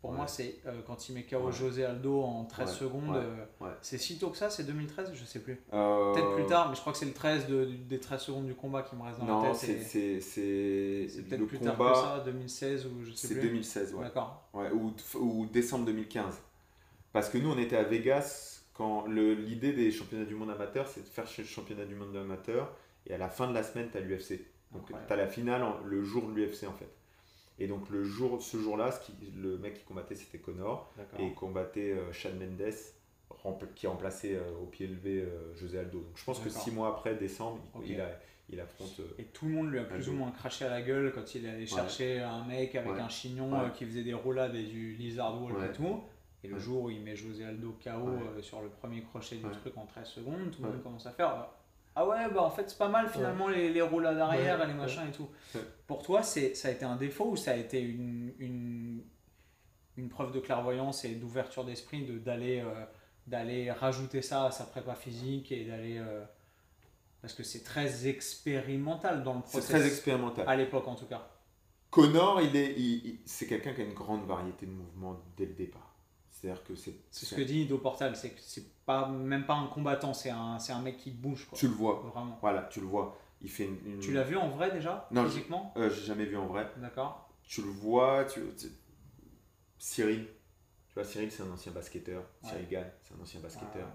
Pour Ouais. moi, c'est euh, quand il met KO Ouais. José Aldo en 13 Ouais, secondes. euh. C'est si tôt que ça C'est 2013 Je sais plus. Euh, Peut-être plus tard, mais je crois que c'est le 13 de- des 13 secondes du combat qui me reste dans la Non, tête. c'est et c'est- c'est C'est peut-être plus tard que ça, 2016 ou je sais C'est plus. 2016, ouais. D'accord. Ouais, ou, ou décembre 2015. Parce que nous, on était à Vegas quand l'idée des championnats du monde amateur, c'est de faire le championnat du monde amateur. Et à la fin de la semaine, tu as l'UFC. Donc, tu as la finale en- le jour de l'UFC, en fait. Et donc, le jour, ce jour-là, le mec qui combattait, c'était Connor. Et il combattait euh, Mendes, rempl- qui remplaçait euh, au pied levé euh, José Aldo. Donc, je pense que six mois après, décembre, il, Ok. il a, il affronte. euh, Et tout le monde lui a plus ou moins craché à la gueule quand il allait chercher un mec avec Ouais. un chignon Ouais. euh, qui faisait des roulades et du lizard Ouais. et tout. Et le jour où il met José Aldo KO Ouais. euh, sur le premier crochet du Ouais. truc en 13 secondes, tout le Ouais. monde commence à faire euh, Ah ouais, bah en fait c'est pas mal finalement les, les roulades arrière les machins et tout. Pour toi, c'est, ça a été un défaut ou ça a été une, une, une preuve de clairvoyance et d'ouverture d'esprit de, d'aller, euh, d'aller rajouter ça à sa prépa physique et d'aller. euh, parce que c'est très expérimental dans le C'est process. très expérimental. À l'époque en tout cas. Connor, il est, il- il- c'est quelqu'un qui a une grande variété de mouvements dès le départ. C'est-à-dire que c'est. C'est ce que dit Ido Portal, c'est que c'est pas, même pas un combattant, c'est un, c'est un mec qui bouge. Quoi. Tu le vois. Vraiment. Voilà, tu le vois. Il fait une. une- Tu l'as vu en vrai déjà Non, Physiquement Euh, J'ai jamais vu en vrai. D'accord. Tu le vois. Tu... tu- Cyril. Tu vois, Cyril, c'est un ancien basketteur. Ouais. Cyril Gann, c'est un ancien basketteur.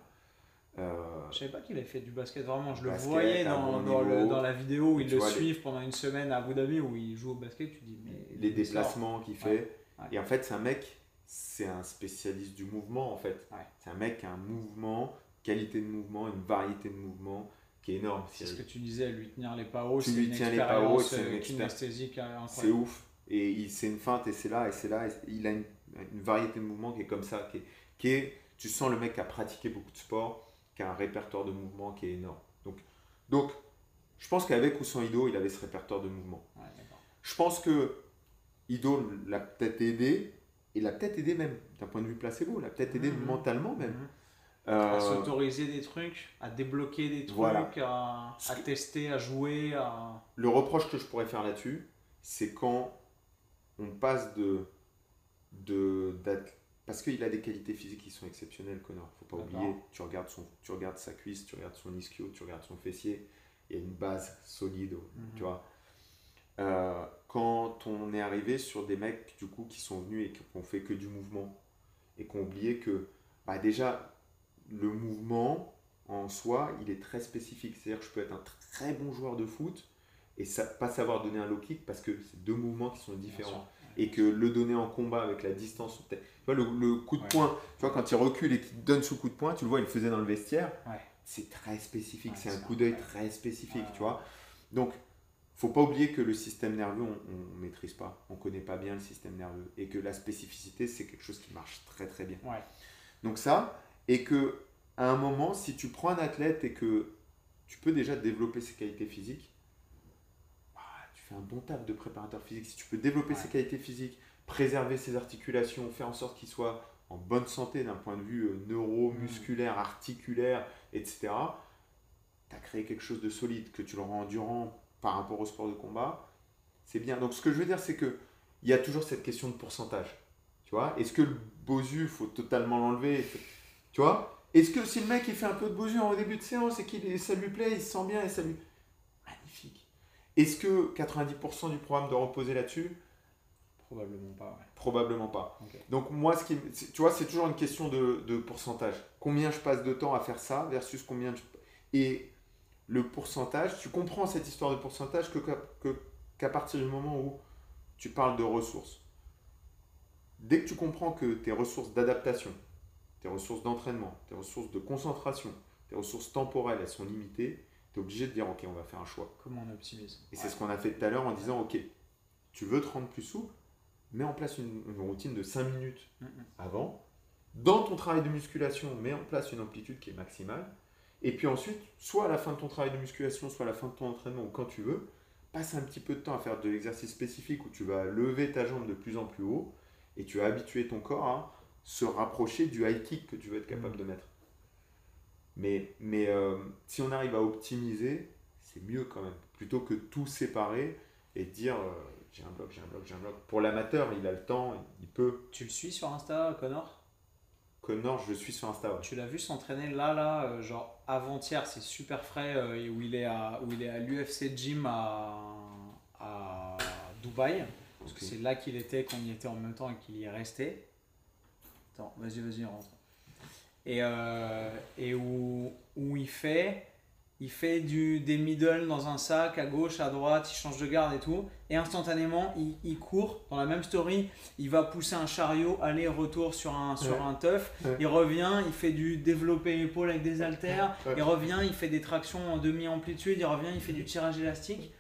Euh, Je savais pas qu'il avait fait du basket vraiment. Je le voyais dans, dans le- niveau. dans la vidéo où ils le vois, les- suivent pendant une semaine à Abu Dhabi où il joue au basket. Tu dis, mais. les déplacements qu'il fait. Ouais, ouais. Et en fait, c'est un mec, c'est un spécialiste du mouvement en fait. Ouais. C'est un mec qui a un mouvement, qualité de mouvement, une variété de mouvement qui est énorme. C'est ce que tu disais, lui tenir les PAO, Tu c'est lui une expérience c'est euh, kinesthésique euh, C'est ouf. Et c'est une feinte et c'est là et c'est là. et c'est- il a une, une variété de mouvements qui est comme ça, qui est, qui est- tu sens le mec qui a pratiqué beaucoup de sport, qui a un répertoire de mouvements qui est énorme. Donc, donc je pense qu'avec ou sans Ido, il avait ce répertoire de mouvements. Ouais. Je pense que Ido l'a peut-être aidé, et l'a peut-être aidé même d'un point de vue placebo, l'a peut-être aidé Mhm. mentalement même. Mhm. Euh, À s'autoriser des trucs, à débloquer des trucs, Voilà. à, à tester, à jouer, à. le reproche que je pourrais faire là-dessus, c'est quand on passe de. de parce qu'il a des qualités physiques qui sont exceptionnelles, Connor. Faut pas oublier. Tu regardes, son, tu regardes sa cuisse, tu regardes son ischio, tu regardes son fessier. Il y a une base solide, Mhm. tu vois. Euh, quand on est arrivé sur des mecs du coup qui sont venus et qui ont fait que du mouvement et qui ont oublié que bah, déjà le mouvement en soi il est très spécifique. C'est à dire que je peux être un très bon joueur de foot et ça, pas savoir donner un low kick parce que c'est deux mouvements qui sont différents. et que le donner en combat avec la distance tu vois le, le coup de Ouais. poing tu vois quand il recule et qu'il donne sous coup de poing tu le vois il le faisait dans le vestiaire. Ouais. c'est très spécifique. Ouais, c'est un coup d'œil très spécifique tu vois. Donc faut pas oublier que le système nerveux on, on maîtrise pas on connaît pas bien le système nerveux et que la spécificité c'est quelque chose qui marche très très bien Ouais. donc ça et que à un moment si tu prends un athlète et que tu peux déjà développer ses qualités physiques bah, tu fais un bon taf de préparateur physique si tu peux développer Ouais. ses qualités physiques préserver ses articulations faire en sorte qu'il soit en bonne santé d'un point de vue euh, neuro, Mm. musculaire, articulaire, etc. Tu as créé quelque chose de solide, que tu le rends endurant par rapport au sport de combat. C'est bien. Donc ce que je veux dire, c'est que il y a toujours cette question de pourcentage. Tu vois Est-ce que le bosu, faut totalement l'enlever Tu vois Est-ce que si le mec il fait un peu de bosu en début de séance et que ça lui plaît, il se sent bien et ça lui. Magnifique. Est-ce que 90% du programme doit reposer là-dessus? Probablement pas, ouais. Probablement pas. Donc moi, ce qui, tu vois, c'est toujours une question de, de pourcentage. Combien je passe de temps à faire ça versus combien je... Et le pourcentage, tu comprends cette histoire de pourcentage que, que- qu'à partir du moment où tu parles de ressources. Dès que tu comprends que tes ressources d'adaptation, tes ressources d'entraînement, tes ressources de concentration, tes ressources temporelles, elles sont limitées, tu es obligé de dire, ok, on va faire un choix. Comment on optimise? Et c'est ce qu'on a fait tout à l'heure en disant, ok, tu veux te rendre plus souple, mets en place une, une routine de 5 minutes avant. Dans ton travail de musculation, mets en place une amplitude qui est maximale. Et puis ensuite, soit à la fin de ton travail de musculation, soit à la fin de ton entraînement, ou quand tu veux, passe un petit peu de temps à faire de l'exercice spécifique où tu vas lever ta jambe de plus en plus haut et tu vas habituer ton corps à se rapprocher du high kick que tu veux être capable de mettre. Mais, mais euh, si on arrive à optimiser, c'est mieux quand même. Plutôt que tout séparer et dire euh, j'ai un bloc, j'ai un bloc, j'ai un bloc. Pour l'amateur, il a le temps, il peut. Tu le suis sur Insta, Connor? Connor, je suis sur Insta. ouais. Tu l'as vu s'entraîner là, là, euh, genre avant-hier, c'est super frais, euh, où il est à, où il est à l'UFC Gym à, à Dubaï. Parce que c'est là qu'il était, qu'on y était en même temps et qu'il y est resté. Attends, vas-y, vas-y, rentre. Et, euh, et où, où il fait, il fait du, des middle dans un sac, à gauche, à droite, il change de garde et tout. Et instantanément, il, il court dans la même story. Il va pousser un chariot, aller-retour sur un, sur Ouais. un teuf. Ouais. Il revient, il fait du développé épaule avec des haltères. Ouais. Il revient, il fait des tractions en demi-amplitude. Il revient, il fait du tirage élastique.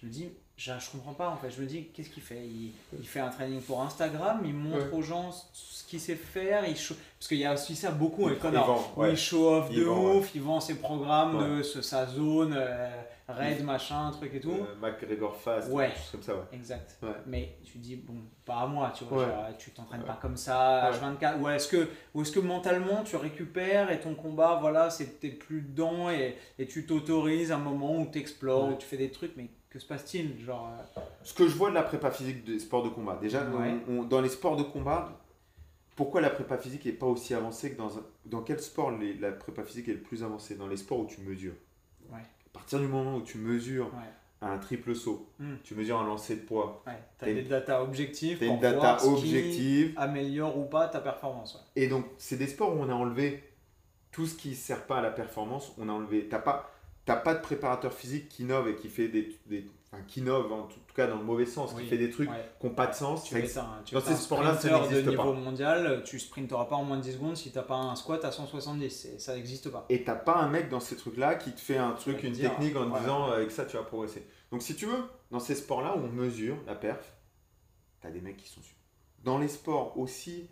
Je me dis, je, je comprends pas en fait. Je me dis, qu'est-ce qu'il fait? Il, il fait un training pour Instagram, il montre Ouais. aux gens ce qu'il sait faire. Il show- Parce qu'il y a aussi ça beaucoup, Il- et Connor. il show off de ouf, il vend ses programmes de ce- sa zone, euh, raid, machin, truc et tout. Euh, McGregor Fast, Ouais. comme ça, ouais. Exact. Ouais. Mais tu dis, bon, pas à moi, tu vois, genre, tu t'entraînes pas comme ça, Ouais. H24. Ou est-ce que, ou est-ce que mentalement tu récupères et ton combat, voilà, c'est t'es plus dedans et, et tu t'autorises un moment où tu explores, où tu fais des trucs, mais que se passe-t-il Genre, euh, Ce que je vois de la prépa physique des sports de combat, déjà, Ouais. on- on- dans les sports de combat, pourquoi la prépa physique n'est pas aussi avancée que dans un- Dans quel sport les- la prépa physique est le plus avancée? Dans les sports où tu mesures. Ouais. À partir du moment où tu mesures ouais, un triple saut, Hmm. tu mesures un lancer de poids. T'as T'as des data objectives tu as pour une data voir qui objective, améliore ou pas ta performance. et donc c'est des sports où on a enlevé tout ce qui ne sert pas à la performance, on a enlevé. Tu n'as pas, t'as pas de préparateur physique qui innove et qui fait des. des enfin, qui innove en tout cas dans le mauvais sens, Oui, qui fait des trucs ouais. qui n'ont pas de sens. Tu Ça tu dans es ces sports-là, ça n'existe niveau pas. mondial, tu sprinteras pas en moins de 10 secondes si t'as pas un squat à 170. C'est- Ça n'existe pas. Et t'as pas un mec dans ces trucs-là qui te fait un truc, une dire, technique en te ouais. disant euh, avec ça tu vas progresser. Donc si tu veux, dans ces sports-là où on mesure la perf, t'as des mecs qui sont sûrs. Dans les sports aussi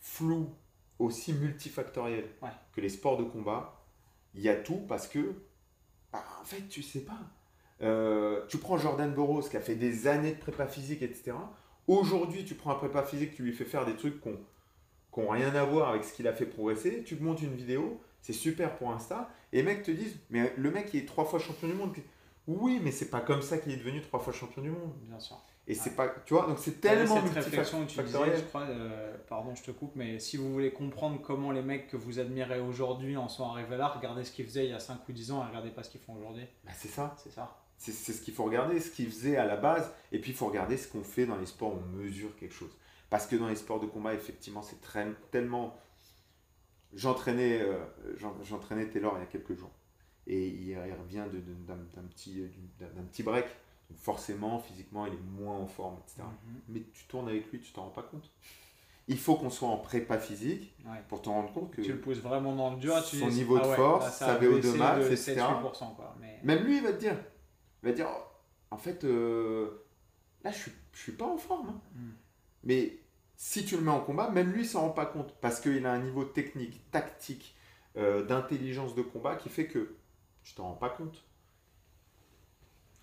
flous, aussi multifactoriels que les sports de combat, il y a tout parce que, bah, en fait, tu sais pas. Euh, tu prends Jordan Burroughs qui a fait des années de prépa physique, etc. Aujourd'hui, tu prends un prépa physique, tu lui fais faire des trucs qui n'ont rien à voir avec ce qu'il a fait progresser, tu te montes une vidéo, c'est super pour Insta, et les mecs te disent, mais le mec il est trois fois champion du monde. Oui, mais c'est pas comme ça qu'il est devenu trois fois champion du monde. Bien sûr. Et c'est pas, tu vois, donc c'est tellement cette réflexion où tu disais, je crois, euh, pardon, je te coupe, mais si vous voulez comprendre comment les mecs que vous admirez aujourd'hui en sont arrivés là, regardez ce qu'ils faisaient il y a 5 ou 10 ans et regardez pas ce qu'ils font aujourd'hui. Bah, c'est ça. C'est ça. C'est ce qu'il faut regarder, ce qu'ils faisaient à la base, et puis il faut regarder ce qu'on fait dans les sports on mesure quelque chose. Parce que dans les sports de combat, effectivement, c'est tellement. J'entraînais euh, j'en- j'entraînais Taylor il y a quelques jours, et il, il revient d'un petit, d'un petit break. Donc forcément, physiquement, il est moins en forme, etc. Mhm. Mais tu tournes avec lui, tu t'en rends pas compte. Il faut qu'on soit en prépa physique Ouais. pour t'en rendre compte que Tu le pousses vraiment dans le dur tu Son dis, niveau de ah ouais, force, sa a VO2 baissé max, de etc. 7-8%, quoi. Mais... Même lui, il va te dire, il va te dire, oh, en fait, euh, là, je suis, je suis pas en forme. hein. Mm. Mais si tu le mets en combat, même lui, il s'en rend pas compte. Parce qu'il a un niveau technique, tactique, euh, d'intelligence de combat qui fait que tu t'en rends pas compte.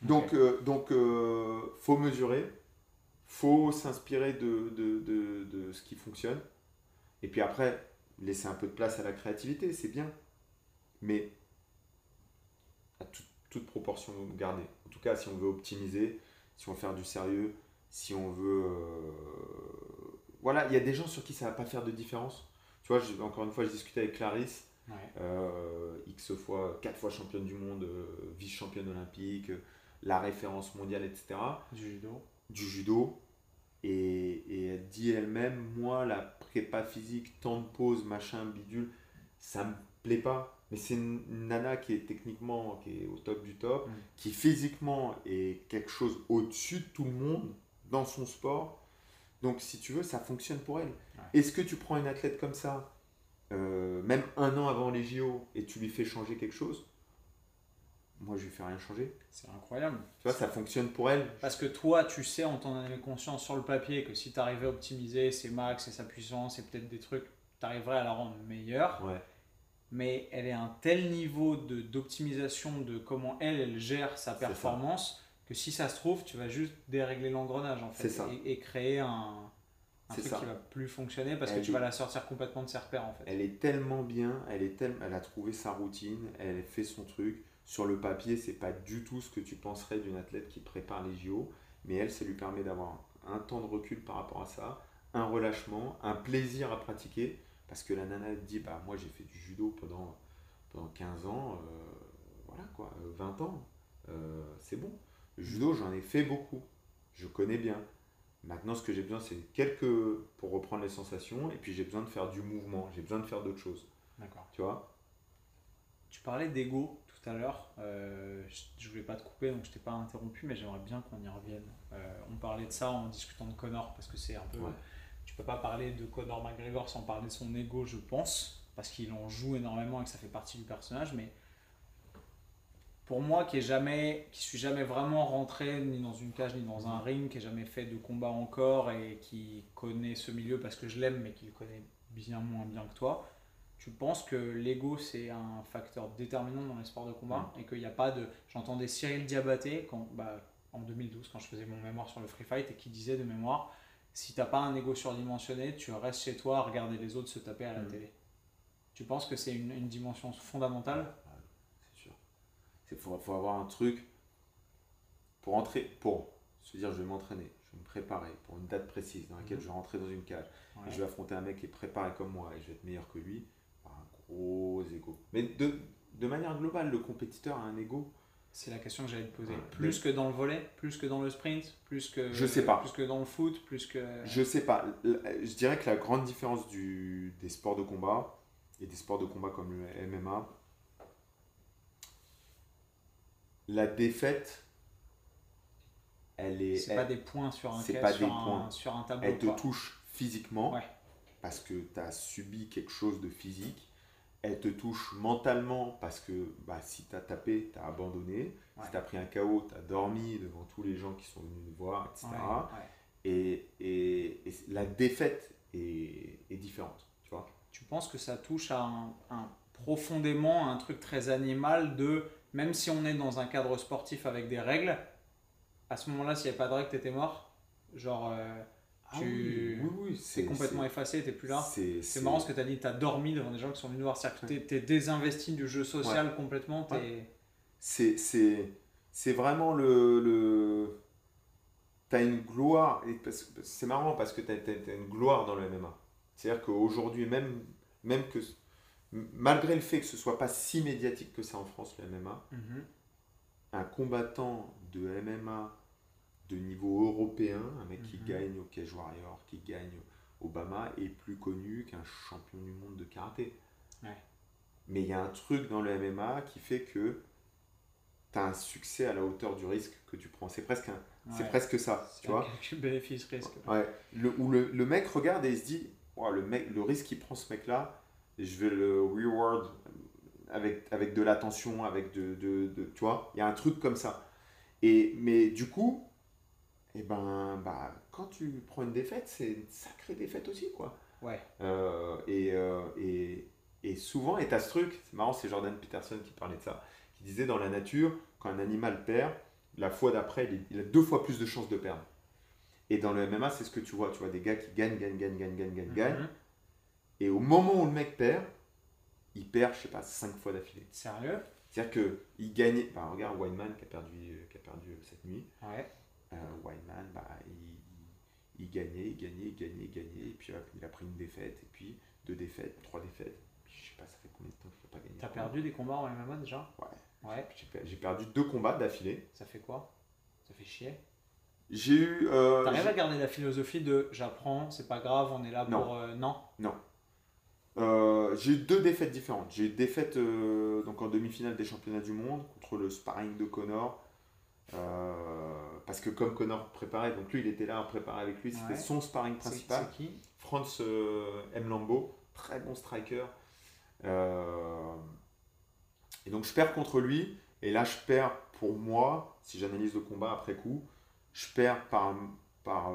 Donc, euh, donc euh, faut mesurer, faut s'inspirer de, de, de, de ce qui fonctionne. Et puis après, laisser un peu de place à la créativité, c'est bien. Mais à tout- toute proportion gardée. En tout cas, si on veut optimiser, si on veut faire du sérieux, si on veut... euh, Voilà, il y a des gens sur qui ça va pas faire de différence. Tu vois, je- encore une fois, je discutais avec Clarisse, Ouais. X fois, 4 fois championne du monde, vice-championne olympique, la référence mondiale, etc. Du judo. Du judo. Et, et elle dit elle-même, moi, la prépa physique, temps de pause, machin, bidule, ça me plaît pas. Mais c'est une une nana qui est techniquement qui est au top du top, Mm. qui physiquement est quelque chose au-dessus de tout le monde dans son sport. Donc, si tu veux, ça fonctionne pour elle. Est-ce que tu prends une athlète comme ça, euh, même un an avant les JO, et tu lui fais changer quelque chose? Moi, je lui fais rien changer. C'est incroyable. Tu vois, ça fonctionne pour elle. Parce que toi, tu sais en ton conscience sur le papier que si tu arrivais à optimiser ses max et sa puissance et peut-être des trucs, tu arriverais à la rendre meilleure. Ouais. Mais elle est à un tel niveau d'optimisation de, comment elle, elle gère sa performance que si ça se trouve, tu vas juste dérégler l'engrenage en fait. Ça. Et, et créer un, truc ça. qui va plus fonctionner parce Elle que tu est- vas la sortir complètement de ses repères en fait. Elle est tellement bien, elle, est tellement, elle a trouvé sa routine, elle fait son truc. Sur le papier, c'est pas du tout ce que tu penserais d'une athlète qui prépare les JO, mais elle, ça lui permet d'avoir un temps de recul par rapport à ça, un relâchement, un plaisir à pratiquer, parce que la nana dit, bah moi j'ai fait du judo pendant, pendant 15 ans, euh, voilà quoi, euh, 20 ans, euh, c'est bon. Le judo, j'en ai fait beaucoup, je connais bien. Maintenant, ce que j'ai besoin, c'est quelques, pour reprendre les sensations, et puis j'ai besoin de faire du mouvement, j'ai besoin de faire d'autres choses, D'accord. tu vois? Tu parlais d'ego tout à l'heure. Euh, je, je voulais pas te couper donc je t'ai pas interrompu, mais j'aimerais bien qu'on y revienne. Euh, on parlait de ça en discutant de Connor parce que c'est un peu. Ouais. Tu peux pas parler de Connor McGregor sans parler de son ego, je pense, parce qu'il en joue énormément et que ça fait partie du personnage. Mais pour moi, qui est jamais, qui suis jamais vraiment rentré ni dans une cage ni dans un ring, qui n'a jamais fait de combat encore et qui connaît ce milieu parce que je l'aime, mais qui le connaît bien moins bien que toi. Tu penses que l'ego c'est un facteur déterminant dans les sports de combat et qu'il n'y a pas de. J'entendais Cyril Diabaté quand, bah, en 2012 quand je faisais mon mémoire sur le free fight et qui disait de mémoire si t'as pas un ego surdimensionné, tu restes chez toi à regarder les autres se taper à la Mm. télé. Tu penses que c'est une, une dimension fondamentale? C'est sûr. Il faut, faut avoir un truc pour entrer, pour se dire je vais m'entraîner, je vais me préparer pour une date précise dans laquelle Mhm. je vais rentrer dans une cage Ouais. et je vais affronter un mec qui est préparé comme moi et je vais être meilleur que lui. Gros ego. Mais de, de manière globale, le compétiteur a un ego. C'est la question que j'allais te poser. Ouais. Plus que dans le volet, plus que dans le sprint, plus que Je sais pas. plus que dans le foot, plus que Je sais pas. L- Je dirais que la grande différence du, des sports de combat, et des sports de combat comme le MMA, la défaite, elle est. C'est pas des points sur un, c'est pas sur des un- points. sur un tableau. elle te touche physiquement Ouais. parce que tu as subi quelque chose de physique. Elle te touche mentalement parce que bah, si tu as tapé, tu as abandonné. Ouais. Si tu as pris un KO, tu as dormi devant tous les gens qui sont venus nous voir, etc. Ouais, ouais. Et, et- et la défaite est, est différente. Tu vois Tu penses que ça touche à un, un- profondément à un truc très animal de même si on est dans un cadre sportif avec des règles, à ce moment-là, s'il n'y avait pas de règles, t'étais mort? Genre, euh, Tu- Ah oui, oui, oui, c'est complètement effacé, t'es plus là. C'est marrant ce que tu as dit, tu as dormi devant des gens qui sont venus voir. C'est-à-dire que t'es- désinvesti du jeu social complètement. t'es- c'est vraiment le, le t'as une gloire c'est marrant parce que t'as as, une gloire dans le MMA c'est à dire qu'aujourd'hui même même que malgré le fait que ce soit pas si médiatique que ça en France le MMA Mhm. un combattant de MMA de niveau européen un mec qui Mhm. gagne au Cage Warrior qui gagne Obama est plus connu qu'un champion du monde de karaté Ouais. mais il y a un truc dans le MMA qui fait que tu as un succès à la hauteur du risque que tu prends. C'est presque, un- c'est Ouais. presque ça, tu un vois. calcul bénéfice-risque. Ouais. Le, où le, le mec regarde et il se dit, le, mec, le risque qu'il prend ce mec-là, je vais le reward avec, avec de l'attention, avec de, de, de- Tu vois, il y a un truc comme ça. Et, mais du coup, eh ben, bah, quand tu prends une défaite, c'est une sacrée défaite aussi, quoi. Ouais. Euh, et, euh, et, et souvent, et t'as ce truc, c'est marrant, c'est Jordan Peterson qui parlait de ça, qui disait dans la nature, quand un animal perd, la fois d'après, il, a deux fois plus de chances de perdre. Et dans le MMA, c'est ce que tu vois. Tu vois des gars qui gagnent, gagnent, gagnent, gagnent, gagnent, gagnent, gagnent. Mhm. Et au moment où le mec perd, il perd, je sais pas, cinq fois d'affilée. Sérieux? C'est-à-dire qu'il gagnait. Bah, regarde Weinman qui a perdu, qui a perdu euh, cette nuit. Ouais. Euh, bah, il, il gagnait, il gagnait, il gagnait, il gagnait. Et puis hop, il a pris une défaite, et puis deux défaites, trois défaites. Je sais pas, ça fait combien de temps qu'il n'a pas gagné T'as perdu des combats en MMA déjà? Ouais. Ouais. J'ai per- J'ai perdu deux combats d'affilée. Ça fait quoi? Ça fait chier. J'ai eu. euh, T'arrives à garder la philosophie de j'apprends, c'est pas grave, on est là Non. pour. euh, non Euh, j'ai eu deux défaites différentes. J'ai eu une défaite euh, donc en demi-finale des championnats du monde contre le sparring de Connor. Euh, parce que comme Connor préparait, donc lui il était là à préparer avec lui, c'était Ouais. son sparring principal. c'est qui Franz euh, M. Lambeau, très bon striker. Euh, et donc je perds contre lui, et là je perds pour moi, si j'analyse le combat après coup, je perds par. par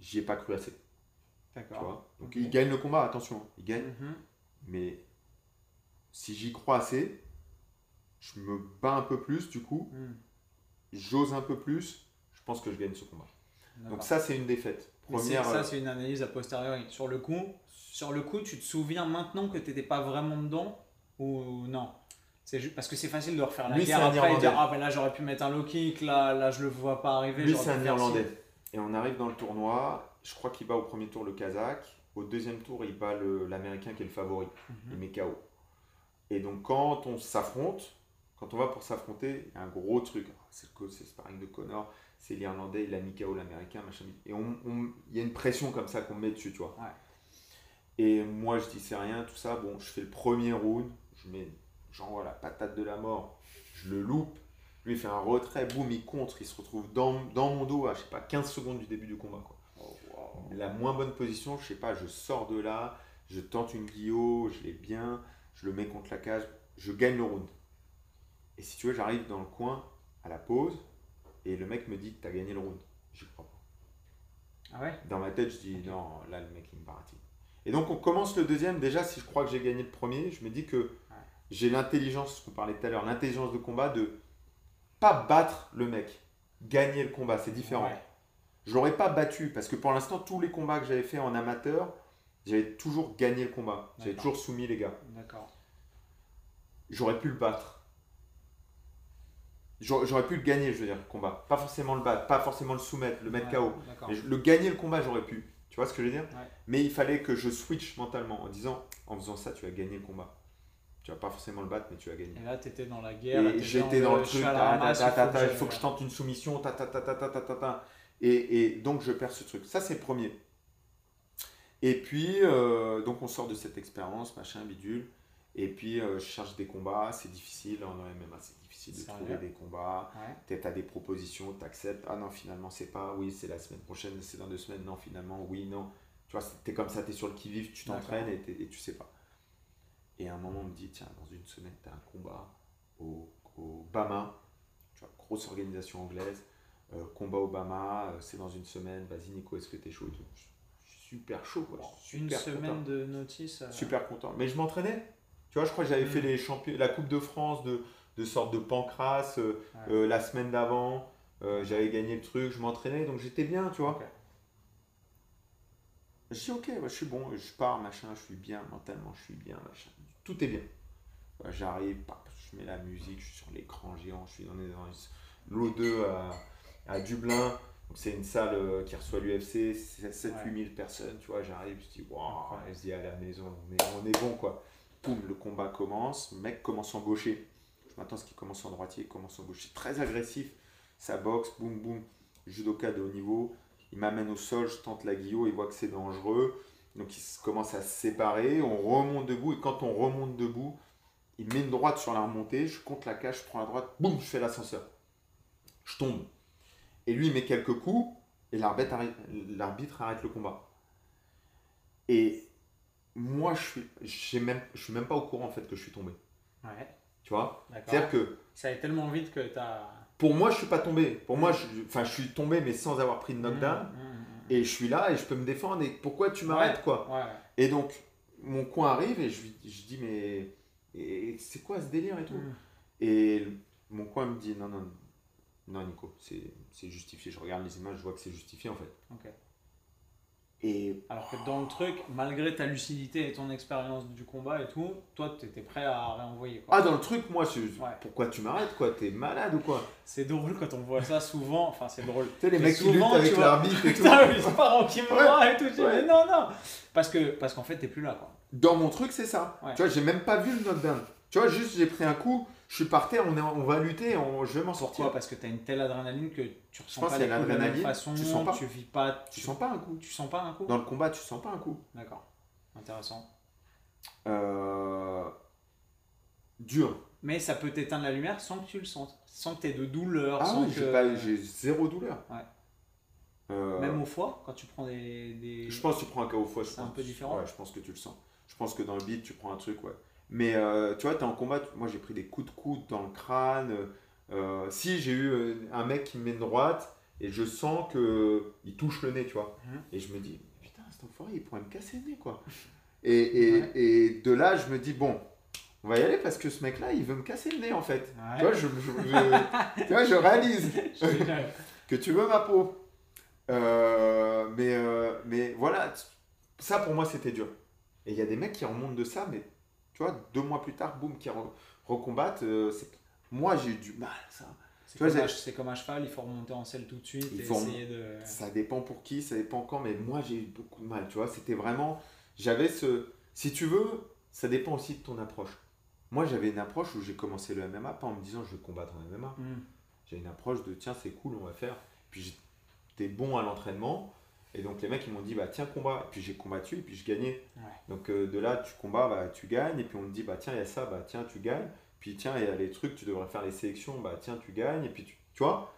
J'y ai pas cru assez. D'accord. Donc il gagne le combat, attention, il gagne. Mhm. Mais si j'y crois assez, je me bats un peu plus du coup, Mhm. J'ose un peu plus, je pense que je gagne ce combat. Donc ça c'est une défaite. Première, ça, euh, c'est une analyse a posteriori. Sur le coup, sur le coup, tu te souviens maintenant que t'étais pas vraiment dedans ou non? C'est juste parce que c'est facile de refaire la Lui, guerre après et dire ah ben là j'aurais pu mettre un low kick, là là je le vois pas arriver. lui c'est un. Irlandais. Et on arrive dans le tournoi, je crois qu'il bat au premier tour le Kazakh, au deuxième tour il bat l'Américain qui est le favori, Mhm. il met KO. Et donc quand on s'affronte, quand on va pour s'affronter, il y a un gros truc. C'est le c'est le sparring de Connor, c'est l'Irlandais, il a mis KO l'Américain, machin. Et on- on- il y a une pression comme ça qu'on met dessus, tu vois. Ouais. Et moi je dis c'est rien, tout ça. Bon, je fais le premier round, je mets genre la patate de la mort, je le loupe. Lui il fait un retrait, boum, il contre, il se retrouve dans, dans mon dos à je sais pas 15 secondes du début du combat. Quoi. La moins bonne position, je sais pas, je sors de là, je tente une guillot, je l'ai bien, je le mets contre la cage, je gagne le round. Et si tu veux, j'arrive dans le coin à la pause et le mec me dit que tu as gagné le round. J'y crois pas. Ah ouais? Dans ma tête, je dis non, là le mec il me baratine. Et donc on commence le deuxième. Déjà, si je crois que j'ai gagné le premier, je me dis que j'ai l'intelligence, ce qu'on parlait tout à l'heure, l'intelligence de combat de pas battre le mec, gagner le combat, c'est différent. Ouais. Je l'aurais pas battu parce que pour l'instant, tous les combats que j'avais fait en amateur, j'avais toujours gagné le combat. J'avais toujours soumis les gars. D'accord. J'aurais pu le battre. J'aurais pu le gagner, je veux dire, le combat. Pas forcément le battre, pas forcément le soumettre, le mettre KO. Le gagner, le combat, j'aurais pu. Tu vois ce que je veux dire? Mais il fallait que je switch mentalement en disant, en faisant ça, tu as gagné le combat. Tu vas pas forcément le battre, mais tu as gagné. Et là, tu étais dans la guerre. Et j'étais dans, le truc, il faut que je tente une soumission. Et, donc, je perds ce truc. Ça, c'est le premier. Et puis, euh, donc, on sort de cette expérience, machin, bidule. Et puis, euh, je cherche des combats, c'est difficile. En MMA, c'est difficile de Sérieux trouver des combats. Ouais. Tu as des propositions, tu acceptes. Ah non, finalement, c'est pas. Oui, c'est la semaine prochaine, c'est dans deux semaines. Non, finalement, oui, non. Tu vois, tu es comme ça, tu es sur le qui-vive, tu t'entraînes et, t'es- et tu sais pas. Et à un moment, on me dit tiens, dans une semaine, tu as un combat au, au Bama. Tu vois, grosse organisation anglaise. Euh, combat au Bama, euh, c'est dans une semaine. Vas-y, Nico, est-ce que tu es chaud et tout Je suis super chaud. Quoi. Une semaine content. de notice. euh, Super content. Mais je m'entraînais. Tu vois, je crois que j'avais Mm. fait les champions, la Coupe de France de, de sorte de pancras euh, Ouais. euh, la semaine d'avant. Euh, j'avais gagné le truc, je m'entraînais, donc j'étais bien, tu vois. Ok. Je dis ok, ouais, je suis bon, je pars, machin, je suis bien, mentalement, je suis bien, machin. Tout est bien. Ouais, J'arrive, je mets la musique, je suis sur l'écran géant, je suis dans, les- dans l'O2 à, à Dublin. Donc c'est une salle qui reçoit l'UFC, 7-8 000 personnes, tu vois, j'arrive, je dis waouh, se dit à la maison, on est, on est bon quoi. Le combat commence, mec commence en gaucher. Je m'attends à ce qu'il commence en droitier, il commence en gaucher. Très agressif, ça boxe, boum boum, judoka de haut niveau. Il m'amène au sol, je tente la guillot, il voit que c'est dangereux. Donc il commence à se séparer, on remonte debout, et quand on remonte debout, il met une droite sur la remontée, je compte la cage, je prends la droite, boum, je fais l'ascenseur. Je tombe. Et lui, il met quelques coups, et l'arbitre arrête, arrête le combat. Et moi, je suis, même, je suis même pas au courant en fait que je suis tombé. Ouais, Tu vois? C'est-à-dire que Ça allait tellement vite que t'as. pour moi, je suis pas tombé. Pour moi, je, enfin, je suis tombé, mais sans avoir pris de knockdown. Mmh, mmh, mmh. Et je suis là et je peux me défendre. Et pourquoi tu m'arrêtes, Ouais. quoi? Ouais, Et donc, mon coin arrive et je, je dis, mais c'est quoi ce délire et tout? Mmh. Et mon coin me dit, non, non, non, Nico, c'est c'est justifié. Je regarde les images, je vois que c'est justifié en fait. Ok. Et Alors que dans le truc, malgré ta lucidité et ton expérience du combat et tout, toi, tu étais prêt à réenvoyer. Quoi. ah, dans le truc, moi, je, Ouais. pourquoi tu m'arrêtes, quoi? T'es malade ou quoi? C'est drôle quand on voit ça souvent. Enfin, c'est drôle. Tu sais, les mecs qui souvent, luttent tu avec vois- l'arbitre et tout. Putain, ils sont pas tranquillement et tout. Je dis, Ouais. mais non, non. Parce que parce qu'en fait, t'es plus là. Quoi. Dans mon truc, c'est ça. Ouais. Tu vois, j'ai même pas vu le knockdown. Tu vois, juste j'ai pris un coup, je suis par terre, on, est, on va lutter, on, je vais m'en sortir. Pourquoi Parce que t'as une telle adrénaline que tu ressens pas les coups de la même façon. tu sens pas. Tu vis pas. Tu sens pas un coup. Tu sens pas un coup Dans le combat, tu sens pas un coup. D'accord. Intéressant. Euh, Dur. Mais ça peut t'éteindre la lumière sans que tu le sentes. Sans que t'aies de douleur. Ah sans oui, que... j'ai zéro douleur. Ouais. Euh, Même au foie, quand tu prends des. des... Je pense que tu prends un KO fois. je C'est un peu différent. Ouais, je pense que tu le sens. Je pense que dans le beat, tu prends un truc, ouais. Mais euh, tu vois, tu es en combat. Moi, j'ai pris des coups de coude dans le crâne. Euh, si j'ai eu euh, un mec qui me met une droite et je sens que il touche le nez, tu vois. Mhm. Et je me dis, putain, cet enfoiré, il pourrait me casser le nez, quoi. Et, et, Ouais. et de là, je me dis, bon, on va y aller parce que ce mec-là, il veut me casser le nez, en fait. Ouais. Tu vois, je, je- je- tu vois, je réalise que tu veux ma peau. Euh, mais, mais voilà, ça pour moi c'était dur. Et il y a des mecs qui remontent de ça, mais tu vois, deux mois plus tard, boum, qui re- recombattent. euh, moi j'ai eu du mal, ça. C'est comme, comme un cheval, il faut remonter en selle tout de suite Il et faut rem- essayer de. Ça dépend pour qui, ça dépend quand, mais moi j'ai eu beaucoup de mal, tu vois. C'était vraiment. J'avais ce. Si tu veux, ça dépend aussi de ton approche. Moi j'avais une approche où j'ai commencé le MMA, pas en me disant je vais combattre en MMA. J'ai une approche de tiens, c'est cool, on va faire. Puis j'étais bon à l'entraînement. Et donc les mecs ils m'ont dit bah tiens combat. Et puis j'ai combattu et puis je gagnais. Ouais. Donc euh, de là tu combats, bah tu gagnes. Et puis on te dit bah tiens il y a ça, bah tiens tu gagnes. Puis tiens il y a les trucs, tu devrais faire les sélections, bah tiens tu gagnes. Et puis tu, tu vois?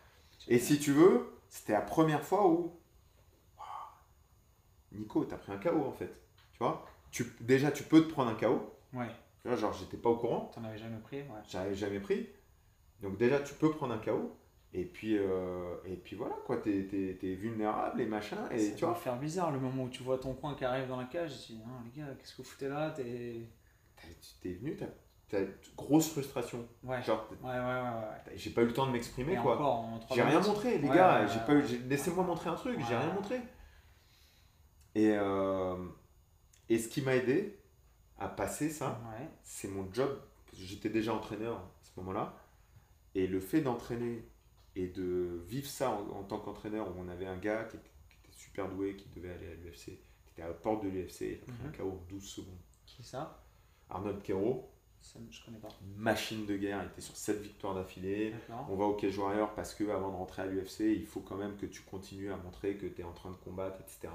Et si tu veux, c'était la première fois où Waouh, Nico t'as pris un KO en fait. Tu vois? Tu, déjà tu peux te prendre un KO. Ouais, vois, genre j'étais pas au courant. t'en avais jamais pris. Ouais. J'avais jamais pris. Donc déjà, tu peux prendre un KO. Et puis, euh, et puis voilà, quoi, t'es, t'es- t'es vulnérable et machin. Et ça tu vois, faire bizarre le moment où tu vois ton coin qui arrive dans la cage. Tu dis, non, les gars, qu'est-ce que vous foutez là T'es. t'es venu, t'as, t'as une grosse frustration. Ouais. Genre, Ouais, ouais, ouais. ouais. j'ai pas eu le temps de m'exprimer, Et quoi. encore, J'ai rien montré, les Ouais, gars. ouais, j'ai pas eu, ouais. j'ai- laissez-moi montrer un truc, j'ai rien montré. Et, euh, et ce qui m'a aidé à passer ça, c'est mon job. J'étais déjà entraîneur à ce moment-là. Et le fait d'entraîner et de vivre ça en, en tant qu'entraîneur, où on avait un gars qui, qui était super doué, qui devait aller à l'UFC, qui était à la porte de l'UFC, il a pris un KO en 12 secondes. Qui ça? Arnold Kero, Ça, je connais pas. Machine de guerre, il était sur 7 victoires d'affilée. On va au Cage Warrior parce que avant de rentrer à l'UFC, il faut quand même que tu continues à montrer que tu es en train de combattre, etc.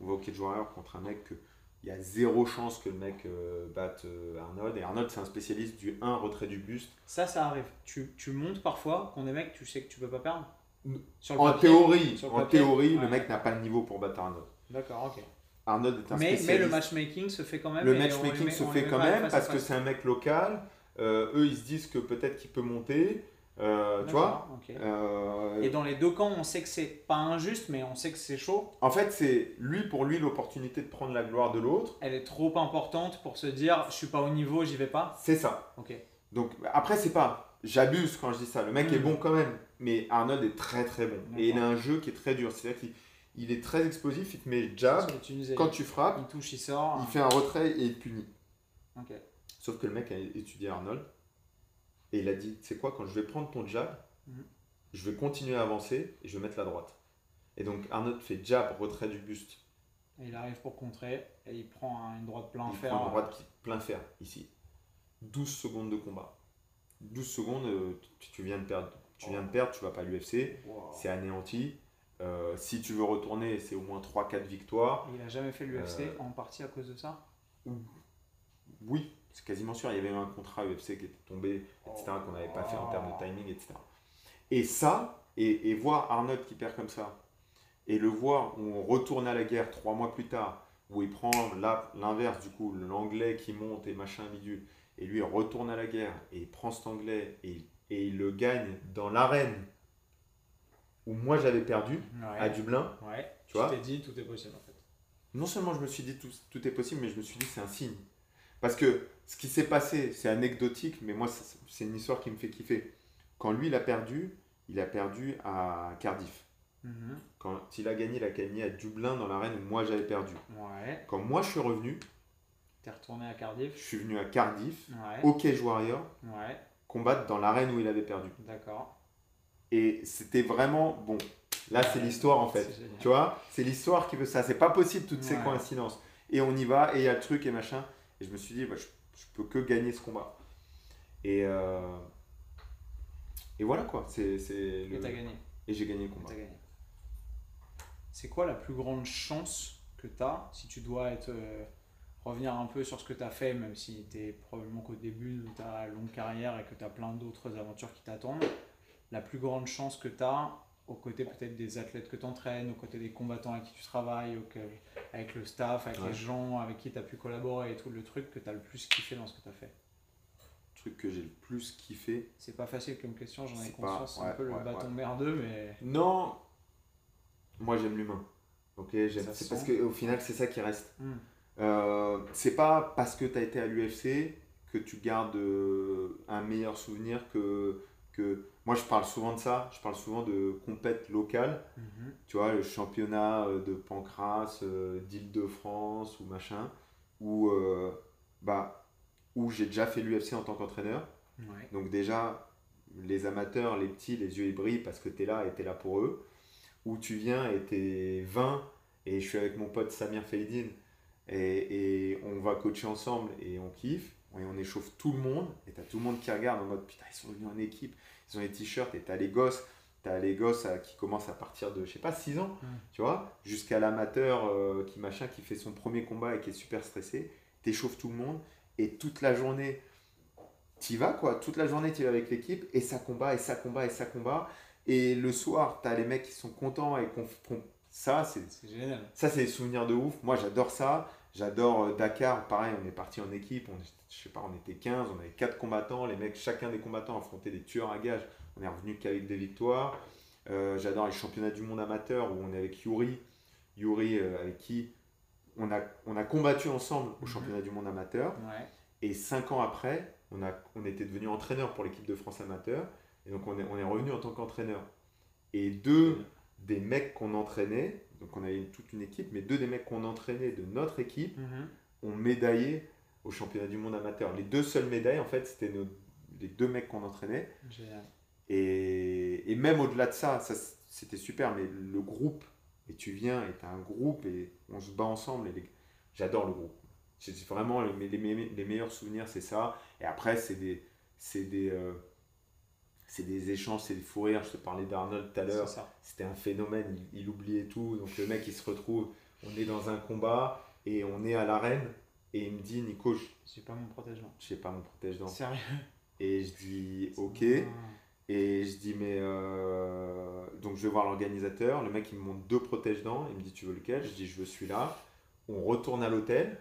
On va au Cage Warrior contre un mec que il y a zéro chance que le mec euh, batte euh, Arnold. Et Arnold, c'est un spécialiste du 1 retrait du buste. Ça, ça arrive. Tu, tu montes parfois qu'on des mecs, tu sais que tu peux pas perdre N- Sur le En papier théorie, sur le en théorie Ouais. le mec n'a pas le niveau pour battre Arnold. D'accord, ok. Arnold est un Mais, mais spécialiste. le matchmaking se fait quand même. Le matchmaking met- se fait quand même parce que c'est un mec local. Euh, eux, ils se disent que peut-être qu'il peut monter. Euh, tu vois. Euh, Et dans les deux camps, on sait que c'est pas injuste, mais on sait que c'est chaud. En fait, c'est lui pour lui l'opportunité de prendre la gloire de l'autre. Elle est trop importante pour se dire je suis pas au niveau, j'y vais pas. C'est ça. Ok. Donc après, c'est pas. J'abuse quand je dis ça. Le mec est bon quand même. Mais Arnold est très très bon. Et il a un jeu qui est très dur. C'est-à-dire qu'il il est très explosif. Il te met jab. tu. Quand tu frappes, il touche, il sort. il fait un retrait et il te punit. Ok. Sauf que le mec a étudié Arnold. Et il a dit c'est quoi, quand je vais prendre ton jab, Mhm. je vais continuer à avancer et je vais mettre la droite. Et donc Arnold fait jab, retrait du buste. Et il arrive pour contrer et il prend un- une droite plein Il fer. prend une droite plein fer ici. 12 secondes de combat. 12 secondes, euh, tu, viens de perdre. Tu viens de perdre, tu vas pas à l'UFC, Wow. c'est anéanti. Euh, si tu veux retourner, c'est au moins 3-4 victoires. Il a jamais fait l'UFC Euh, en partie à cause de ça? Oui, c'est quasiment sûr. Il y avait un contrat UFC qui était tombé, etc., qu'on n'avait pas fait en termes de timing, etc. Et ça, et, et voir Arnold qui perd comme ça, et le voir où on retourne à la guerre trois mois plus tard, où il prend l'inverse du coup, l'anglais qui monte et machin bidule, et lui il retourne à la guerre et il prend cet anglais et, et il le gagne dans l'arène où moi j'avais perdu Ouais. à Dublin. Ouais. Tu vois t'es dit tout est possible en fait. Non seulement je me suis dit tout, tout est possible, mais je me suis dit c'est un signe. Parce que ce qui s'est passé, c'est anecdotique, mais moi c'est une histoire qui me fait kiffer. Quand lui il a perdu, il a perdu à Cardiff. Mhm. Quand il a gagné, il a gagné à Dublin dans l'arène où moi j'avais perdu. Ouais. Quand moi je suis revenu, T'es retourné à je Cardiff. suis venu à Cardiff, Ouais. au Cage Warrior, Ouais. combattre dans l'arène où il avait perdu. D'accord. Et c'était vraiment bon. Là, c'est l'histoire en fait. Tu vois, c'est l'histoire qui veut ça. C'est pas possible toutes ces coïncidences. Et on y va, et il y a le truc et machin. Et je me suis dit, bah, je, je peux que gagner ce combat. Et, euh, et voilà quoi. C'est, c'est Et t'as gagné. Et j'ai gagné le combat. t'as. C'est quoi la plus grande chance que tu as si tu dois être, euh, revenir un peu sur ce que tu as fait, même si tu es probablement qu'au début de ta longue carrière et que tu as plein d'autres aventures qui t'attendent La plus grande chance que tu as aux côtés peut-être des athlètes que tu entraînes, aux côtés des combattants avec qui tu travailles, avec le staff, avec Ouais. les gens avec qui tu as pu collaborer et tout, le truc que tu as le plus kiffé dans ce que tu as fait Le truc que j'ai le plus kiffé. C'est pas facile comme question, j'en ai conscience, c'est un ouais, peu le bâton ouais. merdeux, mais. Non, moi j'aime l'humain. Ok, j'aime- c'est parce qu'au final c'est ça qui reste. Hmm. Euh, c'est pas parce que tu as été à l'UFC que tu gardes euh, un meilleur souvenir que, que. Moi je parle souvent de ça, je parle souvent de compète locale. Mhm. Tu vois, le championnat euh, de Pancras, euh, d'Île-de-France ou machin, où, euh, bah, où j'ai déjà fait l'UFC en tant qu'entraîneur. Ouais. Donc déjà, les amateurs, les petits, les yeux ils brillent parce que tu es là et tu es là pour eux. Où tu viens et tu es 20 et je suis avec mon pote Samir Feydin et, et on va coacher ensemble et on kiffe et on échauffe tout le monde et tu as tout le monde qui regarde en mode putain ils sont venus en équipe, ils ont les t-shirts et tu as les gosses. Tu as les gosses euh, qui commencent à partir de, je sais pas, 6 ans, tu vois, jusqu'à l'amateur euh, qui machin, qui fait son premier combat et qui est super stressé. T'échauffes tout le monde et toute la journée, t'y vas quoi. Toute la journée, t'y vas avec l'équipe et ça combat et ça combat et ça combat. Et le soir, t'as les mecs qui sont contents et qu'on. ça, c'est C'est génial. ça, c'est des souvenirs de ouf. Moi, j'adore ça. J'adore euh, Dakar. Pareil, on est parti en équipe. On, je sais pas, on était 15. On avait 4 combattants. Les mecs, chacun des combattants affrontait des tueurs à gages. On est revenu qu'avec des victoires. Euh, J'adore les championnats du monde amateur où on est avec Yuri. Yuri, euh, avec qui on a, on a combattu ensemble au Mhm. championnat du monde amateur. Ouais. Et 5 ans après, on, a, on était devenu entraîneur pour l'équipe de France amateur. Et donc, on est, on est revenu en tant qu'entraîneur. Et deux des mecs qu'on entraînait, donc on avait une- toute une équipe, mais deux des mecs qu'on entraînait de notre équipe Mhm. ont médaillé au championnat du monde amateur. Les deux seules médailles, en fait, c'était nos- les deux mecs qu'on entraînait. Génial. Et, et même au-delà de ça, c'était super, mais le groupe, et tu viens et tu as un groupe et on se bat ensemble. Et les- J'adore le groupe. J'ai vraiment les, les, les meilleurs souvenirs, c'est ça. Et après, c'est des, c'est des, euh, c'est des échanges, c'est des fous rires. Je te parlais d'Arnold tout à l'heure. C'était un phénomène, il, il, oubliait tout. Donc le mec, il se retrouve, on est dans un combat et on est à l'arène. Et il me dit, Nico, je j'ai pas mon protège-dents. J'ai pas mon protège-dents. Sérieux? Et je dis, ok. Et je dis, mais. Euh... Donc je vais voir l'organisateur. Le mec, il me montre deux protège-dents. Il me dit, tu veux lequel? Je dis, je veux celui-là. On retourne à l'hôtel.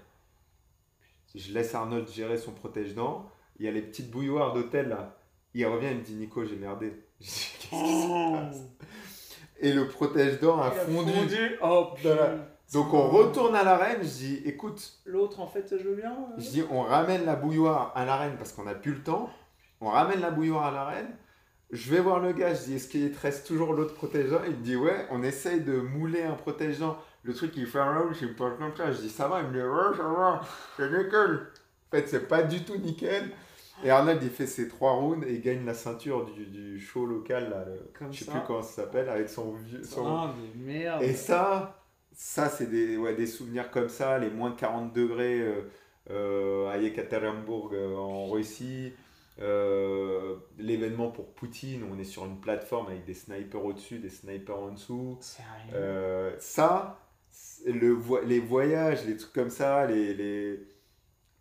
Je laisse Arnold gérer son protège-dents. Il y a les petites bouilloires d'hôtel là. Il revient, il me dit, Nico, j'ai merdé. Je dis, qu'est-ce qui se passe Et le protège-dents a, fondu. fondu. Oh, donc on retourne à l'arène, je dis écoute. L'autre en fait je veux bien. Euh. Je dis on ramène la bouilloire à l'arène parce qu'on n'a plus le temps. On ramène la bouilloire à l'arène. Je vais voir le gars, je dis est-ce qu'il te reste toujours l'autre protège-dents Il me dit ouais, on essaye de mouler un protège-dents. Le truc il fait un je me parle comme ça. Je dis ça va, il me dit ouais, ça va, c'est nickel. En fait, c'est pas du tout nickel. Et Arnold il fait ses trois rounds et il gagne la ceinture du, du show local là, le, je sais plus comment ça s'appelle avec son vieux. Son... Oh, mais merde. Et ça, ça, c'est des, ouais, des souvenirs comme ça, les moins de 40 degrés euh, euh, à Yekaterinbourg euh, en Russie, l'événement pour Poutine, où on est sur une plateforme avec des snipers au-dessus, des snipers en dessous. ça, le, les voyages, les trucs comme ça, les, les...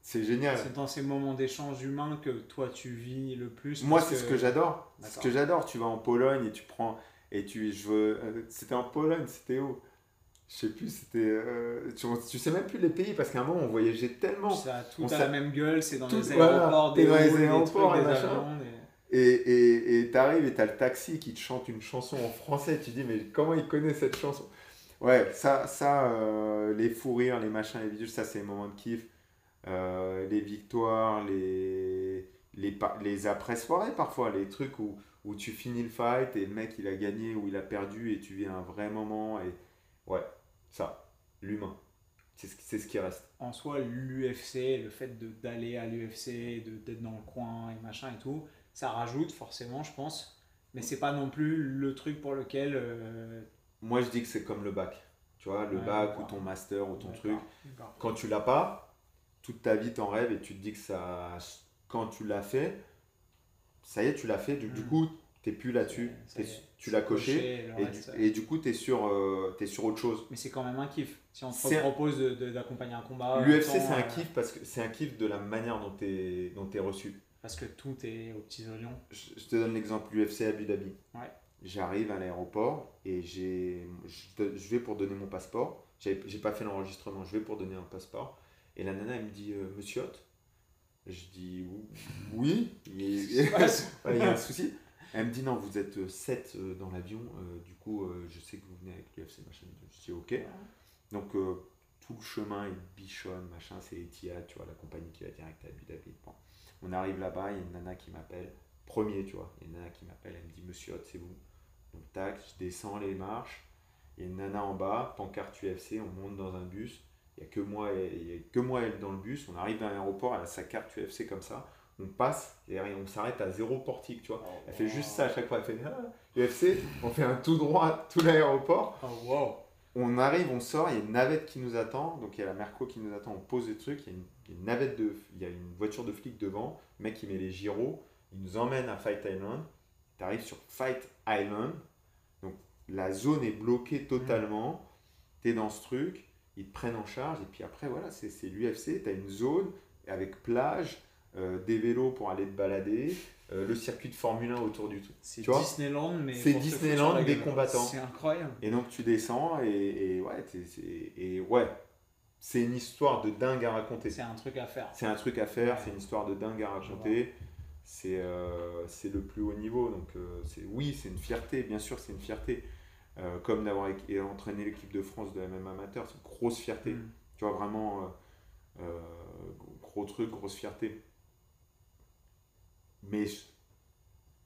c'est génial. C'est dans ces moments d'échange humain que toi tu vis le plus. Moi, c'est ce que j'adore. Ce que j'adore. Tu vas en Pologne et tu prends. Et tu, je veux, c'était en Pologne, c'était où? Je sais plus, c'était. Euh, tu, sais même plus les pays parce qu'à un moment on voyageait tellement. Ça a tout à la même gueule, c'est dans, les aéroports, des, dans les aéroports, et Et Et t'arrives et t'as le taxi qui te chante une chanson en français. Tu dis, mais comment il connaît cette chanson? Ouais, ça, ça euh, les fous rires, les machins, les vidéos, ça c'est les moments de kiff. Euh, les victoires, les, les, les après-soirées parfois, les trucs où, où tu finis le fight et le mec il a gagné ou il a perdu et tu vis un vrai moment. Et ouais, ça, l'humain. C'est ce, ce, qui reste. En soi, l'UFC, le fait d'aller à l'UFC, d'être dans le coin et machin et tout, ça rajoute forcément, je pense. Mais c'est pas non plus le truc pour lequel. Euh, Moi, je dis que c'est comme le bac. Tu vois, le bac ou ton master ou ton truc. Quand tu l'as pas, toute ta vie t'en rêves et tu te dis que ça. Quand tu l'as fait, ça y est, tu l'as fait. Du, du mm. coup, t'es plus là-dessus, tu l'as coché, et, du, coup tu es, sur, euh, es sur autre chose. Mais c'est quand même un kiff. Si on te propose d'accompagner un combat. L'UFC c'est un euh, kiff parce que c'est un kiff de la manière dont tu es, dont es reçu. Parce que tout est aux petits oignons. Je, te donne l'exemple l'UFC Abu Dhabi. J'arrive à l'aéroport et j'ai, je, vais pour donner mon passeport. J'ai pas fait l'enregistrement, je vais pour donner un passeport. Et la nana elle me dit euh, Monsieur Hot Je dis oui, il y a un souci. Elle me dit non, vous êtes 7 euh, dans l'avion, euh, du coup, euh, je sais que vous venez avec l'UFC, machin. Je dis ok. Donc, tout le chemin est bichonne, machin, c'est Etihad, tu vois, la compagnie qui va direct à Abu Dhabi. On arrive là-bas, il y a une nana qui m'appelle, premier, tu vois, il y a une nana qui m'appelle, elle me dit Monsieur Hot, c'est vous. Donc, tac, je descends les marches, il y a une nana en bas, pancarte UFC, on monte dans un bus, il n'y a que moi et, que moi elle dans le bus, on arrive à l'aéroport, elle a sa carte UFC comme ça, on passe et on s'arrête à zéro portique, tu vois. Elle fait juste ça à chaque fois. Elle fait ah, UFC, on fait un tout droit, tout l'aéroport. Oh, on arrive, on sort, il y a une navette qui nous attend. Donc il y a la Merco qui nous attend, on pose des trucs. Il y a une, navette de, il y a une voiture de flic devant. Le mec, il met les gyros. Il nous emmène à Fight Island. Tu arrives sur Fight Island. Donc la zone est bloquée totalement. Tu es dans ce truc. Ils te prennent en charge. Et puis après, voilà, c'est l'UFC. Tu as une zone avec plage euh, des vélos pour aller te balader, euh, le circuit de Formule 1 autour du tout. C'est Disneyland, mais. C'est Disneyland des combattants. C'est incroyable. Et donc tu descends et, ouais, et ouais, c'est une histoire de dingue à raconter. C'est un truc à faire. C'est un truc à faire, c'est une histoire de dingue à raconter. C'est euh, c'est le plus haut niveau. Donc c'est oui, c'est une fierté, bien sûr, c'est une fierté. Comme d'avoir entraîné l'équipe de France de même amateur, c'est une grosse fierté. Mm. Tu vois, vraiment, gros truc, grosse fierté. Mais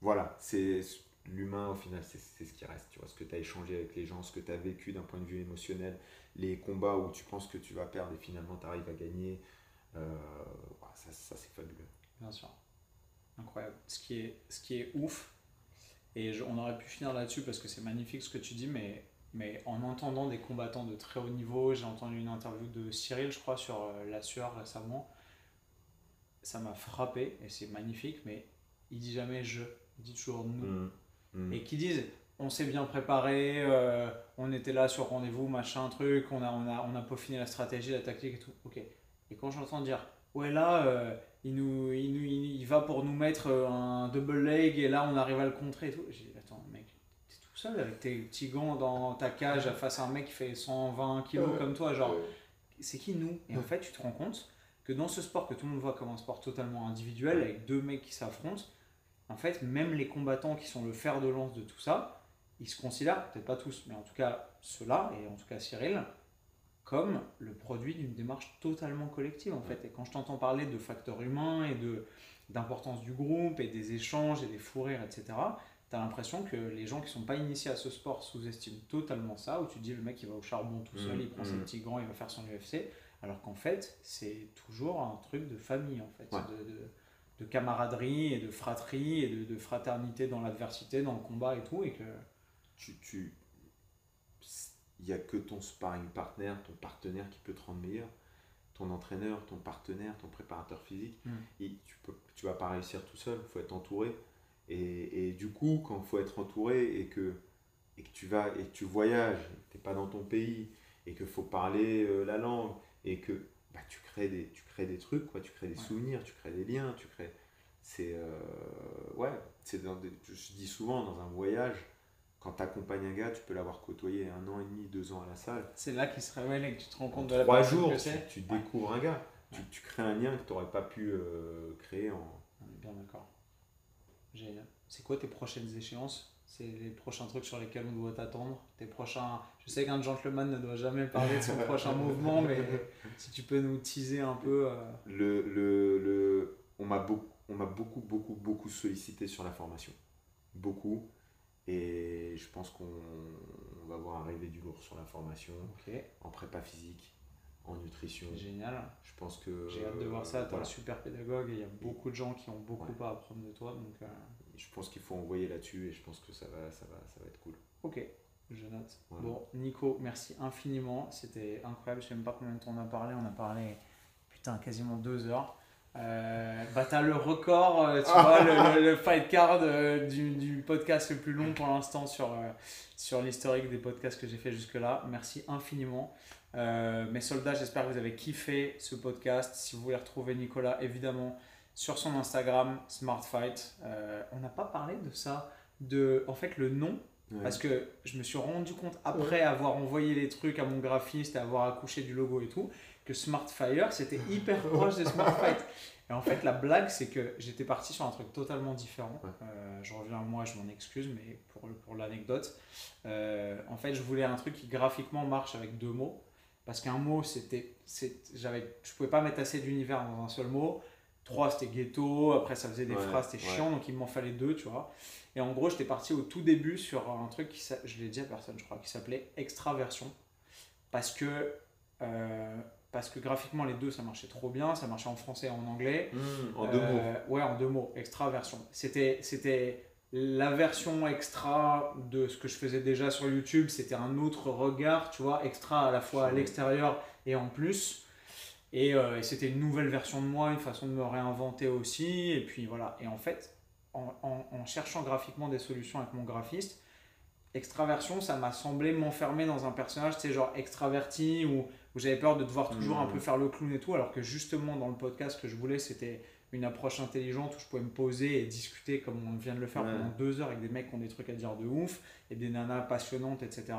voilà, c'est l'humain au final, c'est ce qui reste. Tu vois, ce que tu as échangé avec les gens, ce que tu as vécu d'un point de vue émotionnel, les combats où tu penses que tu vas perdre et finalement tu arrives à gagner. Euh, ça, ça c'est fabuleux. Bien sûr. Incroyable. Ce qui est, ce qui est ouf, et on aurait pu finir là-dessus parce que c'est magnifique ce que tu dis, mais mais en entendant des combattants de très haut niveau, j'ai entendu une interview de Cyril, je crois, sur euh, La Sueur récemment. Ça m'a frappé et c'est magnifique, mais il dit jamais je, il dit toujours nous. Mm. Mm. Et qui disent on s'est bien préparé, euh, on était là sur rendez-vous, machin, truc, on a, on, a, on a peaufiné la stratégie, la tactique et tout. Ok. Et quand j'entends dire ouais, là, euh, il, nous, il, nous, il, il va pour nous mettre euh, un double leg et là on arrive à le contrer et tout. J'ai dit attends, mec, t'es tout seul avec tes petits gants dans ta cage face à un mec qui fait 120 kilos Ouais. comme toi, genre Ouais. c'est qui nous? Et en fait, tu te rends compte que dans ce sport que tout le monde voit comme un sport totalement individuel, avec deux mecs qui s'affrontent, en fait, même les combattants qui sont le fer de lance de tout ça, ils se considèrent, peut-être pas tous, mais en tout cas ceux-là, et en tout cas Cyril, comme le produit d'une démarche totalement collective en fait. Et quand je t'entends parler de facteurs humains et de d'importance du groupe et des échanges et des fous rires, etc., tu as l'impression que les gens qui sont pas initiés à ce sport sous-estiment totalement ça, où tu te dis le mec il va au charbon tout seul, Mhm, il prend ses mhm. petits gants, il va faire son UFC, alors qu'en fait c'est toujours un truc de famille en fait, Ouais. de, de- de camaraderie et de fratrie et de, de fraternité dans l'adversité, dans le combat et tout, et que tu, tu, il n'y a que ton sparring partner, ton partenaire qui peut te rendre meilleur. Ton entraîneur, ton partenaire, ton préparateur physique, Mm. et tu peux, tu vas pas réussir tout seul, il faut être entouré. Et, et du coup, quand il faut être entouré et que, et que tu vas et que tu voyages, tu n'es pas dans ton pays, et qu'il faut parler euh, la langue, et que bah, tu, crées des, tu crées des trucs, quoi, tu crées des Ouais. souvenirs, tu crées des liens, tu crées. C'est. euh, ouais, c'est je dis souvent, dans un voyage, quand tu accompagnes un gars, tu peux l'avoir côtoyé un an et demi, deux ans à la salle. c'est là qu'il se révèle et que tu te rends En compte de la trois jours, que tu, découvres un gars. Tu, Ouais. tu crées un lien que tu n'aurais pas pu euh, créer en. On est bien d'accord. Génial. C'est quoi tes prochaines échéances? C'est les prochains trucs sur lesquels on doit t'attendre? Tes prochains. Je sais qu'un gentleman ne doit jamais parler de son prochain mouvement, mais si tu peux nous teaser un peu. euh, Le, le, le, on m'a beaucoup, on m'a beaucoup, beaucoup, beaucoup sollicité sur la formation. Beaucoup. Et je pense qu'on on va voir arriver du lourd sur la formation, en prépa physique, en nutrition. génial. Je pense que. J'ai hâte de voir ça. T'es voilà. un super pédagogue et il y a beaucoup de gens qui ont beaucoup Ouais. à apprendre de toi. Donc, euh, Je pense qu'il faut envoyer là-dessus et je pense que ça va, ça va, ça va être cool. ok, je note. Voilà. Bon, Nico, merci infiniment. C'était incroyable. Je sais même pas combien de temps on a parlé. On a parlé, putain, quasiment deux heures. Euh, bah, t'as le record, euh, tu vois, le, le- le fight card euh, du, du podcast le plus long pour l'instant sur, euh, sur l'historique des podcasts que j'ai fait jusque-là. Merci infiniment. Euh, mes soldats, j'espère que vous avez kiffé ce podcast. Si vous voulez retrouver Nicolas, évidemment, sur son Instagram, Smart Fight. Euh, on n'a pas parlé de ça, de, en fait, le nom Ouais. parce que je me suis rendu compte, après avoir envoyé les trucs à mon graphiste et avoir accouché du logo et tout, que Smartfire, c'était hyper proche de Smart Fight. Et en fait, la blague, c'est que j'étais parti sur un truc totalement différent. Euh, je reviens à moi, je m'en excuse, mais pour, pour l'anecdote, euh, en fait, je voulais un truc qui graphiquement marche avec deux mots. Parce qu'un mot, c'était. j'avais- Je pouvais pas mettre assez d'univers dans un seul mot. Trois, c'était ghetto. Après, ça faisait des Ouais, phrases, c'était ouais. chiant. Donc, il m'en fallait deux, tu vois. Et en gros, j'étais parti au tout début sur un truc qui, je l'ai dit à personne, je crois, qui s'appelait Extraversion. Parce que, euh, parce que graphiquement, les deux, ça marchait trop bien. Ça marchait en français et en anglais. Mmh, en deux Euh, mots. Ouais, en deux mots. Extraversion. C'était, c'était la version extra de ce que je faisais déjà sur YouTube. C'était un autre regard, tu vois, extra à la fois à l'extérieur et en plus. Et, euh, et c'était une nouvelle version de moi, une façon de me réinventer aussi. Et puis voilà. Et en fait, en, en- en cherchant graphiquement des solutions avec mon graphiste, extraversion, ça m'a semblé m'enfermer dans un personnage, tu sais, genre extraverti, où, où j'avais peur de devoir toujours un Mhm. peu faire le clown et tout, alors que justement dans le podcast, ce que je voulais, c'était une approche intelligente où je pouvais me poser et discuter comme on vient de le faire Ouais. pendant deux heures avec des mecs qui ont des trucs à dire de ouf, et des nanas passionnantes, etc.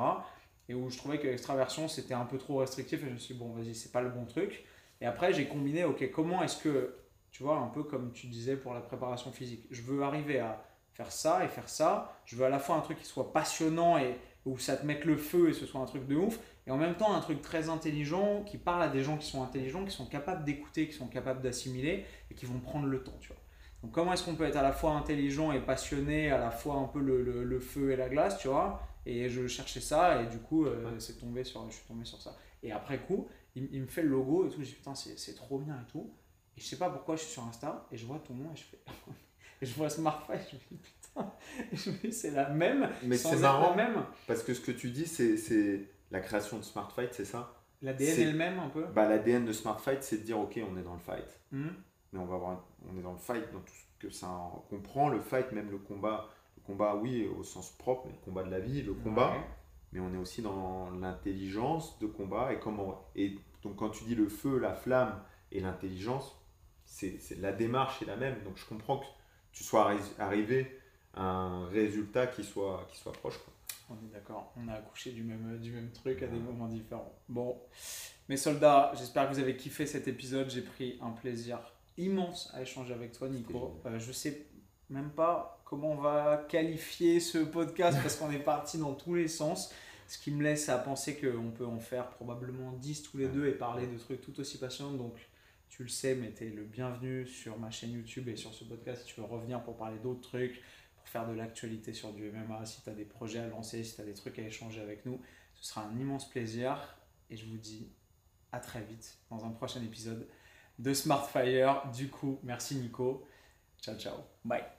Et où je trouvais que l'extraversion, c'était un peu trop restrictif, et je me suis dit, bon, vas-y, c'est pas le bon truc. Et après, j'ai combiné, ok, comment est-ce que, tu vois, un peu comme tu disais pour la préparation physique, je veux arriver à faire ça et faire ça. Je veux à la fois un truc qui soit passionnant et où ça te mette le feu et ce soit un truc de ouf, et en même temps un truc très intelligent qui parle à des gens qui sont intelligents, qui sont capables d'écouter, qui sont capables d'assimiler et qui vont prendre le temps, tu vois. Donc comment est-ce qu'on peut être à la fois intelligent et passionné, à la fois un peu le, le- le feu et la glace, tu vois? Et je cherchais ça et du coup euh, Ouais. c'est tombé sur, je suis tombé sur ça. Et après coup, il, il me fait le logo et tout, je dis putain c'est c'est trop bien et tout. Et je sais pas pourquoi je suis sur Insta et je vois ton nom et je fais... et je vois Smartphone, je me dis putain je me dis, c'est la même. Mais sans c'est marrant. la même. Parce que ce que tu dis, c'est la création de Smart Fight, c'est ça L'ADN C'est- est le même un peu. bah, L'ADN de Smart Fight, c'est de dire ok, on est dans le fight. Hmm. Mais on va voir, on est dans le fight, dans tout ce que ça en- comprend, le fight, même le combat. Le combat, oui, au sens propre, mais le combat de la vie, le combat. Ouais. mais on est aussi dans l'intelligence de combat et comment et donc quand tu dis le feu la flamme et l'intelligence c'est c'est- la démarche est la même donc je comprends que tu sois arri- arrivé à un résultat qui soit qui soit proche quoi. On est d'accord, on a accouché du même, du même truc à des moments différents. Bon, mes soldats, j'espère que vous avez kiffé cet épisode. J'ai pris un plaisir immense à échanger avec toi, Nico. Euh, je sais même pas comment on va qualifier ce podcast parce qu'on est parti dans tous les sens. Ce qui me laisse à penser qu'on peut en faire probablement 10 tous les deux et parler de trucs tout aussi passionnants. Donc, tu le sais, mais tu es le bienvenu sur ma chaîne YouTube et sur ce podcast si tu veux revenir pour parler d'autres trucs, faire de l'actualité sur du MMA, si tu as des projets à lancer, si tu as des trucs à échanger avec nous. Ce sera un immense plaisir et je vous dis à très vite dans un prochain épisode de Smartfire. Du coup, merci Nico. Ciao, ciao. Bye.